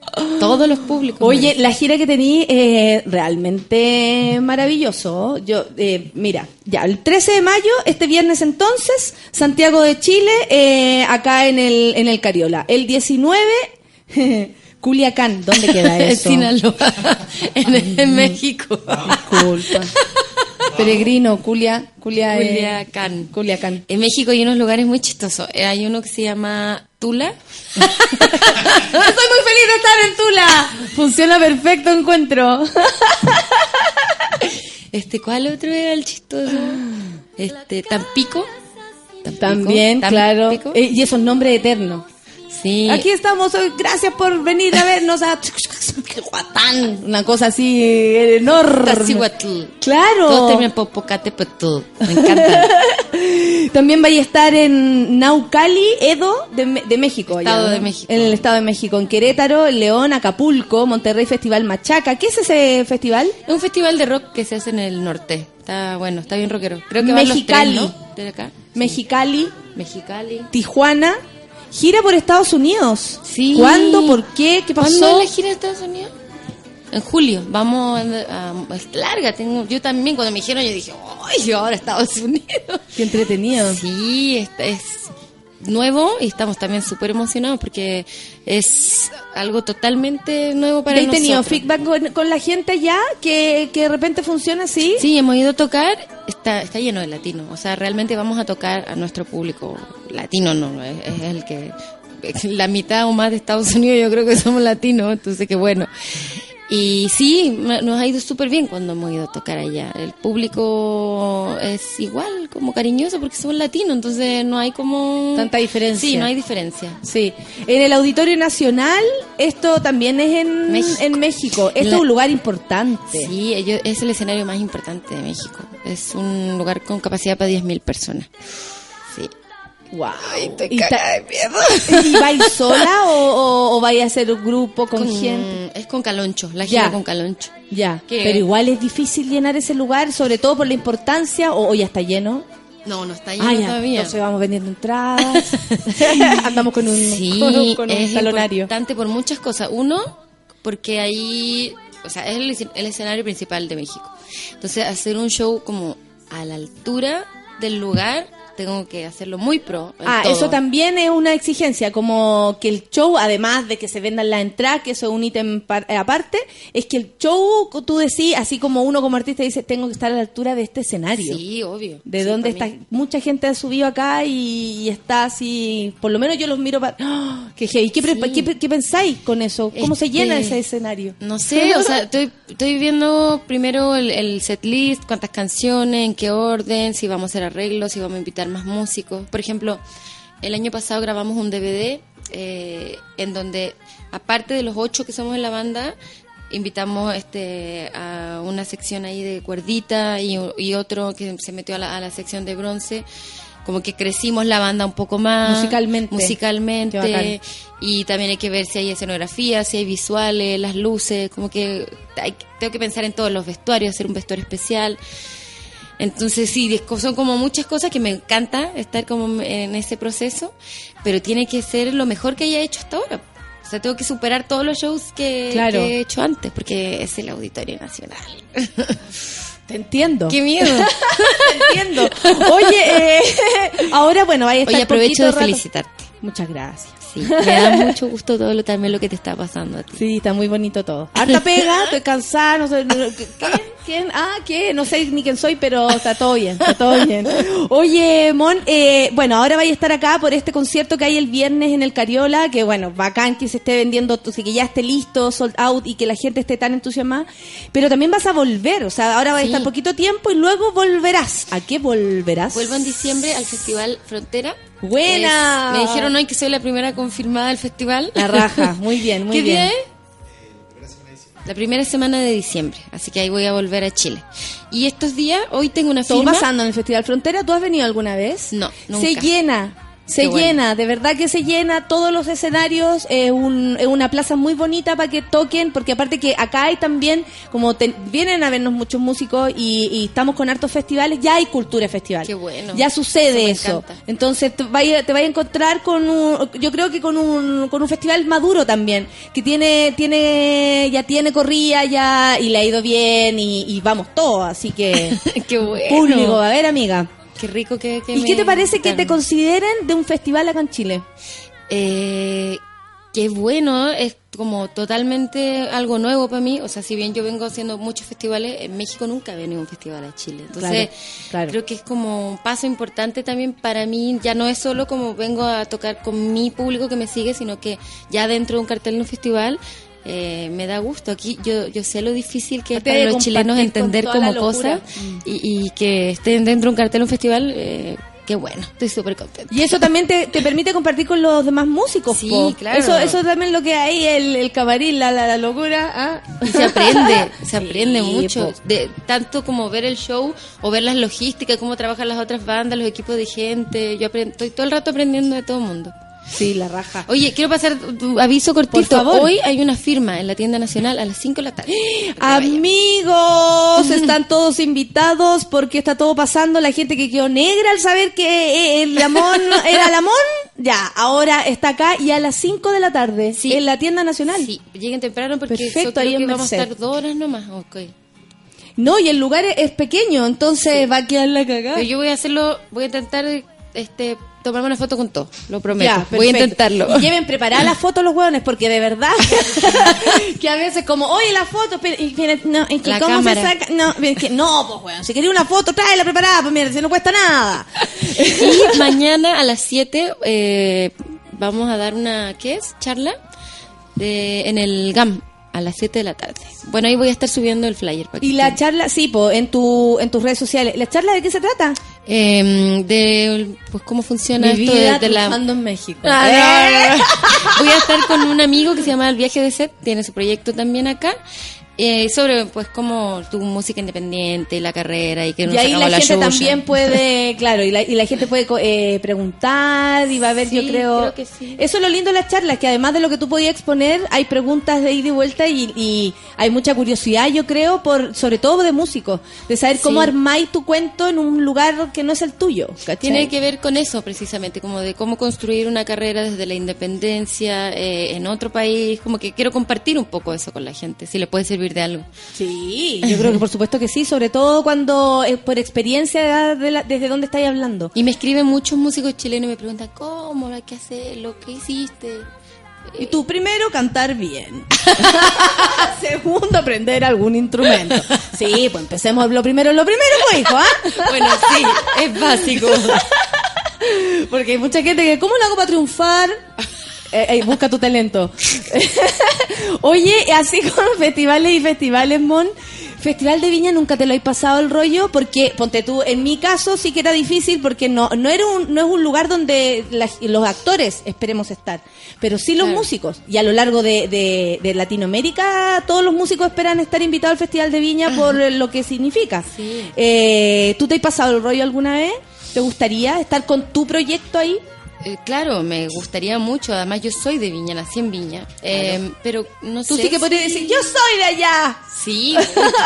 Speaker 10: Todos los públicos.
Speaker 2: Oye, la gira que tení eh, realmente maravilloso. Yo, eh, mira, ya, el 13 de mayo, este viernes entonces, Santiago de Chile, eh, acá en el, en el Cariola. El 19, Culiacán, ¿dónde queda
Speaker 10: en
Speaker 2: eso?
Speaker 10: Sinaloa, en, en México.
Speaker 2: Disculpa. Peregrino, Culia, Culia, eh,
Speaker 10: Culiacán. En México hay unos lugares muy chistosos. Eh, Hay uno que se llama Tula.
Speaker 2: Estoy muy feliz de estar en Tula. Funciona perfecto, encuentro.
Speaker 10: Este, ¿cuál otro era el chistoso? Este, Tampico. Tampico.
Speaker 2: También,
Speaker 10: Tampico.
Speaker 2: claro. Eh, y esos nombres eternos.
Speaker 10: Sí.
Speaker 2: Aquí estamos hoy. Gracias por venir a vernos a Guatán. Una cosa así enorme.
Speaker 10: Tacihuatl.
Speaker 2: Claro.
Speaker 10: Me encanta.
Speaker 2: También vaya a estar en Naucali, Edo, de, de México.
Speaker 10: Estado
Speaker 2: allá, ¿no?
Speaker 10: de México.
Speaker 2: En el Estado de México. En Querétaro, León, Acapulco, Monterrey Festival Machaca. ¿Qué es ese festival?
Speaker 10: Es un festival de rock que se hace en el norte. Está bueno, está bien rockero. Creo que van los
Speaker 2: Mexicali.
Speaker 10: tres, ¿no? Acá.
Speaker 2: Mexicali,
Speaker 10: Mexicali.
Speaker 2: Tijuana. Gira por Estados Unidos.
Speaker 10: Sí.
Speaker 2: ¿Cuándo? ¿Por qué? ¿Qué pasó?
Speaker 10: ¿Cuándo es la gira de Estados Unidos? En julio. Vamos a, a- es larga. Tengo, yo también cuando me dijeron yo dije, ¡ay, ahora Estados Unidos!
Speaker 2: Qué entretenido.
Speaker 10: Sí, es, es nuevo y estamos también súper emocionados porque es algo totalmente nuevo para
Speaker 2: ¿Ya has tenido feedback con, con la gente allá? Que, que de repente funciona así.
Speaker 10: Sí, hemos ido a tocar, está, está lleno de latinos. O sea, realmente vamos a tocar a nuestro público latino, no, es, es el que. La mitad o más de Estados Unidos yo creo que somos latinos, entonces que bueno. Y sí, nos ha ido súper bien cuando hemos ido a tocar allá. El público es igual, como cariñoso, porque somos latinos, entonces no hay como...
Speaker 2: Tanta diferencia.
Speaker 10: Sí, no hay diferencia.
Speaker 2: Sí. En el Auditorio Nacional, esto también es en
Speaker 10: México.
Speaker 2: en México. Esto
Speaker 10: La-
Speaker 2: es un lugar importante.
Speaker 10: Sí, es el escenario más importante de México. Es un lugar con capacidad para 10.000 personas.
Speaker 2: Wow.
Speaker 10: estoy
Speaker 2: ¿Y,
Speaker 10: cagada
Speaker 2: ta- ¿Y vais sola o, o, o vais a hacer un grupo con,
Speaker 10: Con-
Speaker 2: gente?
Speaker 10: Es con Caloncho, la gira
Speaker 2: Ya.
Speaker 10: con Caloncho.
Speaker 2: Ya.
Speaker 10: ¿Qué?
Speaker 2: Pero igual es difícil llenar ese lugar, sobre todo por la importancia, o, o ya está lleno.
Speaker 10: No, no está lleno
Speaker 2: Ah,
Speaker 10: todavía.
Speaker 2: Entonces vamos vendiendo entradas. Andamos con un,
Speaker 10: Sí,
Speaker 2: con, con un
Speaker 10: es
Speaker 2: talonario.
Speaker 10: importante por muchas cosas. Uno, porque ahí, o sea, es el, el escenario principal de México. Entonces, hacer un show como a la altura del lugar, tengo que hacerlo muy pro.
Speaker 2: Ah,
Speaker 10: todo.
Speaker 2: eso también es una exigencia, como que el show, además de que se vendan las entradas, que eso es un ítem eh, aparte, es que el show, tú decís, así como uno como artista dice, tengo que estar a la altura de este escenario.
Speaker 10: Sí, obvio.
Speaker 2: De
Speaker 10: Sí,
Speaker 2: donde está, mucha gente ha subido acá y, y está así, por lo menos yo los miro para... ¡Ah! ¡Qué! ¿Qué,
Speaker 10: Sí.
Speaker 2: qué- qué pensáis con eso? ¿Cómo se
Speaker 10: Este,
Speaker 2: llena ese escenario?
Speaker 10: No sé, o sea, estoy, estoy viendo primero el, el set list, cuántas canciones, en qué orden, si vamos a hacer arreglos, si vamos a invitar más músicos. Por ejemplo, el año pasado grabamos un DVD eh, en donde, aparte de los ocho que somos en la banda, invitamos este a una sección ahí de cuerdita y, y otro que se metió a la, a la sección de bronce. Como que crecimos la banda un poco más.
Speaker 2: Musicalmente.
Speaker 10: Musicalmente. Y también hay que ver si hay escenografía, si hay visuales, las luces, como que hay- tengo que pensar en todos los vestuarios, hacer un vestuario especial. Entonces sí, son como muchas cosas que me encanta estar como en ese proceso, pero tiene que ser lo mejor que haya hecho hasta ahora. O sea, tengo que superar todos los shows que,
Speaker 2: Claro.
Speaker 10: que he hecho antes, porque es el Auditorio Nacional.
Speaker 2: Te entiendo.
Speaker 10: ¡Qué miedo!
Speaker 2: Te entiendo. Oye, eh, ahora bueno, vaya a estar
Speaker 10: Oye, aprovecho de
Speaker 2: rato-
Speaker 10: felicitarte.
Speaker 2: Muchas gracias.
Speaker 10: Sí, me da mucho gusto todo lo, también lo que te está pasando a ti.
Speaker 2: Sí, está muy bonito todo. Harta pega, estoy cansada, no sé, ¿quién? ¿Quién? Ah, ¿qué? No sé ni quién soy, pero está todo bien, está todo bien. Oye, Mon, eh, bueno, ahora vais a estar acá por este concierto que hay el viernes en el Cariola, que bueno, bacán que se esté vendiendo, que ya esté listo, sold out y que la gente esté tan entusiasmada, pero también vas a volver, o sea, ahora vas a
Speaker 10: Sí.
Speaker 2: estar poquito tiempo y luego volverás. ¿A qué volverás?
Speaker 10: Vuelvo en diciembre al Festival Frontera.
Speaker 2: Buena.
Speaker 10: Es- me dijeron hoy que soy la primera confirmada del festival.
Speaker 2: La raja, muy bien, muy
Speaker 10: ¿Qué
Speaker 2: bien.
Speaker 10: día es? La primera semana de diciembre, así que ahí voy a volver a Chile. Y estos días, hoy tengo una
Speaker 2: Todo
Speaker 10: firma.
Speaker 2: pasando en el Festival Frontera. ¿Tú has venido alguna vez?
Speaker 10: No,
Speaker 2: Se
Speaker 10: nunca.
Speaker 2: llena. Se
Speaker 10: Qué bueno.
Speaker 2: llena, de verdad que se llena todos los escenarios, es un- es una plaza muy bonita para que toquen, porque aparte que acá hay también, como te- vienen a vernos muchos músicos y, y estamos con hartos festivales, ya hay cultura festival.
Speaker 10: Qué bueno.
Speaker 2: Ya sucede
Speaker 10: Eso.
Speaker 2: Entonces te vaya, te vaya a encontrar con un, yo creo que con un, con un festival maduro también, que tiene, tiene, ya tiene corrida ya y le ha ido bien y, y vamos todos, así que
Speaker 10: Qué bueno.
Speaker 2: público, a ver amiga.
Speaker 10: Qué rico que, que
Speaker 2: ¿Y
Speaker 10: me
Speaker 2: qué te parece que te consideren de un festival acá en Chile?
Speaker 10: Eh, qué bueno, es como totalmente algo nuevo para mí. O sea, si bien yo vengo haciendo muchos festivales, en México nunca he venido a un festival a Chile. Entonces,
Speaker 2: Claro, claro.
Speaker 10: creo que es como un paso importante también para mí. Ya no es solo como vengo a tocar con mi público que me sigue, sino que ya dentro de un cartel de un festival. Eh, me da gusto aquí yo yo sé lo difícil que es para los chilenos entender como cosas y, y que estén dentro de un cartel un festival eh, qué bueno estoy súper contenta
Speaker 2: Y eso también te, te permite compartir con los demás músicos.
Speaker 10: Sí,
Speaker 2: po.
Speaker 10: claro.
Speaker 2: Eso, eso también lo que hay, el, el camarín, la, la, la locura. ¿ah?
Speaker 10: Y se aprende, se aprende
Speaker 2: Sí,
Speaker 10: mucho. De, tanto como ver el show o ver las logísticas, cómo trabajan las otras bandas, los equipos de gente. Yo aprendo, estoy todo el rato aprendiendo de todo el mundo.
Speaker 2: Sí, la raja.
Speaker 10: Oye, quiero pasar tu aviso cortito. Hoy hay una firma en la tienda nacional a las 5 de la tarde.
Speaker 2: Amigos, están todos invitados porque está todo pasando. La gente que quedó negra al saber que eh, el Lamón era Lamón, ya, ahora está acá y a las 5 de la tarde
Speaker 10: Sí.
Speaker 2: en la tienda nacional.
Speaker 10: Sí, lleguen temprano porque
Speaker 2: Perfecto, ahí
Speaker 10: que vamos a estar dos horas nomás. Ok.
Speaker 2: No, y el lugar es, pequeño, entonces va a quedar la cagada.
Speaker 10: Pero yo voy a hacerlo, voy a intentar este tomarme una foto con todo, lo prometo.
Speaker 2: Ya,
Speaker 10: voy a intentarlo.
Speaker 2: Y lleven preparadas las fotos los hueones, porque de verdad que a veces como, oye, la foto, pero, y viene- no, es que
Speaker 10: La
Speaker 2: ¿cómo
Speaker 10: cámara.
Speaker 2: se saca? No, es que, no, pues weón, si quería una foto, tráela preparada, pues mira, si no cuesta nada.
Speaker 10: Y mañana a las 7 eh, vamos a dar una, ¿qué es? Charla de, en el GAM, a las 7 de la tarde. Bueno, ahí voy a estar subiendo el flyer. para que
Speaker 2: Y la
Speaker 10: estén.
Speaker 2: charla, sí, po, en, tu, en tus redes sociales. ¿La charla de qué se trata?
Speaker 10: Em, de pues cómo funciona
Speaker 2: Mi
Speaker 10: esto
Speaker 2: vida
Speaker 10: de, de la
Speaker 2: en México.
Speaker 10: Ah,
Speaker 2: Eh.
Speaker 10: no, no, no. Voy a estar con un amigo que se llama El Viaje de Set, tiene su proyecto también acá, eh, sobre pues como tu música independiente y la carrera y que no
Speaker 2: Y ahí la
Speaker 10: acabó
Speaker 2: gente también puede, claro, y la, y la gente puede eh, preguntar y va a ver, yo
Speaker 10: Sí,
Speaker 2: creo.
Speaker 10: creo que sí.
Speaker 2: Eso es lo lindo de las charlas, que además de lo que tú podías exponer, hay preguntas de ida y vuelta y, y hay mucha curiosidad, yo creo, por sobre todo de músicos, de saber cómo armáis tu cuento en un lugar que no es el tuyo. ¿cachai?
Speaker 10: Tiene que ver con eso precisamente, como de cómo construir una carrera desde la independencia eh, en otro país, como que quiero compartir un poco eso con la gente, si le puede servir de algo.
Speaker 2: Sí, yo creo que por supuesto que sí, sobre todo cuando eh, por experiencia de la- desde dónde estáis hablando.
Speaker 10: Y me escriben muchos músicos chilenos y me preguntan, ¿cómo hay que hacerlo? ¿Qué hiciste?
Speaker 2: Y tú primero cantar bien. Segundo aprender algún instrumento. Sí, pues empecemos lo primero, lo primero, pues, hijo, ¿ah?
Speaker 10: Bueno, sí, es básico.
Speaker 2: Porque hay mucha gente que, ¿cómo lo hago para triunfar? Eh, eh, busca tu talento. Oye, así con festivales y festivales, Mon. Festival de Viña nunca te lo has pasado el rollo porque, ponte tú, en mi caso sí que era difícil porque no no era un, no es un lugar donde los actores esperemos estar, pero sí los
Speaker 10: Claro.
Speaker 2: músicos. Y a lo largo de, de- de Latinoamérica todos los músicos esperan estar invitados al Festival de Viña por lo que significa.
Speaker 10: Sí.
Speaker 2: Eh, ¿Tú te has pasado el rollo alguna vez? ¿Te gustaría estar con tu proyecto ahí?
Speaker 10: Eh, claro, me gustaría mucho. Además, yo soy de Viña, nací en Viña. Eh, pero no
Speaker 2: Tú
Speaker 10: sé.
Speaker 2: sí que podrías
Speaker 10: si-
Speaker 2: decir, yo soy de allá.
Speaker 10: Sí,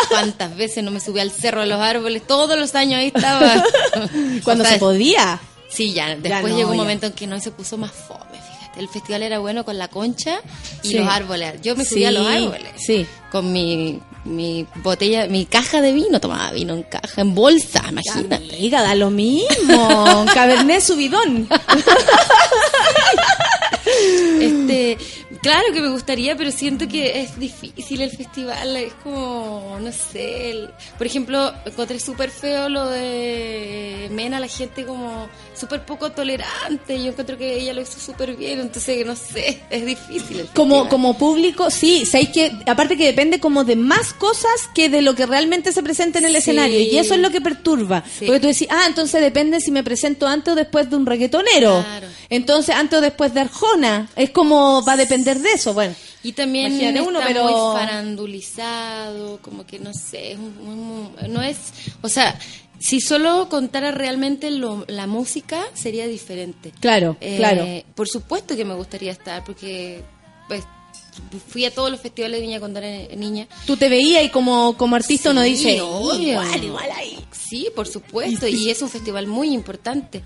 Speaker 10: cuántas veces no me subí al cerro de los árboles. Todos los años ahí estaba.
Speaker 2: Cuando
Speaker 10: O sea,
Speaker 2: se podía.
Speaker 10: Sí, ya. Después
Speaker 2: no,
Speaker 10: llegó un
Speaker 2: ya.
Speaker 10: momento en que no se puso más fome. El festival era bueno con la concha y
Speaker 2: Sí.
Speaker 10: los árboles. Yo me subía a los árboles.
Speaker 2: sí.
Speaker 10: Con mi, mi botella, mi caja de vino. Tomaba vino en caja, en bolsa, imagínate.
Speaker 2: Amiga, da lo mismo. Cabernet subidón.
Speaker 10: Este, claro que me gustaría, pero siento que es difícil el festival, es como, no sé, el- por ejemplo, encontré súper feo lo de Mena, la gente como súper poco tolerante, yo encuentro que ella lo hizo súper bien, entonces, no sé, es difícil.
Speaker 2: Como, como público, sí, sabéis que, aparte que depende como de más cosas que de lo que realmente se presenta en el
Speaker 10: Sí.
Speaker 2: escenario. Y eso es lo que perturba.
Speaker 10: Sí.
Speaker 2: Porque tú decís, ah, entonces depende si me presento antes o después de un reggaetonero.
Speaker 10: Claro.
Speaker 2: Entonces, antes o después de Arjona. Es como, va a depender de eso. Bueno.
Speaker 10: Y también está
Speaker 2: uno, pero-
Speaker 10: muy farandulizado, como que no sé, es un- un- no es, o sea, si solo contara realmente lo- la música sería diferente.
Speaker 2: Claro,
Speaker 10: Eh,
Speaker 2: claro.
Speaker 10: Por supuesto que me gustaría estar, porque pues fui a todos los festivales de Viña cuando era niña.
Speaker 2: Tú te veías y como, como artista uno
Speaker 10: Sí,
Speaker 2: dice,
Speaker 10: obvio.
Speaker 2: igual, igual ahí.
Speaker 10: Sí, por supuesto, y es un festival muy importante,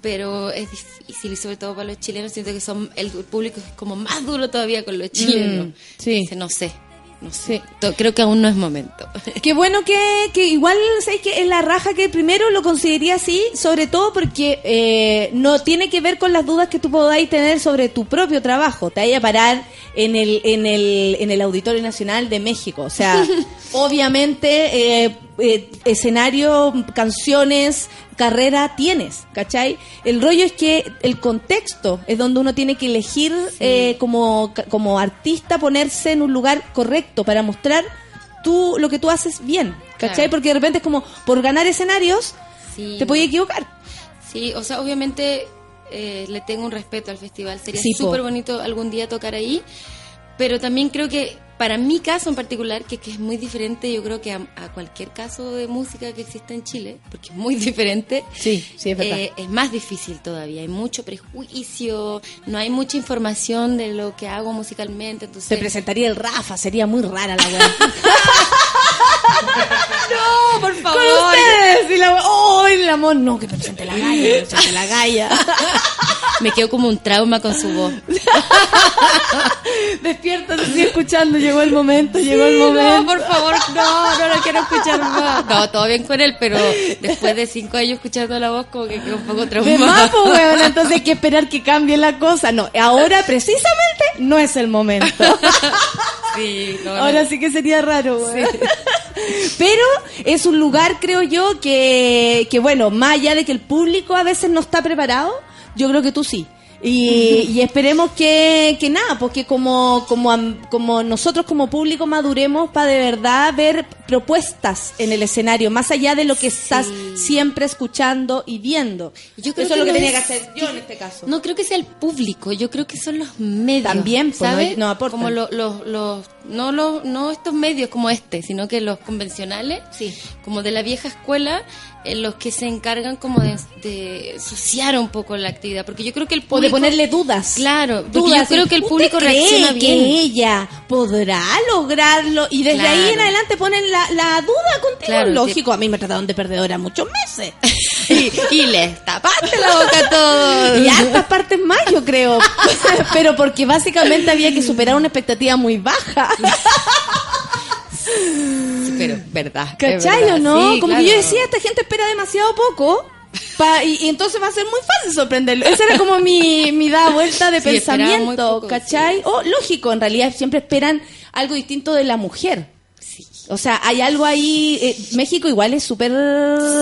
Speaker 10: pero es difícil y sobre todo para los chilenos siento que son el público es como más duro todavía con los chilenos.
Speaker 2: Mm, sí.
Speaker 10: Dice, No sé, no sé. Creo que aún no es momento.
Speaker 2: Qué bueno que, que igual, ¿sabes que Es la raja que primero lo consideraría así, sobre todo porque eh, no tiene que ver con las dudas que tú podáis tener sobre tu propio trabajo. Te vaya a parar en el, en el, en el Auditorio Nacional de México. O sea, obviamente, eh, eh, escenario, canciones, carrera tienes, ¿cachai? El rollo es que el contexto es donde uno tiene que elegir eh, como, como artista ponerse en un lugar correcto para mostrar tú lo que tú haces bien, ¿cachai?
Speaker 10: Claro.
Speaker 2: Porque de repente es como por ganar escenarios
Speaker 10: Sí.
Speaker 2: te puedes equivocar.
Speaker 10: Sí, o sea, obviamente eh, le tengo un respeto al festival. Sería
Speaker 2: Sí,
Speaker 10: súper bonito algún día tocar ahí. Pero también creo que para mi caso en particular, que, que es muy diferente, yo creo que a, a cualquier caso de música que exista en Chile, porque es muy diferente,
Speaker 2: Sí, sí, es verdad.
Speaker 10: eh, es más difícil todavía. Hay mucho prejuicio, no hay mucha información de lo que hago musicalmente. Entonces,
Speaker 2: Se presentaría el Rafa, sería muy rara la weá. no, por favor. Con ustedes. Y la ¡oh, el amor! No, que me presente la galla, que me presente la galla.
Speaker 10: me quedo como un trauma con su voz.
Speaker 2: Despierta, te estoy escuchando, llegó el momento, llegó el momento.
Speaker 10: No, por favor, no, no lo quiero escuchar más. No, todo bien con él, pero después de cinco años escuchando la voz, como que quedó un poco
Speaker 2: De más,
Speaker 10: traumado.
Speaker 2: pues, entonces hay que esperar que cambie la cosa. No, ahora precisamente no es el momento.
Speaker 10: Sí, no, no.
Speaker 2: Ahora sí que sería raro, weón. Pero es un lugar, creo yo, que, que bueno, más allá de que el público a veces no está preparado, yo creo que tú sí. Y, y esperemos que, que nada, porque como, como, como nosotros como público maduremos para de verdad ver propuestas en el escenario, más allá de lo que estás siempre escuchando y viendo.
Speaker 10: Yo creo
Speaker 2: Eso es lo que
Speaker 10: no
Speaker 2: tenía que hacer yo en este caso.
Speaker 10: No creo que sea el público, yo creo que son los medios.
Speaker 2: También, pues, no
Speaker 10: ¿sabes?
Speaker 2: hay- no aportan.
Speaker 10: Como lo- los, los, no los, no estos medios como este, sino que los convencionales,
Speaker 2: Sí.
Speaker 10: como de la vieja escuela, los que se encargan como de, de ensuciar un poco la actividad, porque yo creo que el
Speaker 2: O
Speaker 10: público
Speaker 2: de ponerle dudas.
Speaker 10: Claro, porque
Speaker 2: Dudas,
Speaker 10: yo creo que el
Speaker 2: ¿usted
Speaker 10: público
Speaker 2: cree
Speaker 10: reacciona
Speaker 2: que
Speaker 10: bien.
Speaker 2: ella podrá lograrlo y desde
Speaker 10: Claro.
Speaker 2: ahí en adelante ponen la, la duda contigo.
Speaker 10: Claro,
Speaker 2: Lógico, a mí me trataron de perdedora muchos meses.
Speaker 10: y, y les tapaste la boca a todos.
Speaker 2: Y hartas partes más, yo creo. Pero porque básicamente había que superar una expectativa muy baja.
Speaker 10: Sí, pero verdad. es
Speaker 2: ¿Cachai
Speaker 10: verdad,
Speaker 2: o no?
Speaker 10: sí,
Speaker 2: Como
Speaker 10: claro.
Speaker 2: que yo decía, esta gente espera demasiado poco. pa- y, y entonces va a ser muy fácil sorprenderlo. Esa era como mi, mi da vuelta de
Speaker 10: Sí,
Speaker 2: pensamiento,
Speaker 10: poco,
Speaker 2: ¿cachai? O lógico, en realidad siempre esperan algo distinto de la mujer. O sea, hay algo ahí. eh, México igual es súper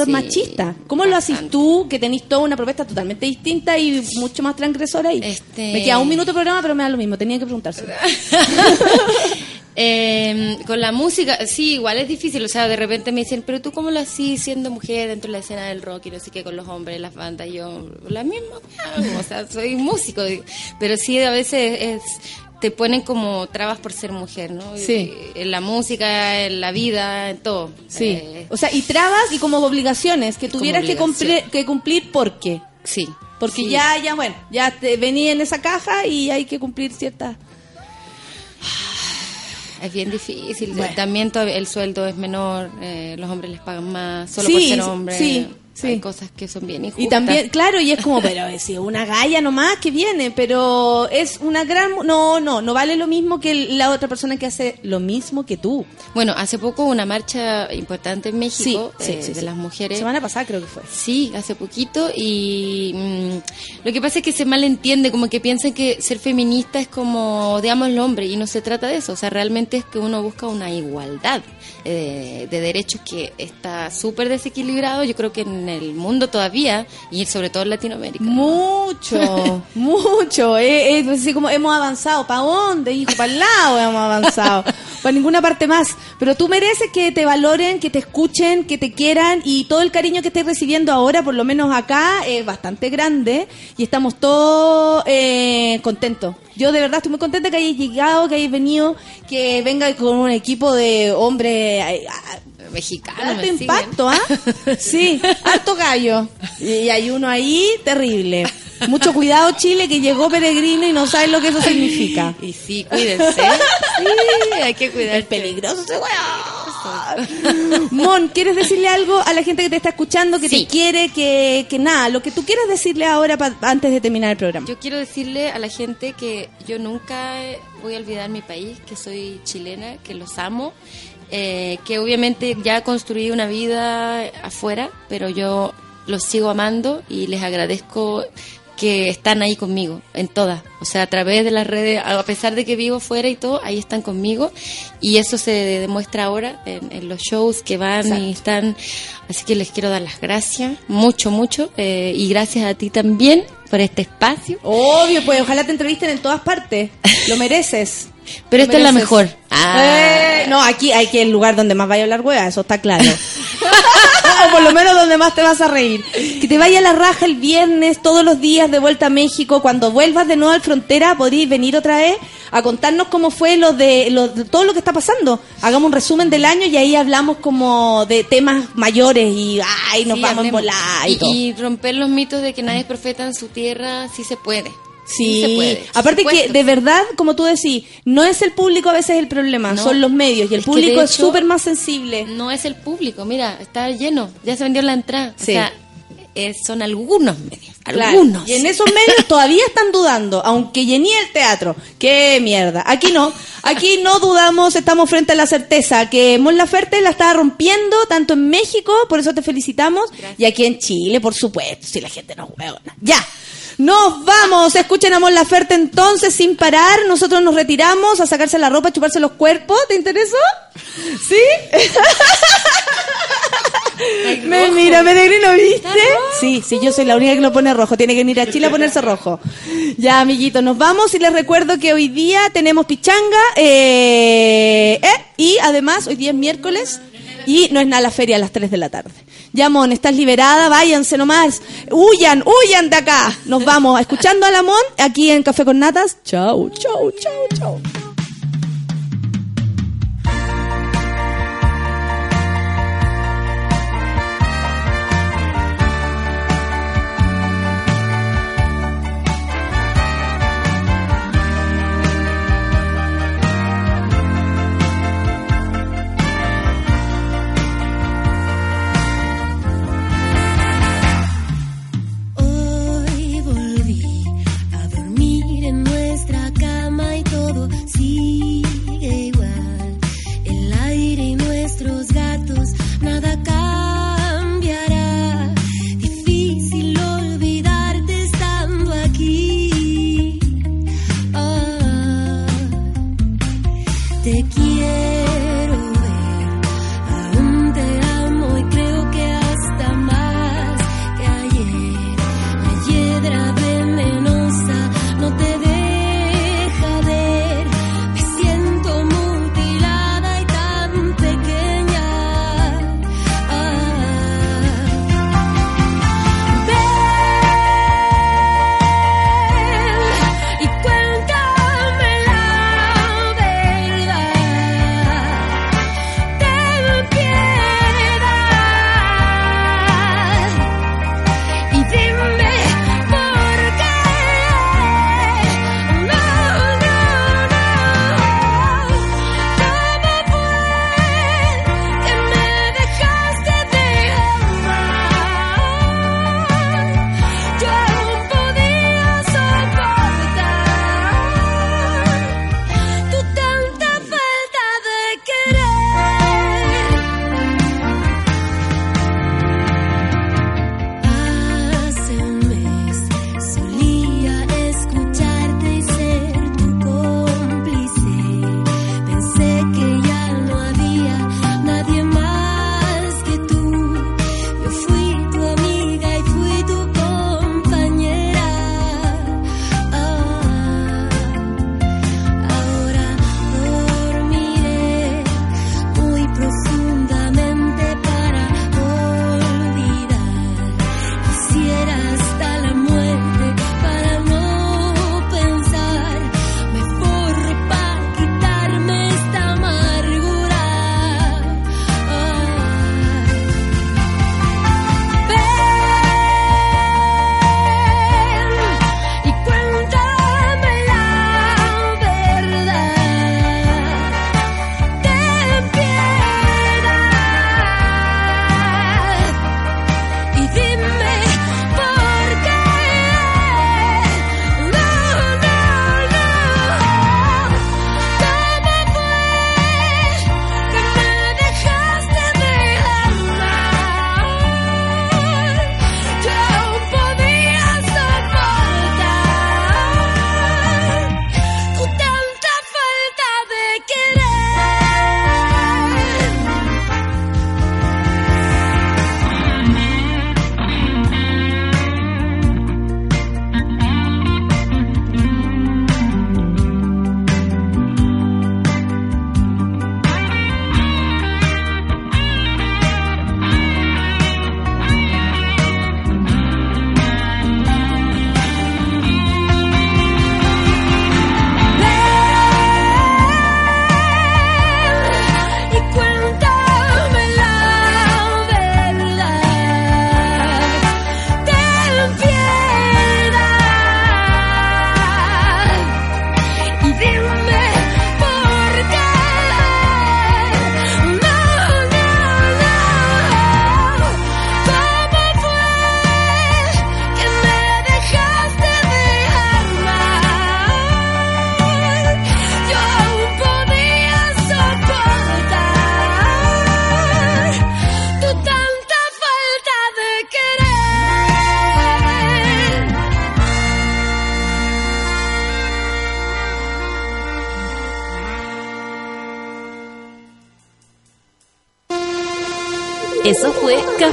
Speaker 10: Sí,
Speaker 2: machista. ¿Cómo lo haces tú, que tenés toda una propuesta totalmente distinta y mucho más transgresora ahí?
Speaker 10: Este-
Speaker 2: Me queda un minuto de programa, pero me da lo mismo. Tenía que preguntarse.
Speaker 10: Eh, con la música, sí, igual es difícil. O sea, de repente me dicen, pero tú cómo lo haces siendo mujer dentro de la escena del rock y no sé qué, con los hombres, las bandas. Y Yo, la misma, o sea, soy músico. Pero sí, a veces es te ponen como trabas por ser mujer, ¿no?
Speaker 2: Sí.
Speaker 10: Y- En la música, en la vida, en todo.
Speaker 2: Sí.
Speaker 10: Eh,
Speaker 2: o sea, y trabas y como obligaciones que tuvieras que cumplir, que cumplir ¿por qué?
Speaker 10: sí.
Speaker 2: Porque
Speaker 10: Sí.
Speaker 2: ya, ya, bueno, ya te venía en esa caja y hay que cumplir ciertas...
Speaker 10: Es bien difícil.
Speaker 2: Bueno.
Speaker 10: También el sueldo es menor, eh, los hombres les pagan más, solo
Speaker 2: Sí,
Speaker 10: por ser hombres.
Speaker 2: sí, sí.
Speaker 10: Hay cosas que son bien injustas.
Speaker 2: Y también, claro, y es como, pero es si una galla nomás que viene, pero es una gran... No, no, no vale lo mismo que la otra persona que hace lo mismo que tú.
Speaker 10: Bueno, hace poco una marcha importante en México
Speaker 2: Sí,
Speaker 10: eh,
Speaker 2: sí,
Speaker 10: de las mujeres.
Speaker 2: Semana pasada creo que fue.
Speaker 10: Sí, hace poquito y mm, lo que pasa es que se malentiende, como que piensan que ser feminista es como digamos el hombre y no se trata de eso, o sea, realmente es que uno busca una igualdad eh, de derechos que está súper desequilibrado, yo creo que en el mundo todavía y sobre todo en Latinoamérica.
Speaker 2: Mucho, mucho. Eh, eh, así como hemos avanzado. ¿Para dónde, hijo? Para el lado hemos avanzado. Para ninguna parte más. Pero tú mereces que te valoren, que te escuchen, que te quieran y todo el cariño que estés recibiendo ahora, por lo menos acá, es bastante grande y estamos todos eh, contentos. Yo de verdad estoy muy contenta que hayáis llegado, que hayáis venido, que venga con un equipo de hombres ah,
Speaker 10: Mexicano,
Speaker 2: Alto
Speaker 10: me
Speaker 2: impacto, ¿ah? Sí, alto gallo. Y hay uno ahí terrible. Mucho cuidado, Chile, que llegó peregrino y no sabes lo que eso significa.
Speaker 10: Y sí, cuídense. Sí, hay que cuidar.
Speaker 2: Es peligroso ese. Mon, ¿quieres decirle algo a la gente que te está escuchando, que
Speaker 10: Sí.
Speaker 2: te quiere, que, que nada, lo que tú quieras decirle ahora pa- antes de terminar el programa?
Speaker 10: Yo quiero decirle a la gente que yo nunca voy a olvidar mi país, que soy chilena, que los amo, eh, que obviamente ya construí una vida afuera, pero yo los sigo amando y les agradezco que están ahí conmigo, en todas. O sea, a través de las redes, a pesar de que vivo fuera y todo, ahí están conmigo. Y eso se demuestra ahora en, en los shows que van y están. Así que les quiero dar las gracias, mucho, mucho. eh, y gracias a ti también por este espacio.
Speaker 2: Obvio, pues ojalá te entrevisten en todas partes. Lo mereces.
Speaker 10: Pero esta es la mejor. Ah.
Speaker 2: Eh, no, aquí hay que el lugar donde más vaya a hablar hueá, eso está claro. o por lo menos donde más te vas a reír. Que te vaya a la raja el viernes, todos los días de vuelta a México. Cuando vuelvas de nuevo al frontera, podréis venir otra vez a contarnos cómo fue lo de, lo de todo lo que está pasando. Hagamos un resumen del año y ahí hablamos como de temas mayores y ay, nos
Speaker 10: Sí,
Speaker 2: vamos a volar y,
Speaker 10: y romper los mitos de que nadie es profeta en su tierra, sí se puede.
Speaker 2: Sí,
Speaker 10: se puede.
Speaker 2: aparte que de verdad, como tú decís, no es el público a veces el problema,
Speaker 10: No.
Speaker 2: son los medios y el público es súper más sensible.
Speaker 10: No es el público, mira, está lleno, ya se vendió la entrada.
Speaker 2: Sí.
Speaker 10: O sea, eh, son algunos medios,
Speaker 2: Claro,
Speaker 10: algunos.
Speaker 2: Y en esos medios todavía están dudando, aunque llené el teatro. ¡Qué mierda! Aquí no, aquí no dudamos, estamos frente a la certeza que Mon Laferte la está rompiendo tanto en México, por eso te felicitamos, y aquí en Chile, por supuesto, si la gente no huevona. ¡Ya! Nos vamos, escuchen a Mon Laferte entonces sin parar, nosotros nos retiramos a sacarse la ropa, a chuparse los cuerpos, ¿te interesó? ¿Sí? Me
Speaker 9: mira, peregrino, ¿viste? Sí, sí, yo soy la única que lo pone rojo. Tiene que venir a Chile a ponerse rojo. Ya, amiguitos, nos vamos y les recuerdo que hoy día tenemos pichanga. eh, eh, y además, hoy día es miércoles. Y no es nada la feria a las 3 de la tarde. Ya, Mon, estás liberada, váyanse nomás. Huyan, huyan de acá. Nos vamos escuchando a la Mon aquí en Café con Natas. Chau, chau, chau, chau.